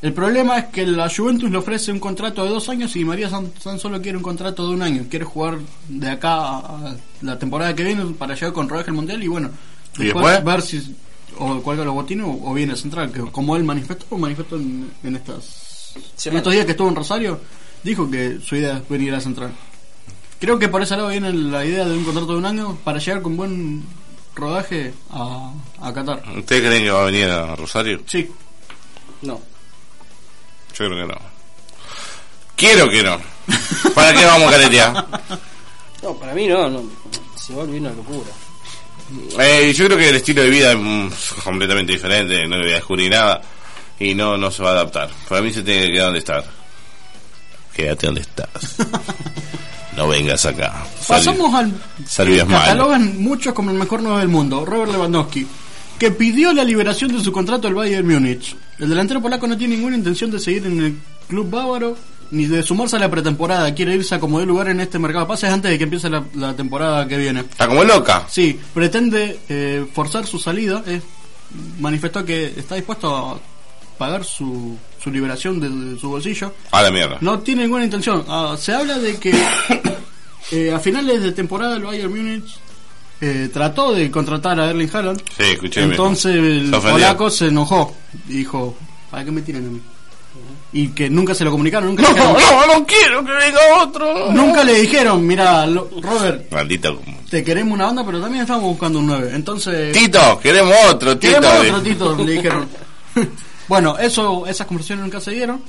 El problema es que la Juventus le ofrece un contrato de dos años y Di María tan, tan solo quiere un contrato de un año. Quiere jugar de acá a la temporada que viene para llegar con rodaje al mundial y bueno, ¿Y después después? ver si o cuelga los botines o, o viene central, que como él manifestó, manifestó en, en estas en estos días que estuvo en Rosario, dijo que su idea es venir a central. Creo que por ese lado viene la idea de un contrato de un año para llegar con buen rodaje a, a Qatar. ¿Ustedes creen que va a venir a Rosario? Sí, No. Yo creo que no. Quiero que no. ¿Para qué vamos a caretear? No, para mí no. no. Se va a volver una locura. Eh, yo creo que el estilo de vida es mm, completamente diferente, no le voy a descubrir nada y no, no se va a adaptar. Para mí se tiene que quedar donde estar. Quédate donde estás. (laughs) No vengas acá. Sal- pasamos al Salvías mal. catalogan muchos como el mejor 9 del mundo, Robert Lewandowski, que pidió la liberación de su contrato al Bayern Múnich. El delantero polaco no tiene ninguna intención de seguir en el club bávaro ni de sumarse a la pretemporada. Quiere irse a como de lugar en este mercado de pases antes de que empiece la, la temporada que viene. Está como loca. Sí, pretende eh, forzar su salida. eh, manifestó que está dispuesto a pagar su, su liberación de, de su bolsillo. A la mierda. No tiene ninguna intención. Ah, se habla de que (coughs) eh, a finales de temporada el Bayern Múnich eh, trató de contratar a Erling Haaland. Sí, escuché. Entonces el Se polaco se enojó dijo, ¿para qué me tiran a mí? Y que nunca se lo comunicaron, nunca, No, dijeron, no, no quiero que venga otro. nunca le dijeron, mira, lo- Robert, Maldito. te queremos una banda, pero también estamos buscando un 9. Entonces, Tito, queremos otro, Tito. queremos otro Tito, le dijeron. (laughs) bueno, eso, esas conversaciones nunca se dieron.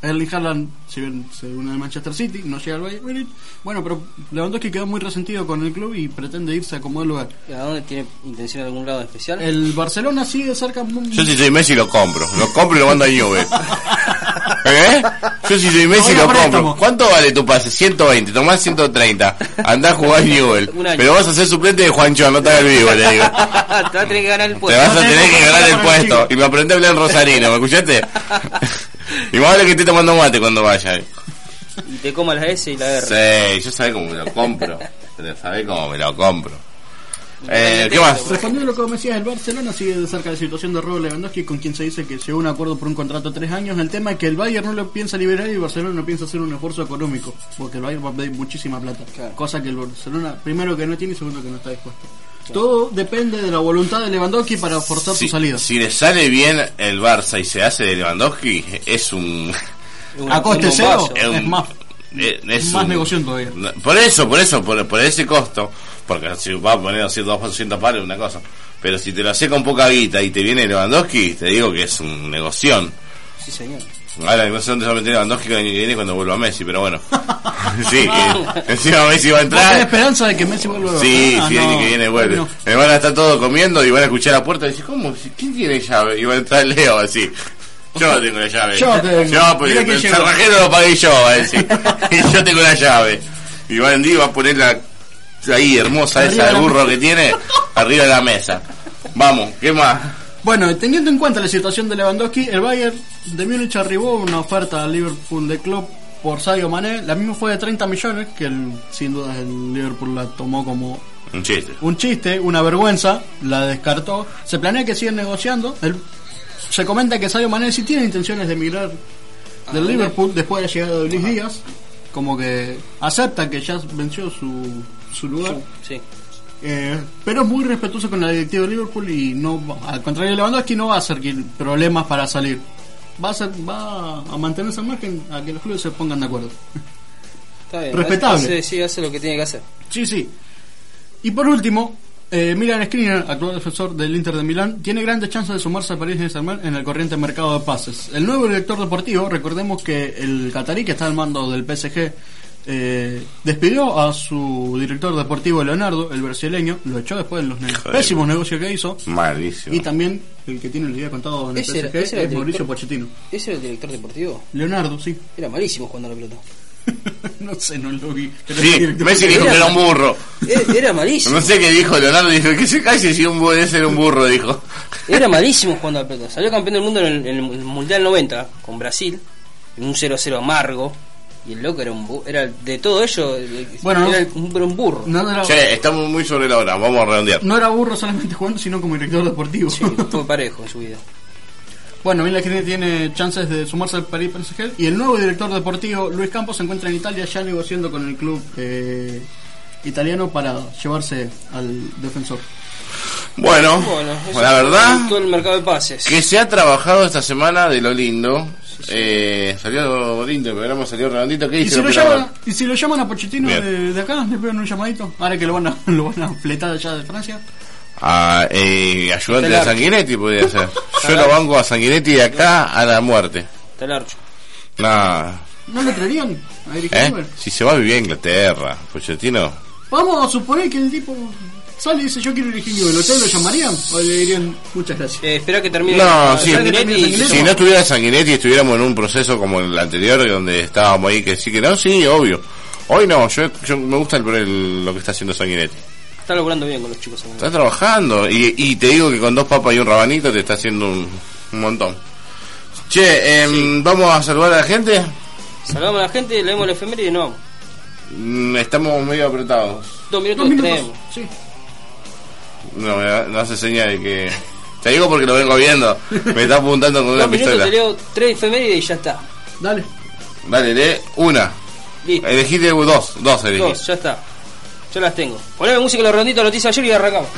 Erling Haaland, si bien se une al Manchester City, no llega al Bayern Múnich. Bueno, pero Lewandowski quedó muy resentido con el club y pretende irse a como lugar. ¿A dónde tiene intención algún lado especial? El Barcelona sigue cerca. Yo si soy Messi lo compro. Lo compro y lo mando a Juve. (laughs) ¿Eh? Yo si soy Messi lo compro. ¿Cuánto vale tu pase? 120. Tomás 130. Andá a jugar Newell. Pero vas a ser suplente de Juancho, no te hagas el vivo, le digo. (laughs) Te vas a tener que ganar el Te puesto. vas a tener que ganar el puesto. Y me aprendí a hablar en rosarino, ¿me escuchaste? Y más vale que esté tomando mate cuando vaya. Y te coma la S y la R. Sí, yo sabés cómo me lo compro. Pero sabés cómo me lo compro. Eh, ¿Qué más? Respondiendo a lo que me decías, el Barcelona sigue de cerca la situación de Robert Lewandowski, con quien se dice que llegó a un acuerdo por un contrato de tres años. El tema es que el Bayern no lo piensa liberar y el Barcelona no piensa hacer un esfuerzo económico, porque el Bayern va a pedir muchísima plata. Cosa que el Barcelona, primero que no tiene y segundo que no está dispuesto. Todo depende de la voluntad de Lewandowski para forzar su salida. Si le sale bien el Barça y se hace de Lewandowski, es un. A coste cero, Es un- es más, eh, es más un- negoción todavía. Por eso, por eso, por, por ese costo, porque si va a poner 200, 200 pares, una cosa. Pero si te lo hace con poca guita y te viene Lewandowski, te digo que es un negoción. Sí, señor. Ahora no sé dónde se va a meter Lewandowski el año que viene cuando vuelva Messi, pero bueno. (laughs) sí, que encima Messi va a ¿Vos tenés entrar. esperanza de que Messi vuelva a Sí, Ah, sí, el no. año que viene vuelve. No. Me van a estar todos comiendo y van a escuchar la puerta y decir, ¿cómo? ¿Quién tiene llave? Y va a entrar Leo así. Yo tengo la llave. Yo tengo. (laughs) Yo, quién el cerrajero lo pagué yo, va a decir. (laughs) y yo tengo la llave. Y va a va a poner la ahí hermosa Arriba esa de burro que tiene arriba de la mesa. Vamos, ¿qué más? Bueno, teniendo en cuenta la situación de Lewandowski, el Bayern de Múnich arribó una oferta al Liverpool de club por Sadio Mané. La misma fue de 30 millones, que el- sin duda el Liverpool la tomó como Un chiste. un chiste, una vergüenza, la descartó. Se planea que siguen negociando. El- se comenta que Sadio Mané sí tiene intenciones de emigrar del Liverpool después de la llegada de Luis Díaz. Como que acepta que ya venció su, su lugar. Sí. Eh, pero es muy respetuoso con la directiva de Liverpool y no al contrario de Lewandowski no va a hacer problemas para salir. Va a, ser, va a mantenerse al margen a que los clubes se pongan de acuerdo. Está bien. Respetable. Hace, sí, hace lo que tiene que hacer. Sí, sí. Y por último, eh, Milan Skriniar, actual defensor del Inter de Milán, tiene grandes chances de sumarse al Paris Saint-Germain en el corriente mercado de pases. El nuevo director deportivo, recordemos que el catarí que está al mando del PSG eh, despidió a su director deportivo Leonardo, el brasileño, lo echó después de los ne- Joder. pésimos negocios que hizo. Malísimo. Y también el que tiene el día contado en el Ese era- PSG ese era el es Mauricio director. Pochettino. ¿Ese era el director deportivo? Leonardo, sí. Era malísimo jugando a la pelota. (laughs) no sé, no lo vi. Pero Sí, Messi dijo que era un burro. Era, era malísimo. No sé qué dijo Leonardo, dijo que se calle si un burro debe ser un burro, dijo. Era malísimo jugando a la pelota. Salió campeón del mundo en el, en el Mundial 90 con Brasil. En un 0-0 amargo. Y el loco era un bu- era de todo ello el- Bueno, era no- un, era un burro. No era, Che, estamos muy sobre la hora, vamos a redondear. no era burro solamente jugando, sino como director deportivo. Sí, fue parejo en su vida. (laughs) Bueno, Milan Skriniar tiene chances de sumarse al Paris Saint-Germain y el nuevo director deportivo Luis Campos se encuentra en Italia ya negociando con el club eh, italiano para llevarse al defensor. Bueno, Bueno, la verdad Todo el mercado de pases. que se ha trabajado esta semana de lo lindo. Eh, salió lindo el programa, salió redondito. ¿Qué Y si, el lo llaman, y si lo llaman a Pochettino de, de acá, le pegan un llamadito. Ahora que lo van a, (laughs) lo van a fletar allá de Francia. Ah, eh, ayudante de. Sanguinetti podría ser. (laughs) Yo lo banco a Sanguinetti de acá a la muerte. Está el archo. Nah, ¿No lo traerían a ¿eh? Si se va a vivir a Inglaterra, Pochettino. Vamos a suponer que el tipo sale y dice yo quiero elegir Newell. ¿Ustedes lo llamarían? O le dirían muchas gracias? Eh, espera que termine. No, sí. Sanguinetti. Si no estuviera Sanguinetti y estuviéramos en un proceso como el anterior, donde estábamos ahí que sí que no, sí, obvio. Hoy no, yo, yo me gusta el, el- lo que está haciendo Sanguinetti. Está logrando bien con los chicos. Está trabajando y, y te digo que con dos papas y un rabanito te está haciendo un, un montón. Che, em, vamos a saludar a la gente. Saludamos a la gente, leemos el efeméride y no. Mm, Estamos medio apretados. Dos minutos, Dos minutos. tenemos. Sí. No, me da- no hace señal de que... Te digo porque lo vengo viendo. Me está apuntando con una minutos, pistola. te leo tres efemérides y ya está. Dale. Dale, lee una. Listo. Elegiste dos, dos elegí. Dos, ya está. Yo las tengo. Poneme música los ronditos noticias ayer y arrancamos.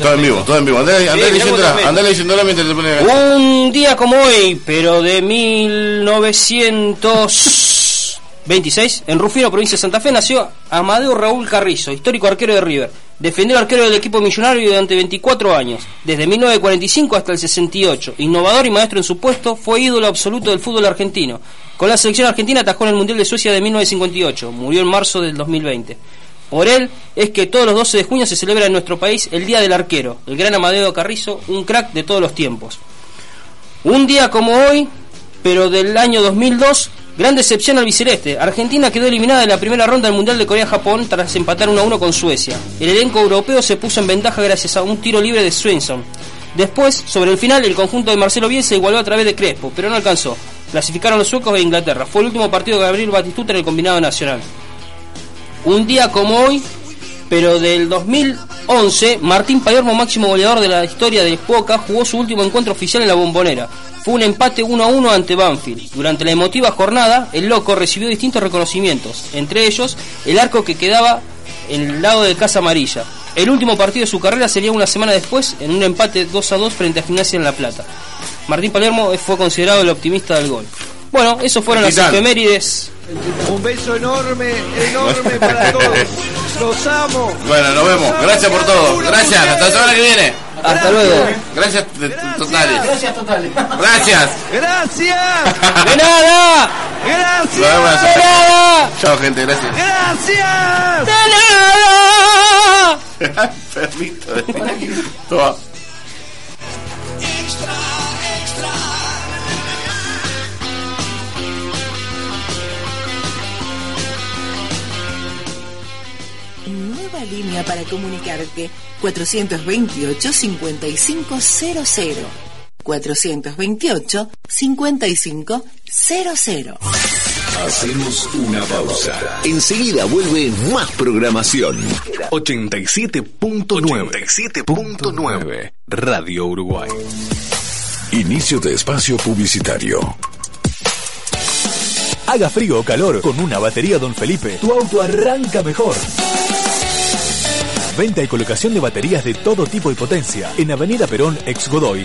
Todo en vivo, todo en vivo. Andale, andale te leyéndola, andale leyéndola mientras te pones Un día como hoy, pero de 1900 26. En Rufino, provincia de Santa Fe, nació Amadeo Raúl Carrizo, histórico arquero de River. Defendió arquero del equipo millonario durante 24 años, desde 1945 hasta el 68. Innovador y maestro en su puesto, fue ídolo absoluto del fútbol argentino. Con la selección argentina atajó en el Mundial de Suecia de 1958. Murió en marzo del 2020. Por él es que todos los 12 de junio se celebra en nuestro país el Día del Arquero, el gran Amadeo Carrizo, un crack de todos los tiempos. Un día como hoy, pero del año 2002, gran decepción al biceleste. Argentina quedó eliminada en la primera ronda del Mundial de Corea-Japón tras empatar 1 a 1 con Suecia. El elenco europeo se puso en ventaja gracias a un tiro libre de Svensson. Después, sobre el final, el conjunto de Marcelo Bielsa igualó a través de Crespo, pero no alcanzó. Clasificaron los suecos e Inglaterra. Fue el último partido de Gabriel Batistuta en el combinado nacional. Un día como hoy, pero del 2011, Martín Palermo, máximo goleador de la historia de Boca, jugó su último encuentro oficial en la Bombonera. Fue un empate 1 a 1 ante Banfield. Durante la emotiva jornada, el loco recibió distintos reconocimientos, entre ellos el arco que quedaba en el lado de Casa Amarilla. El último partido de su carrera sería una semana después, en un empate 2 a 2 frente a Gimnasia en La Plata. Martín Palermo fue considerado el optimista del gol. Bueno, eso fueron las efemérides. Un beso enorme, enorme (laughs) para todos. Los amo. Bueno, nos vemos. Gracias por todo. Gracias. Hasta la semana que viene. Hasta luego. Gracias de- totales. Gracias totales. Gracias. Gracias. (laughs) ¡De nada! Gracias. ¡De nada! Chao, gente. Gracias. Gracias. ¡De nada! (laughs) Perrito. Toma. Línea para comunicarte 428-5500. 428-5500. Hacemos una pausa. Enseguida vuelve más programación. 87.9. 87.9. Radio Uruguay. Inicio de espacio publicitario. Haga frío o calor, con una batería Don Felipe, tu auto arranca mejor. Venta y colocación de baterías de todo tipo y potencia. En Avenida Perón, ex Godoy,